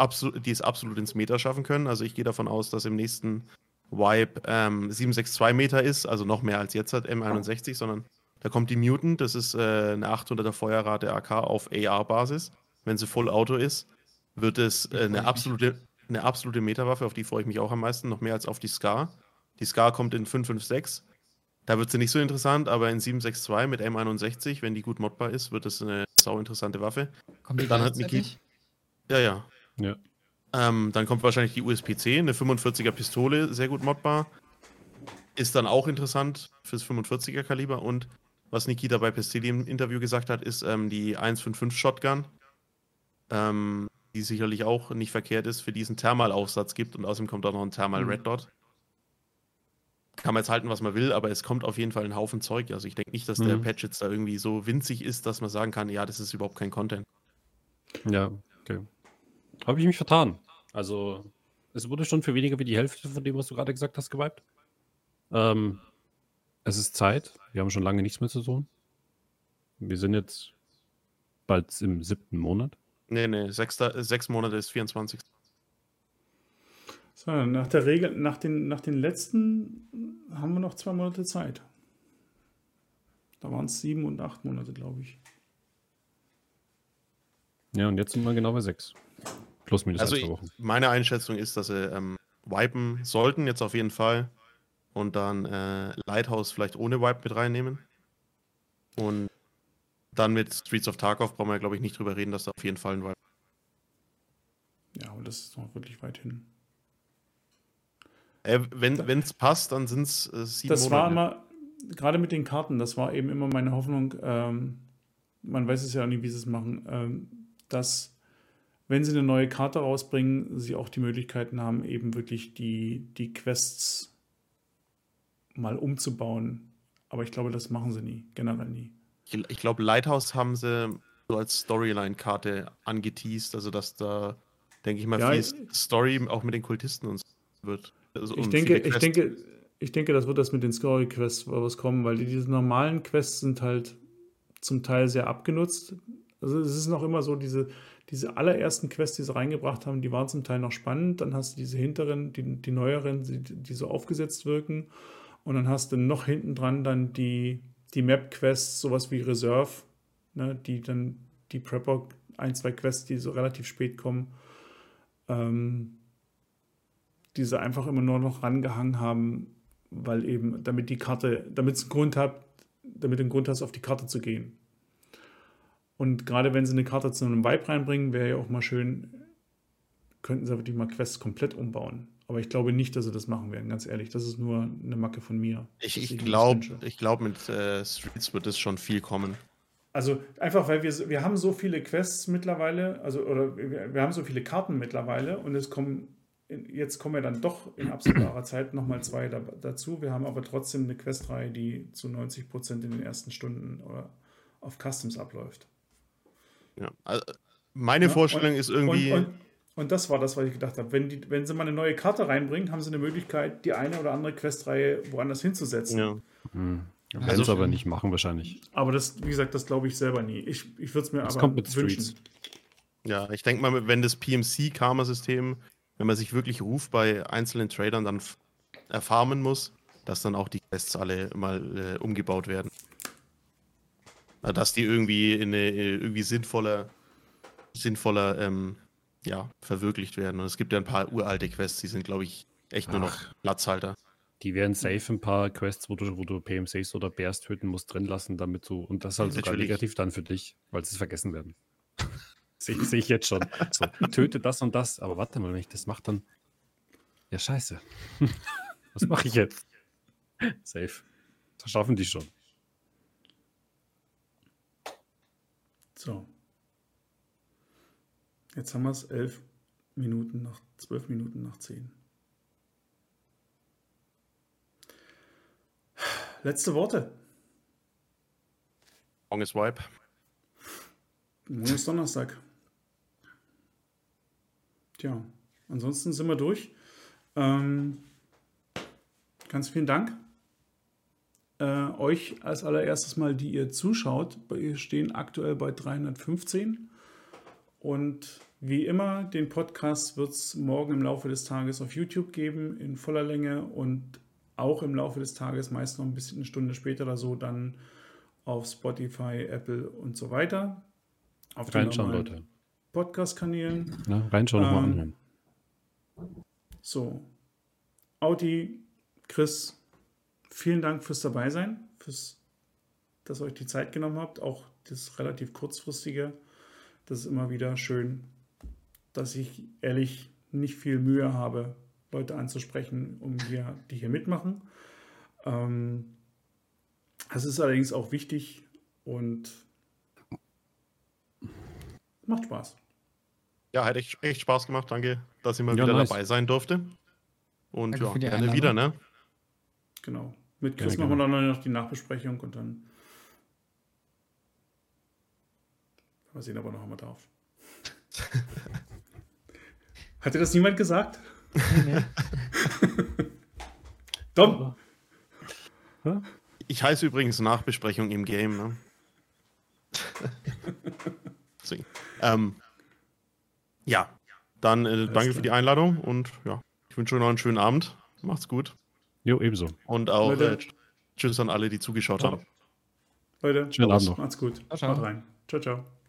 die es absolut ins Meter schaffen können. Also ich gehe davon aus, dass im nächsten Wipe ähm, 762 Meter ist, also noch mehr als jetzt hat M61, sondern da kommt die Mutant, das ist äh, eine 800er Feuerrate AK auf AR-Basis. Wenn sie Full Auto ist, wird es äh, eine, absolute, eine absolute Meterwaffe, auf die freue ich mich auch am meisten, noch mehr als auf die Scar. Die Scar kommt in 556. Da wird sie nicht so interessant, aber in 762 mit M61, wenn die gut modbar ist, wird es eine sau interessante Waffe. Kommt die Dann hat gleichzeitig? Ja, ja. Ja. Ähm, dann kommt wahrscheinlich die USPC, eine 45er Pistole, sehr gut modbar. Ist dann auch interessant fürs 45er Kaliber. Und was Nikita bei Pestilli im Interview gesagt hat, ist ähm, die 155 Shotgun, ähm, die sicherlich auch nicht verkehrt ist, für diesen Thermalaufsatz gibt. Und außerdem kommt auch noch ein Thermal Mhm. Red Dot. Kann man jetzt halten, was man will, aber es kommt auf jeden Fall ein Haufen Zeug. Also ich denke nicht, dass der Mhm. Patch jetzt da irgendwie so winzig ist, dass man sagen kann, ja, das ist überhaupt kein Content. Ja, okay. Habe ich mich vertan. Also, es wurde schon für weniger wie die Hälfte von dem, was du gerade gesagt hast, gewiped. Ähm, es ist Zeit. Wir haben schon lange nichts mehr zu tun. Wir sind jetzt bald im siebten Monat. Nee, nee, sechster, sechs Monate ist 24. So, nach der Regel, nach den, nach den letzten haben wir noch zwei Monate Zeit. Da waren es sieben und acht Monate, glaube ich. Ja, und jetzt sind wir genau bei sechs. Plus minus Also ein, zwei ich, Wochen. meine Einschätzung ist, dass sie ähm, wipen sollten, jetzt auf jeden Fall. Und dann äh, Lighthouse vielleicht ohne Wipe mit reinnehmen. Und dann mit Streets of Tarkov brauchen wir, glaube ich, nicht drüber reden, dass da auf jeden Fall ein Wipe. Ja, aber das ist noch wirklich weit hin. Äh, wenn es passt, dann sind es äh, sieben Das war Monate. immer, gerade mit den Karten, das war eben immer meine Hoffnung, ähm, man weiß es ja auch nicht, wie sie es machen, ähm, dass wenn sie eine neue Karte rausbringen, sie auch die Möglichkeiten haben, eben wirklich die, die Quests mal umzubauen. Aber ich glaube, das machen sie nie, generell nie. Ich, ich glaube, Lighthouse haben sie so als Storyline-Karte angeteased, also dass da, denke ich mal, Ja, viel Story auch mit den Kultisten und so wird. Also, Ich denke, ich denke, ich denke, das wird das mit den Story-Quests was kommen, weil die, diese normalen Quests sind halt zum Teil sehr abgenutzt. Also es ist noch immer so, diese, diese allerersten Quests, die sie reingebracht haben, die waren zum Teil noch spannend. Dann hast du diese hinteren, die, die neueren, die, die so aufgesetzt wirken. Und dann hast du noch hinten dran dann die, die Map-Quests, sowas wie Reserve, ne, die dann die Prepper, ein, zwei Quests, die so relativ spät kommen. Ähm, die sie einfach immer nur noch rangehangen haben, weil eben, damit die Karte, damit es einen Grund hat, damit du einen Grund hast, auf die Karte zu gehen. Und gerade wenn sie eine Karte zu einem Vibe reinbringen, wäre ja auch mal schön, könnten sie wirklich mal Quests komplett umbauen. Aber ich glaube nicht, dass sie das machen werden, ganz ehrlich. Das ist nur eine Macke von mir. Ich, ich glaube, glaub, mit äh, Streets wird es schon viel kommen. Also einfach, weil wir, wir haben so viele Quests mittlerweile, also oder wir, wir haben so viele Karten mittlerweile und es kommen, jetzt kommen ja dann doch in absehbarer Zeit nochmal zwei da, dazu. Wir haben aber trotzdem eine Questreihe, die zu 90 Prozent in den ersten Stunden oder auf Customs abläuft. Ja. Also, meine Ja, Vorstellung und- ist irgendwie. Und, und, und das war das, was ich gedacht habe. Wenn, die, wenn sie mal eine neue Karte reinbringen, haben sie eine Möglichkeit, die eine oder andere Questreihe woanders hinzusetzen. ja. Hm. Werden Also- es aber nicht machen wahrscheinlich. Aber das, wie gesagt, das glaube ich selber nie. Ich, ich würde es mir Das aber kommt mit wünschen. Streets. Ja, ich denke mal, wenn das PMC-Karma-System, wenn man sich wirklich Ruf bei einzelnen Tradern dann erfarmen muss, dass dann auch die Quests alle mal äh, umgebaut werden. Dass die irgendwie in eine äh, irgendwie sinnvoller, sinnvoller ähm, ja, verwirklicht werden. Und es gibt ja ein paar uralte Quests, die sind, glaube ich, echt nur noch Ach. Platzhalter. Die werden safe ein paar Quests, wo du, wo du PMCs oder Bears töten musst, drin lassen, damit du, und das halt sogar Natürlich. negativ dann für dich, weil sie es vergessen werden. Sehe seh ich jetzt schon. So, töte das und das, aber warte mal, wenn ich das mache, dann. Ja, scheiße. Was mache ich jetzt? Safe. Das schaffen die schon. So. Jetzt haben wir es elf Minuten nach, zwölf Minuten nach zehn. Letzte Worte. Morgen ist Wipe. Morgen ist Donnerstag. Tja, ansonsten sind wir durch. Ähm, ganz vielen Dank. Äh, euch als allererstes mal, die ihr zuschaut. Wir stehen aktuell bei 315. Und wie immer, den Podcast wird es morgen im Laufe des Tages auf YouTube geben, in voller Länge und auch im Laufe des Tages, meist noch ein bisschen eine Stunde später oder so, dann auf Spotify, Apple und so weiter. Auf den Reinschauen, Leute. Podcast-Kanälen. Ja, reinschauen, nochmal Ähm, anhören. So, Audi, Chris, vielen Dank fürs Dabeisein, fürs, dass ihr euch die Zeit genommen habt, auch das relativ kurzfristige. Das ist immer wieder schön, dass ich ehrlich nicht viel Mühe habe, Leute anzusprechen, um hier, die hier mitmachen. Ähm, das ist allerdings auch wichtig und macht Spaß. Ja, hat echt, echt Spaß gemacht. Danke, dass ich mal Ja, wieder nice. dabei sein durfte. Und Danke ja, gerne Einladung. wieder, ne? Genau. Mit Chris Gerne, machen wir dann noch die Nachbesprechung und dann. Mal sehen, ob er noch einmal darf. Hat dir das niemand gesagt? Tom, Ich heiße übrigens Nachbesprechung im Game, ne? Ähm, ja, dann äh, danke klar. für die Einladung und ja, ich wünsche euch noch einen schönen Abend. Macht's gut. Jo, ebenso. Und auch äh, tschüss an alle, die zugeschaut haben. Leute, Schönen Abend noch. macht's gut. Ciao, ciao. Haut rein. Ciao, ciao.